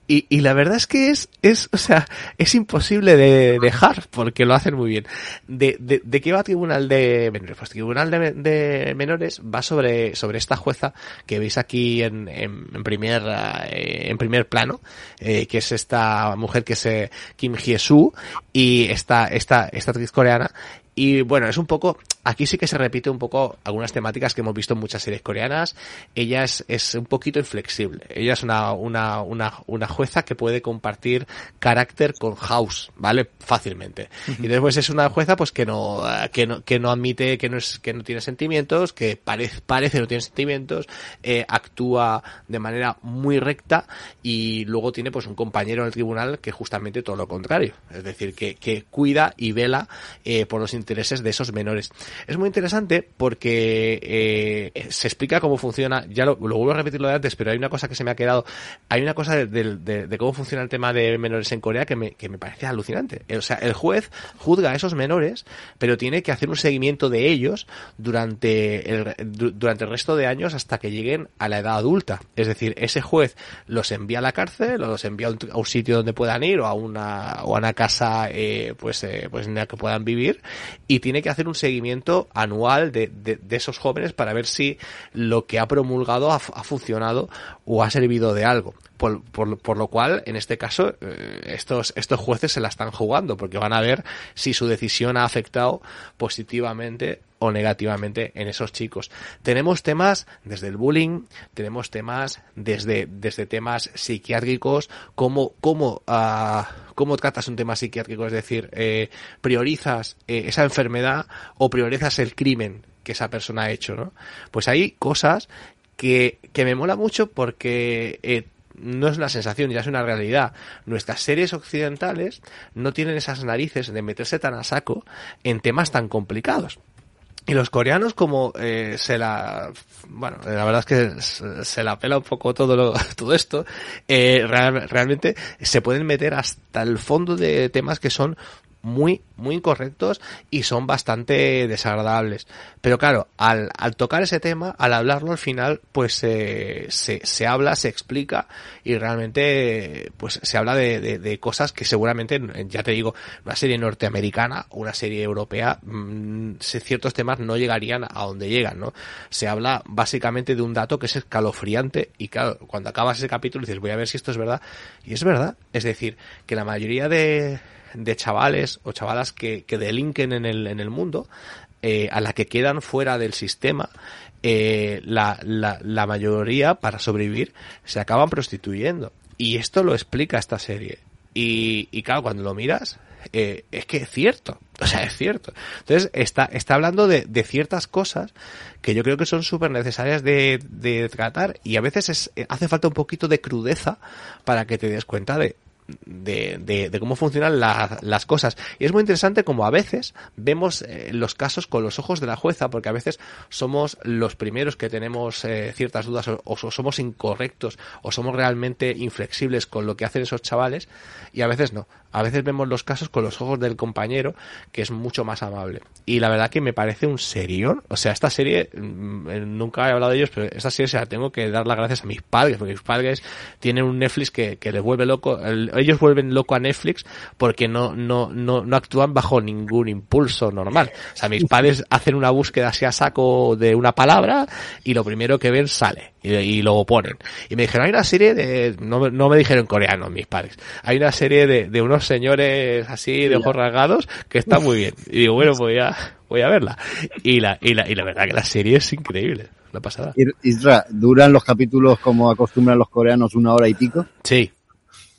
Y, y, la verdad es que es, es, o sea, es imposible de dejar, porque lo hacen muy bien. ¿De, de, de qué va Tribunal de Menores? Pues Tribunal de, Menores va sobre, sobre esta jueza que veis aquí en, en, en primer, eh, en primer plano, eh, que es esta mujer que es eh, Kim Hye-soo, y esta, esta, esta actriz coreana, y bueno, es un poco, aquí sí que se repite un poco algunas temáticas que hemos visto en muchas series coreanas. Ella es, es un poquito inflexible. Ella es una, una, una, una jueza que puede compartir carácter con House, ¿vale? Fácilmente. Uh -huh. Y después es una jueza pues que no, que no, que no admite, que no es, que no tiene sentimientos, que parece, parece no tiene sentimientos, eh, actúa de manera muy recta y luego tiene pues un compañero en el tribunal que justamente todo lo contrario. Es decir, que, que cuida y vela eh, por los intereses de esos menores. Es muy interesante porque eh, se explica cómo funciona, ya lo, vuelvo a repetir lo de antes, pero hay una cosa que se me ha quedado, hay una cosa de, de, de, de cómo funciona el tema de menores en Corea que me, que me parece alucinante. O sea, el juez juzga a esos menores, pero tiene que hacer un seguimiento de ellos durante el, durante el resto de años hasta que lleguen a la edad adulta. Es decir, ese juez los envía a la cárcel, o los envía a un, a un sitio donde puedan ir o a una, o a una casa eh, pues, eh, pues en la que puedan vivir y tiene que hacer un seguimiento anual de, de, de esos jóvenes para ver si lo que ha promulgado ha, ha funcionado o ha servido de algo. Por, por, por, lo cual, en este caso, eh, estos, estos jueces se la están jugando porque van a ver si su decisión ha afectado positivamente o negativamente en esos chicos. Tenemos temas desde el bullying, tenemos temas desde, desde temas psiquiátricos, cómo, cómo, uh, cómo tratas un tema psiquiátrico, es decir, eh, priorizas eh, esa enfermedad o priorizas el crimen que esa persona ha hecho, ¿no? Pues hay cosas que, que me mola mucho porque eh, no es una sensación, ya es una realidad. Nuestras series occidentales no tienen esas narices de meterse tan a saco en temas tan complicados. Y los coreanos como eh, se la, bueno, la verdad es que se la pela un poco todo lo, todo esto, eh, real, realmente se pueden meter hasta el fondo de temas que son muy, muy incorrectos y son bastante desagradables. Pero claro, al, al tocar ese tema, al hablarlo al final, pues eh, se, se habla, se explica y realmente pues se habla de, de, de, cosas que seguramente, ya te digo, una serie norteamericana una serie europea, mmm, ciertos temas no llegarían a donde llegan, ¿no? Se habla básicamente de un dato que es escalofriante y claro, cuando acabas ese capítulo dices voy a ver si esto es verdad y es verdad. Es decir, que la mayoría de de chavales o chavalas que, que delinquen en el, en el mundo, eh, a la que quedan fuera del sistema, eh, la, la, mayoría, para sobrevivir, se acaban prostituyendo. Y esto lo explica esta serie. Y, y claro, cuando lo miras, eh, es que es cierto. O sea, es cierto. Entonces, está, está hablando de, de ciertas cosas que yo creo que son súper necesarias de, de tratar y a veces es, hace falta un poquito de crudeza para que te des cuenta de, de, de, de, cómo funcionan la, las cosas. Y es muy interesante como a veces vemos eh, los casos con los ojos de la jueza, porque a veces somos los primeros que tenemos eh, ciertas dudas o, somos incorrectos o somos realmente inflexibles con lo que hacen esos chavales y a veces no. A veces vemos los casos con los ojos del compañero, que es mucho más amable. Y la verdad que me parece un serión. O sea, esta serie, mm, nunca he hablado de ellos, pero esta serie se la tengo que dar las gracias a mis padres, porque mis padres tienen un Netflix que, les vuelve loco. El, ellos vuelven loco a Netflix porque no, no, no, no actúan bajo ningún impulso normal. O sea, mis padres hacen una búsqueda así a saco de una palabra y lo primero que ven sale y, y luego ponen. Y me dijeron, hay una serie de, no, no me dijeron coreano mis padres, hay una serie de, de unos señores así de ojos rasgados que está muy bien. Y digo, bueno, voy a, voy a verla. Y la, y la, y la verdad que la serie es increíble. La pasada. Isra, ¿duran los capítulos como acostumbran los coreanos una hora y pico? Sí.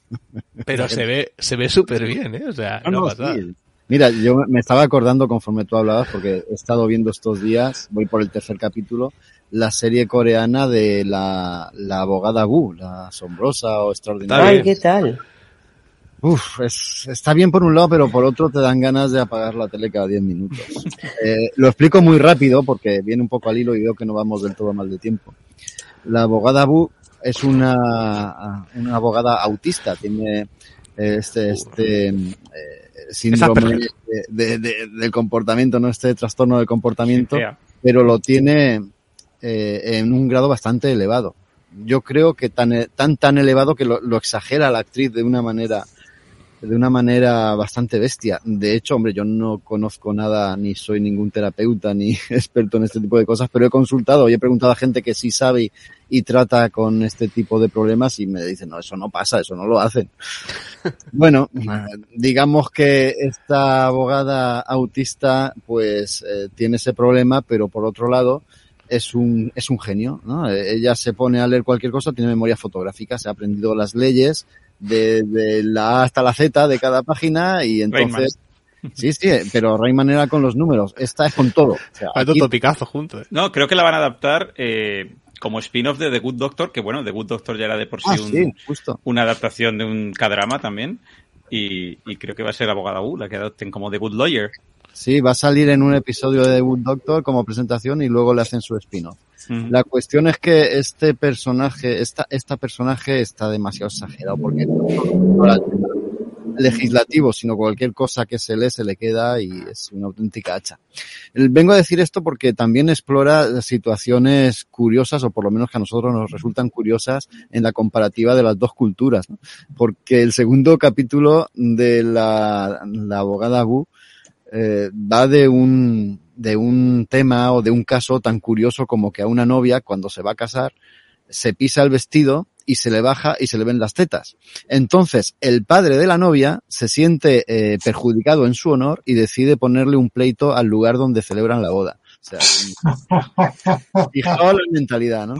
Pero se ve, se ve súper bien, ¿eh? O sea, no, no sí. Mira, yo me estaba acordando conforme tú hablabas, porque he estado viendo estos días, voy por el tercer capítulo, la serie coreana de la, la abogada Wu, la asombrosa o extraordinaria. Ay, ¿qué tal? Uf, es, está bien por un lado, pero por otro te dan ganas de apagar la tele cada 10 minutos. Eh, lo explico muy rápido porque viene un poco al hilo y veo que no vamos del todo mal de tiempo. La abogada Bu es una, una abogada autista, tiene este, este eh, síndrome de, de, de, del comportamiento, no este trastorno del comportamiento, pero lo tiene eh, en un grado bastante elevado. Yo creo que tan, tan, tan elevado que lo, lo exagera la actriz de una manera de una manera bastante bestia. De hecho, hombre, yo no conozco nada, ni soy ningún terapeuta, ni experto en este tipo de cosas, pero he consultado y he preguntado a gente que sí sabe y, y trata con este tipo de problemas y me dicen, no, eso no pasa, eso no lo hacen. bueno, digamos que esta abogada autista, pues, eh, tiene ese problema, pero por otro lado, es un, es un genio, ¿no? Ella se pone a leer cualquier cosa, tiene memoria fotográfica, se ha aprendido las leyes, de, de, la A hasta la Z de cada página y entonces... Rayman. Sí, sí, pero Rayman era con los números. Esta es con todo. O sea, aquí... topicazo junto. ¿eh? No, creo que la van a adaptar eh, como spin-off de The Good Doctor, que bueno, The Good Doctor ya era de por sí, ah, un, sí justo. una adaptación de un K-drama también. Y, y, creo que va a ser abogada U, la que adopten como The Good Lawyer. Sí, va a salir en un episodio de Good Doctor como presentación y luego le hacen su spin-off. Mm. La cuestión es que este personaje, esta, esta personaje está demasiado exagerado porque no el tema legislativo, sino cualquier cosa que se lee se le queda y es una auténtica hacha. Vengo a decir esto porque también explora situaciones curiosas, o por lo menos que a nosotros nos resultan curiosas en la comparativa de las dos culturas, ¿no? porque el segundo capítulo de la, la abogada Wu eh, va de un, de un tema o de un caso tan curioso como que a una novia cuando se va a casar se pisa el vestido y se le baja y se le ven las tetas. Entonces, el padre de la novia se siente eh, perjudicado en su honor y decide ponerle un pleito al lugar donde celebran la boda. O sea, fijaos la mentalidad, ¿no?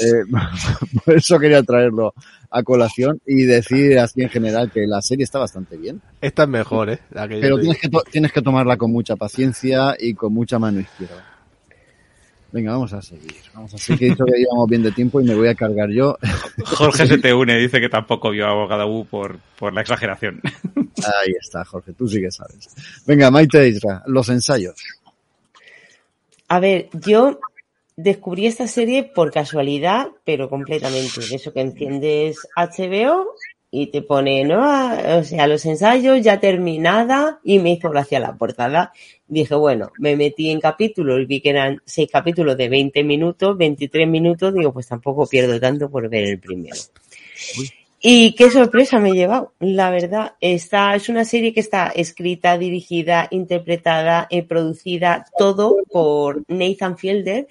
Eh, por eso quería traerlo a colación y decir así en general que la serie está bastante bien. Esta es mejor, ¿eh? Que Pero tienes que, tienes que tomarla con mucha paciencia y con mucha mano izquierda. Venga, vamos a seguir. Vamos a seguir, que he dicho que llevamos bien de tiempo y me voy a cargar yo. Jorge se te une, dice que tampoco vio a Abogada U por, por la exageración. Ahí está, Jorge, tú sí que sabes. Venga, Maite Isra, los ensayos. A ver, yo descubrí esta serie por casualidad, pero completamente. Eso que enciendes HBO y te pone, ¿no? O sea, los ensayos ya terminada y me hizo gracia la portada. Dije, bueno, me metí en capítulos, vi que eran seis capítulos de 20 minutos, 23 minutos, digo, pues tampoco pierdo tanto por ver el primero. Uy. Y qué sorpresa me he llevado, la verdad. Esta es una serie que está escrita, dirigida, interpretada, eh, producida, todo por Nathan Fielder,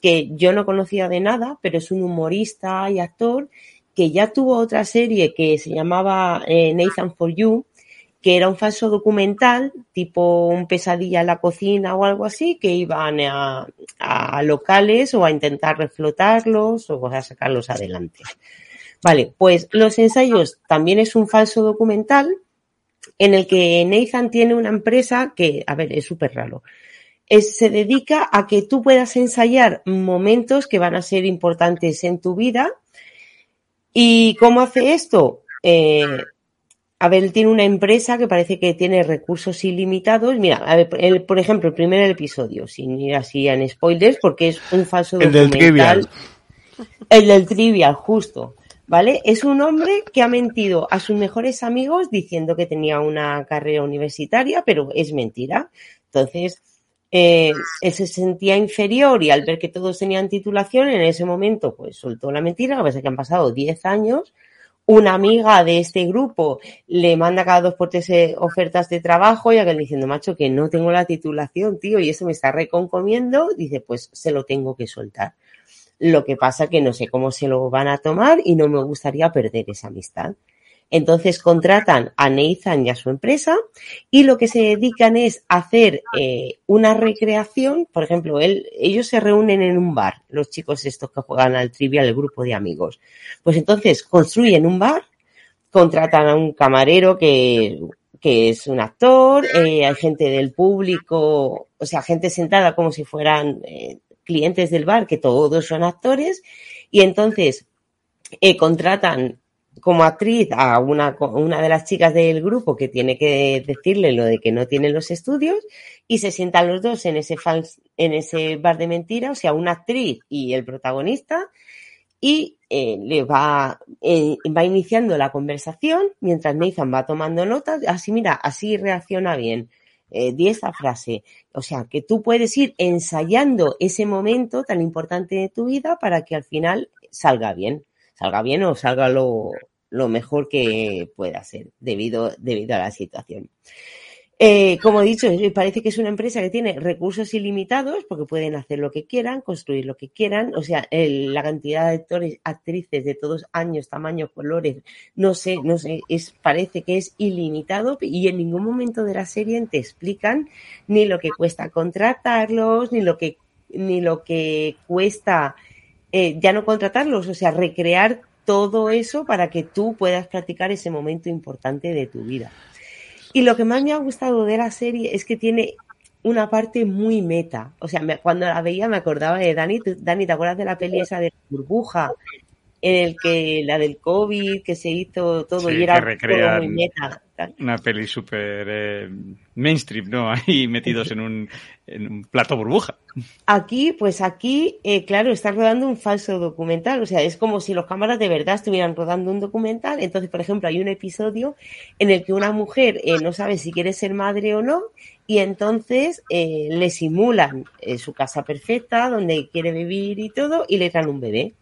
que yo no conocía de nada, pero es un humorista y actor que ya tuvo otra serie que se llamaba eh, Nathan for You, que era un falso documental, tipo un pesadilla en la cocina o algo así, que iban a, a locales o a intentar reflotarlos o a sacarlos adelante. Vale, pues Los ensayos también es un falso documental en el que Nathan tiene una empresa que, a ver, es súper raro. Es, se dedica a que tú puedas ensayar momentos que van a ser importantes en tu vida. ¿Y cómo hace esto? Eh, a ver, él tiene una empresa que parece que tiene recursos ilimitados. Mira, a ver, el- por ejemplo, el primer episodio, sin ir así en spoilers, porque es un falso El del documental. Trivial. El del Trivial, justo. ¿Vale? Es un hombre que ha mentido a sus mejores amigos diciendo que tenía una carrera universitaria, pero es mentira. Entonces, eh, él se sentía inferior y al ver que todos tenían titulación, en ese momento, pues soltó la mentira. Lo que pasa que han pasado 10 años. Una amiga de este grupo le manda cada dos por tres eh, ofertas de trabajo y aquel diciendo, macho, que no tengo la titulación, tío, y eso me está reconcomiendo. Dice, pues se lo tengo que soltar. Lo que pasa que no sé cómo se lo van a tomar y no me gustaría perder esa amistad. Entonces contratan a Nathan y a su empresa y lo que se dedican es hacer eh, una recreación. Por ejemplo, ellos se reúnen en un bar, los chicos estos que juegan al trivial, el grupo de amigos. Pues entonces construyen un bar, contratan a un camarero que, que es un actor, eh, hay gente del público, o sea, gente sentada como si fueran eh, clientes del bar, que todos son actores, y entonces contratan como actriz a una, una de las chicas del grupo que tiene que decirle lo de que no tienen los estudios y se sientan los dos en ese, fals- en ese bar de mentira, o sea, una actriz y el protagonista, y eh, le va, eh, va iniciando la conversación mientras Nathan va tomando notas. Así, mira, así reacciona bien. Eh, di esta frase. O sea, que tú puedes ir ensayando ese momento tan importante de tu vida para que al final salga bien. Salga bien o salga lo, lo mejor que pueda ser debido, debido a la situación. Eh, como he dicho, eh, parece que es una empresa que tiene recursos ilimitados porque pueden hacer lo que quieran, construir lo que quieran. O sea, la cantidad de actores, actrices de todos años, tamaños, colores, no sé, no sé, es, parece que es ilimitado y en ningún momento de la serie te explican ni lo que cuesta contratarlos, ni lo que, ni lo que cuesta eh, ya no contratarlos, o sea, recrear todo eso para que tú puedas practicar ese momento importante de tu vida. Y lo que más me ha gustado de la serie es que tiene una parte muy meta. O sea, me- cuando la veía me acordaba de Dani. ¿Tú- Dani, ¿te acuerdas de la peli esa de burbuja? En el que la del COVID, que se hizo todo Sí, y era todo muy meta. Tal. Una peli súper eh, mainstream, ¿no? Ahí metidos en un, en un plato burbuja. Aquí, pues aquí, eh, claro, está rodando un falso documental. O sea, es como si los cámaras de verdad estuvieran rodando un documental. Entonces, por ejemplo, hay un episodio en el que una mujer eh, no sabe si quiere ser madre o no, y entonces eh, le simulan eh, su casa perfecta, donde quiere vivir y todo, y le traen un bebé.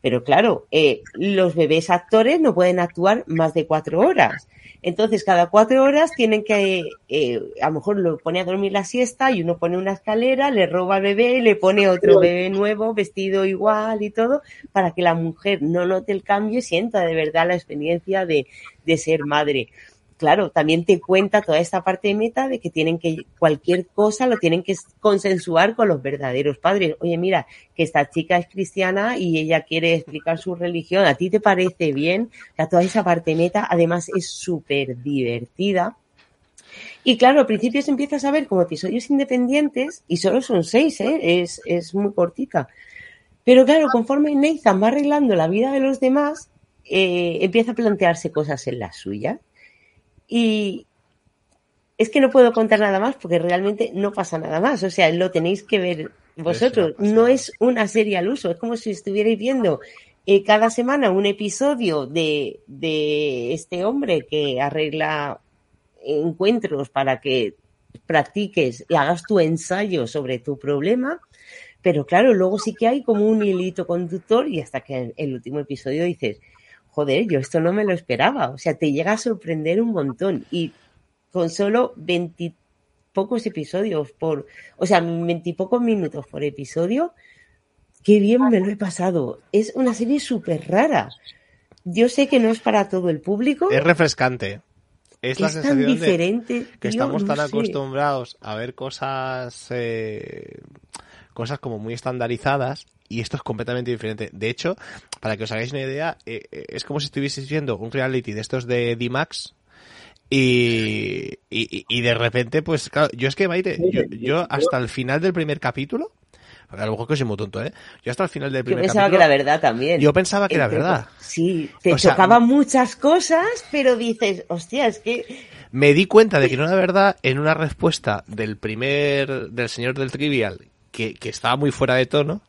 Pero claro, eh, los bebés actores no pueden actuar más de cuatro horas. Entonces, cada cuatro horas tienen que, eh, a lo mejor lo pone a dormir la siesta y uno pone una escalera, le roba al bebé, le pone otro bebé nuevo, vestido igual y todo, para que la mujer no note el cambio y sienta de verdad la experiencia de, de ser madre. Claro, también te cuenta toda esta parte de meta de que tienen que, cualquier cosa lo tienen que consensuar con los verdaderos padres. Oye, mira, que esta chica es cristiana y ella quiere explicar su religión, ¿a ti te parece bien? Toda esa parte meta, además es súper divertida. Y claro, al principio se empieza a saber como episodios independientes y solo son seis, ¿eh? es, es muy cortita. Pero claro, conforme Nathan va arreglando la vida de los demás, eh, empieza a plantearse cosas en la suya. Y es que no puedo contar nada más porque realmente no pasa nada más. O sea, lo tenéis que ver vosotros. No es una serie al uso, es como si estuvierais viendo eh, cada semana un episodio de, de este hombre que arregla encuentros para que practiques y hagas tu ensayo sobre tu problema. Pero claro, luego sí que hay como un hilito conductor y hasta que en el último episodio dices, joder, yo esto no me lo esperaba. O sea, te llega a sorprender un montón. Y con solo veintipocos episodios por, o sea, veintipocos minutos por episodio, qué bien me lo he pasado. Es una serie súper rara. Yo sé que no es para todo el público. Es refrescante. Es, la tan diferente. de que estamos no tan sé. acostumbrados a ver cosas eh, cosas como muy estandarizadas y esto es completamente diferente. De hecho, para que os hagáis una idea, eh, eh, es como si estuvieseis viendo un reality de estos de D-Max, y, y, y, de repente, pues claro, yo es que, Maite, yo, yo hasta el final del primer capítulo, a lo mejor que soy muy tonto, ¿eh? Yo hasta el final del primer Yo pensaba capítulo, que era verdad también. Yo pensaba que era verdad. Sí, te O sea, chocaban muchas cosas, pero dices, hostia, es que Me di cuenta de que no era verdad en una respuesta del primer, del señor del Trivial, que, que estaba muy fuera de tono.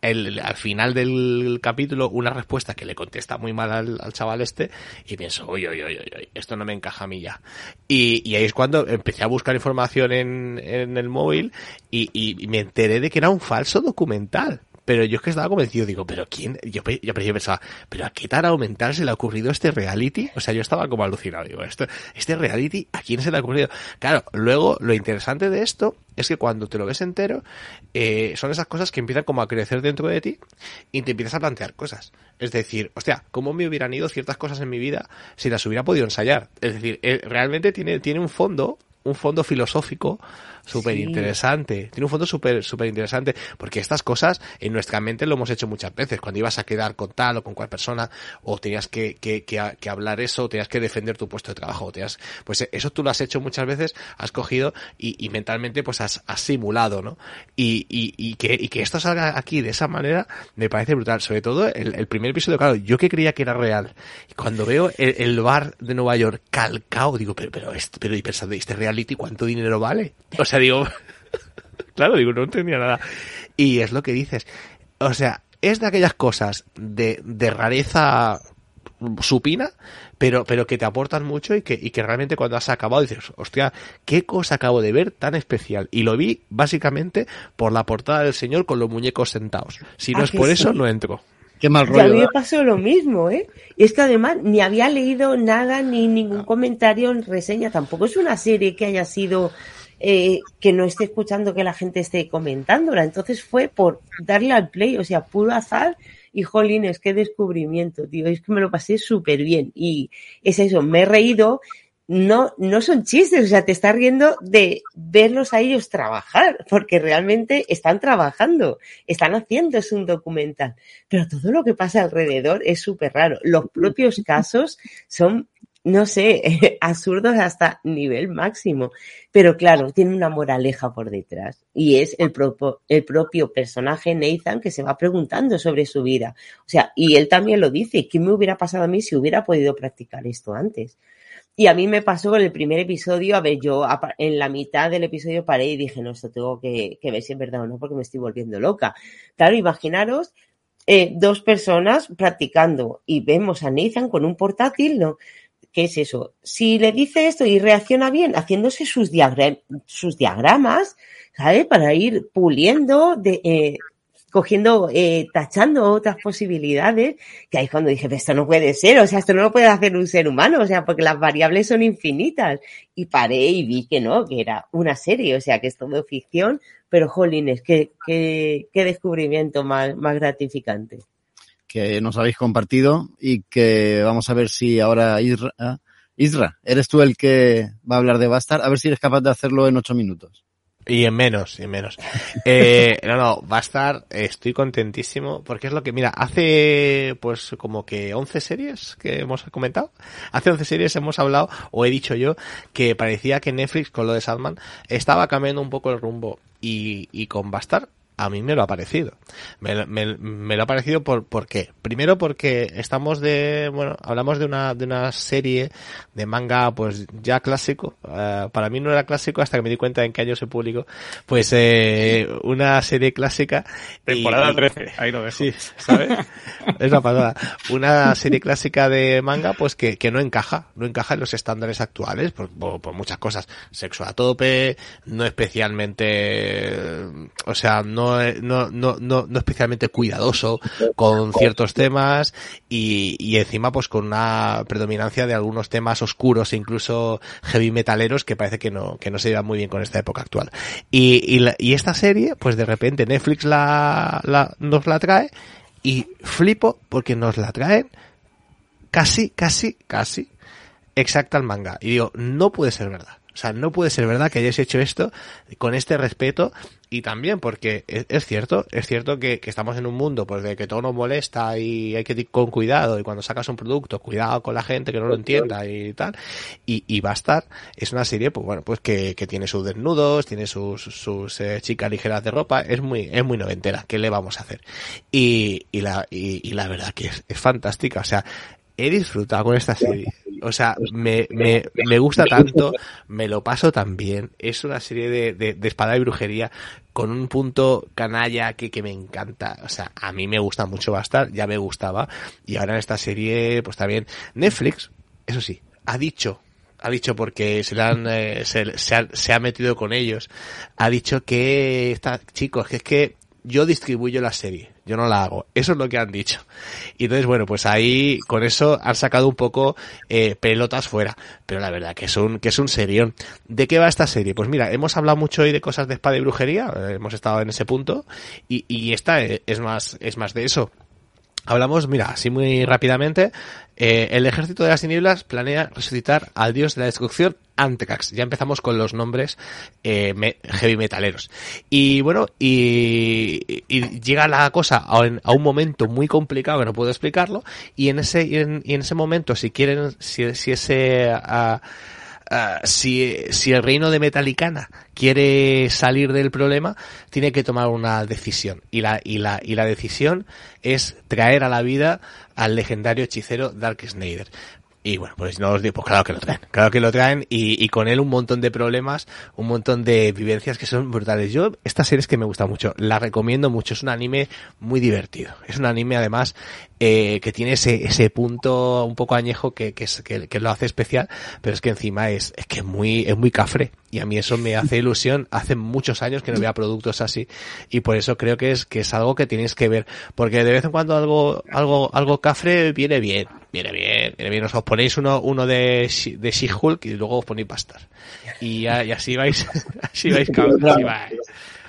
El, al final del capítulo, una respuesta que le contesta muy mal al, al chaval este, y pienso, uy, uy, uy, uy, esto no me encaja a mí ya. Y, y ahí es cuando empecé a buscar información en, en el móvil y, y me enteré de que era un falso documental. Pero yo es que estaba convencido, digo, pero quién, yo, yo, pensaba, pero a qué tarao mental se le ha ocurrido este reality? O sea, yo estaba como alucinado, digo, esto, este reality, ¿a quién se le ha ocurrido? Claro, luego, lo interesante de esto es que cuando te lo ves entero, eh, son esas cosas que empiezan como a crecer dentro de ti y te empiezas a plantear cosas. Es decir, hostia, ¿cómo me hubieran ido ciertas cosas en mi vida si las hubiera podido ensayar? Es decir, eh, realmente tiene, tiene un fondo, un fondo filosófico súper interesante. Tiene un fondo súper súper interesante porque estas cosas en nuestra mente lo hemos hecho muchas veces. Cuando ibas a quedar con tal o con cual persona o tenías que, que, que, que hablar eso, o tenías que defender tu puesto de trabajo, o tenías, pues eso tú lo has hecho muchas veces, has cogido y, y mentalmente pues has, has simulado, ¿no? Y, y, y, que, y que esto salga aquí de esa manera me parece brutal. Sobre todo el, el primer episodio, claro, yo que creía que era real. Y cuando veo el, el bar de Nueva York calcao, digo, pero, pero, este, pero y pensando, ¿este reality cuánto dinero vale? O sea, digo, claro, digo, no entendía nada. Y es lo que dices. O sea, es de aquellas cosas de, de rareza supina, pero, pero que te aportan mucho y que, y que realmente cuando has acabado dices, hostia, qué cosa acabo de ver tan especial. Y lo vi básicamente por la portada del señor con los muñecos sentados. Si no ¿Ah, es por sí? eso, no entro. Qué mal Y a rollo. mí me pasó lo mismo, ¿eh? Y es que además ni había leído nada ni ningún comentario en reseña. Tampoco es una serie que haya sido eh, que no esté escuchando que la gente esté comentándola. Entonces fue por darle al play, o sea, puro azar. Y jolines, qué descubrimiento, tío. Es que me lo pasé súper bien. Y es eso, me he reído. No, no son chistes, o sea, te estás riendo de verlos a ellos trabajar, porque realmente están trabajando, están haciendo, es un documental pero todo lo que pasa alrededor es súper raro. Los propios casos son, no sé, absurdos hasta nivel máximo. Pero claro, tiene una moraleja por detrás. Y es el, propio, el propio personaje Nathan que se va preguntando sobre su vida. O sea, y él también lo dice, ¿qué me hubiera pasado a mí si hubiera podido practicar esto antes? Y a mí me pasó en el primer episodio, a ver, yo en la mitad del episodio paré y dije, no, esto tengo que, que ver si es verdad o no, porque me estoy volviendo loca. Claro, imaginaros eh, dos personas practicando y vemos a Nathan con un portátil, ¿no? ¿Qué es eso? Si le dice esto y reacciona bien, haciéndose sus, sus diagramas, ¿sabes? Para ir puliendo, de, eh, cogiendo, eh, tachando otras posibilidades, que ahí es cuando dije, esto no puede ser, o sea, esto no lo puede hacer un ser humano, o sea, porque las variables son infinitas. Y paré y vi que no, que era una serie, o sea, que es todo ficción, pero jolines, qué, qué, qué descubrimiento más, más gratificante. Que nos habéis compartido y que vamos a ver si ahora Isra, ah, Isra, eres tú el que va a hablar de Bastard, a ver si eres capaz de hacerlo en ocho minutos. Y en menos, y en menos. Eh, no, no, estar, estoy contentísimo, porque es lo que, mira, hace pues como que 11 series que hemos comentado. Hace 11 series hemos hablado, o he dicho yo, que parecía que Netflix con lo de Sandman estaba cambiando un poco el rumbo. Y, y con Bastard, a mí me lo ha parecido. Me, me, me lo ha parecido por, ¿por qué? Primero porque estamos de, bueno, hablamos de una, de una serie de manga, pues ya clásico. Eh, para mí no era clásico hasta que me di cuenta en qué año se publicó. Pues, eh, una serie clásica. Temporada y- 13, ahí lo dejo. Sí, ¿sabes? es una pasada. Una serie clásica de manga, pues que, que no encaja, no encaja en los estándares actuales, por, por, por muchas cosas. Sexo a tope, no especialmente, o sea, no, no, no, no, no especialmente cuidadoso con ciertos temas y, encima pues con una predominancia de algunos temas oscuros e incluso heavy metaleros que parece que no, que no se llevan muy bien con esta época actual. Y, y, y esta serie, pues de repente Netflix la, la, nos la trae y flipo porque nos la traen casi, casi, casi exacta al manga. Y digo, no puede ser verdad. O sea, no puede ser verdad que hayáis hecho esto con este respeto y también porque es, es cierto, es cierto que, que, estamos en un mundo pues de que todo nos molesta y hay que ir con cuidado y cuando sacas un producto, cuidado con la gente que no lo entienda y tal. Y, y Bastard es una serie, pues bueno, pues que, que tiene sus desnudos, tiene sus, sus eh, chicas ligeras de ropa, es muy, es muy noventera, ¿qué le vamos a hacer? Y, y la, y, y la verdad que es, es fantástica, o sea, he disfrutado con esta serie. O sea, me, me, me gusta tanto, me lo paso tan bien. Es una serie de, de, de, espada y brujería con un punto canalla que, que me encanta. O sea, a mí me gusta mucho Bastar, ya me gustaba. Y ahora en esta serie, pues también Netflix, eso sí, ha dicho ha dicho porque se, le han, eh, se, se, ha, se ha metido con ellos, ha dicho que está, chicos, que es que yo distribuyo la serie, yo no la hago. Eso es lo que han dicho. Y entonces, bueno, pues ahí con eso han sacado un poco eh, pelotas fuera. Pero la verdad que es un, que es un serión. ¿De qué va esta serie? Pues mira, hemos hablado mucho hoy de cosas de espada y brujería, eh, hemos estado en ese punto, y, y esta es más, es más de eso. Hablamos, mira, así muy rápidamente, eh, el ejército de las tinieblas planea resucitar al dios de la destrucción Antecax. Ya empezamos con los nombres eh, me, heavy metaleros. Y bueno, y, llega la cosa a, a, un momento muy complicado que no puedo explicarlo. Y en ese, y en ese momento, si quieren, si, si ese, uh, Uh, si, si el reino de Metalicana quiere salir del problema, tiene que tomar una decisión. Y la, y la, y la decisión es traer a la vida al legendario hechicero Dark Snyder. Y bueno, pues no os digo, pues claro que lo traen, claro que lo traen y, con él un montón de problemas, un montón de vivencias que son brutales. Yo, esta serie es que me gusta mucho, la recomiendo mucho, es un anime muy divertido. Es un anime además eh, que tiene ese, ese punto un poco añejo que, que, es, que, que, lo hace especial, pero es que encima es, es que es muy, es muy cafre. Y a mí eso me hace ilusión. Hace muchos años que no vea productos así. Y por eso creo que es, que es algo que tenéis que ver. Porque de vez en cuando algo, algo, algo cafre viene bien. Viene bien, viene bien. Os, os ponéis uno, uno de, de She-Hulk y luego os ponéis pastas. Y, y así vais, así vais, así vais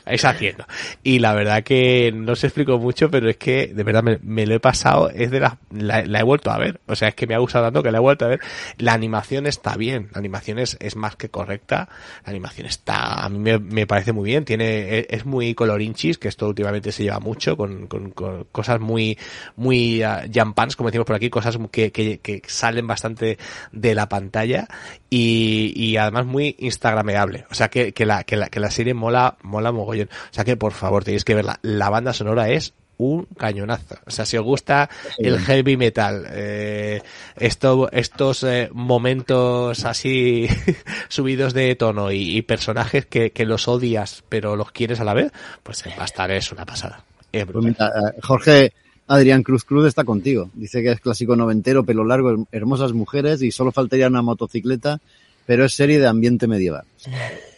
es haciendo. Y la verdad que no se explicó mucho, pero es que de verdad me, me lo he pasado, es de la, la, la, he vuelto a ver. O sea, es que me ha gustado tanto que la he vuelto a ver. La animación está bien, la animación es, es más que correcta. La animación está, a mí me, me parece muy bien, tiene, es, muy colorinchis, que esto últimamente se lleva mucho, con, con, con cosas muy, muy uh, jampans, como decimos por aquí, cosas que, que, que salen bastante de la pantalla y, y además muy instagrameable. O sea que, que la, que la, que la serie mola, mola mogollón. O sea que por favor tenéis que verla. La banda sonora es un cañonazo. O sea, si os gusta el heavy metal, eh, esto, estos eh, momentos así subidos de tono y, y personajes que, que, los odias pero los quieres a la vez, pues Bastar es una pasada. Es pues mira, Jorge Adrián Cruz Cruz está contigo. Dice que es clásico noventero, pelo largo, hermosas mujeres y solo faltaría una motocicleta, pero es serie de ambiente medieval.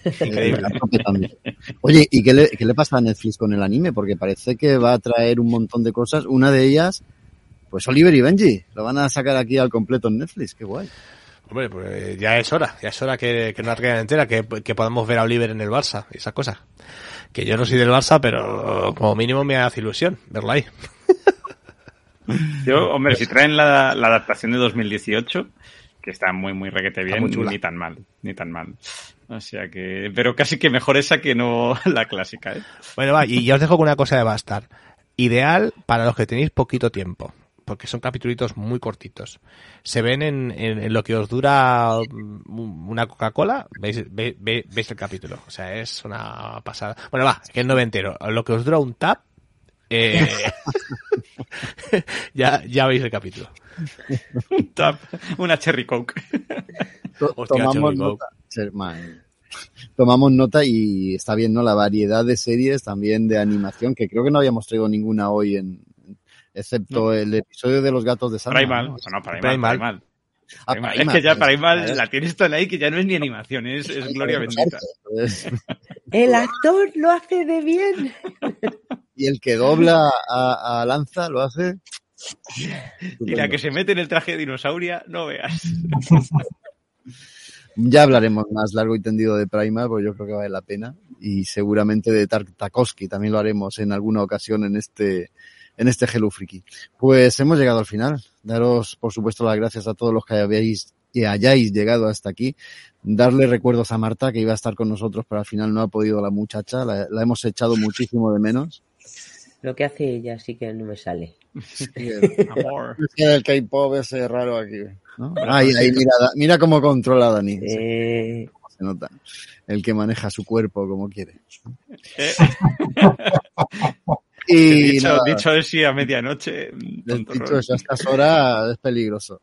Increíble. Oye, ¿y qué le, qué le, pasa a Netflix con el anime? Porque parece que va a traer un montón de cosas. Una de ellas, pues Oliver y Benji. Lo van a sacar aquí al completo en Netflix. Qué guay. Hombre, pues ya es hora. Ya es hora que, que nos quede entera, que, que podamos ver a Oliver en el Barça y esas cosas. Que yo no soy del Barça, pero como mínimo me hace ilusión verlo ahí. Yo, hombre, si traen la, la adaptación de 2018, que está muy, muy requete bien, ni tan mal, ni tan mal. O sea que, pero casi que mejor esa que no la clásica, ¿eh? Bueno, va, y ya os dejo con una cosa de Bastar. Ideal para los que tenéis poquito tiempo, porque son capítulos muy cortitos. Se ven en, en, en, lo que os dura una Coca-Cola, ¿veis, veis, veis el capítulo. O sea, es una pasada. Bueno, va, que es noventero. Lo que os dura un tap, eh, ya, ya veis el capítulo. un tap, una cherry coke. Hostia, Tomamos cherry nota. Man. Tomamos nota y está bien, ¿no? La variedad de series, también de animación, que creo que no habíamos traído ninguna hoy en, excepto no. el episodio de los gatos de Sandra. Primal, ¿no? no, Primal, Primal. Primal. Ah, Primal. Es que ya Primal la tienes toda ahí que ya no es ni animación, es, es gloria bendita. El actor lo hace de bien. Y el que dobla a, a Lanza lo hace. Y la que se mete en el traje de dinosauria, no veas. Ya hablaremos más largo y tendido de Primal, porque yo creo que vale la pena. Y seguramente de Tarkovsky también lo haremos en alguna ocasión en este, en este Hello Pues hemos llegado al final. Daros, por supuesto, las gracias a todos los que habéis que hayáis llegado hasta aquí. Darle recuerdos a Marta, que iba a estar con nosotros, pero al final no ha podido la muchacha. La hemos echado muchísimo de menos. Lo que hace ella sí que no me sale. Sí, el K-pop ese raro aquí. Ay, mira, cómo controla a Dani. Eh. Se nota. El que maneja su cuerpo como quiere. Eh. Dicho, nada, dicho así a medianoche. Dicho eso, a estas horas es peligroso.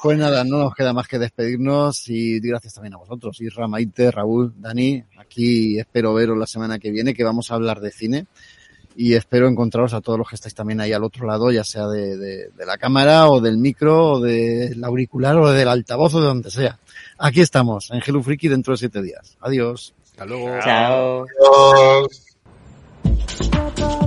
Pues nada, no nos queda más que despedirnos y gracias también a vosotros, Isra, Maite, Raúl, Dani. Aquí espero veros la semana que viene, que vamos a hablar de cine y espero encontraros a todos los que estáis también ahí al otro lado, ya sea de, la cámara o del micro o del auricular o del altavoz o de donde sea. Aquí estamos, en Hello Freaky dentro de siete días. Adiós. Hasta luego. Chao. Adiós.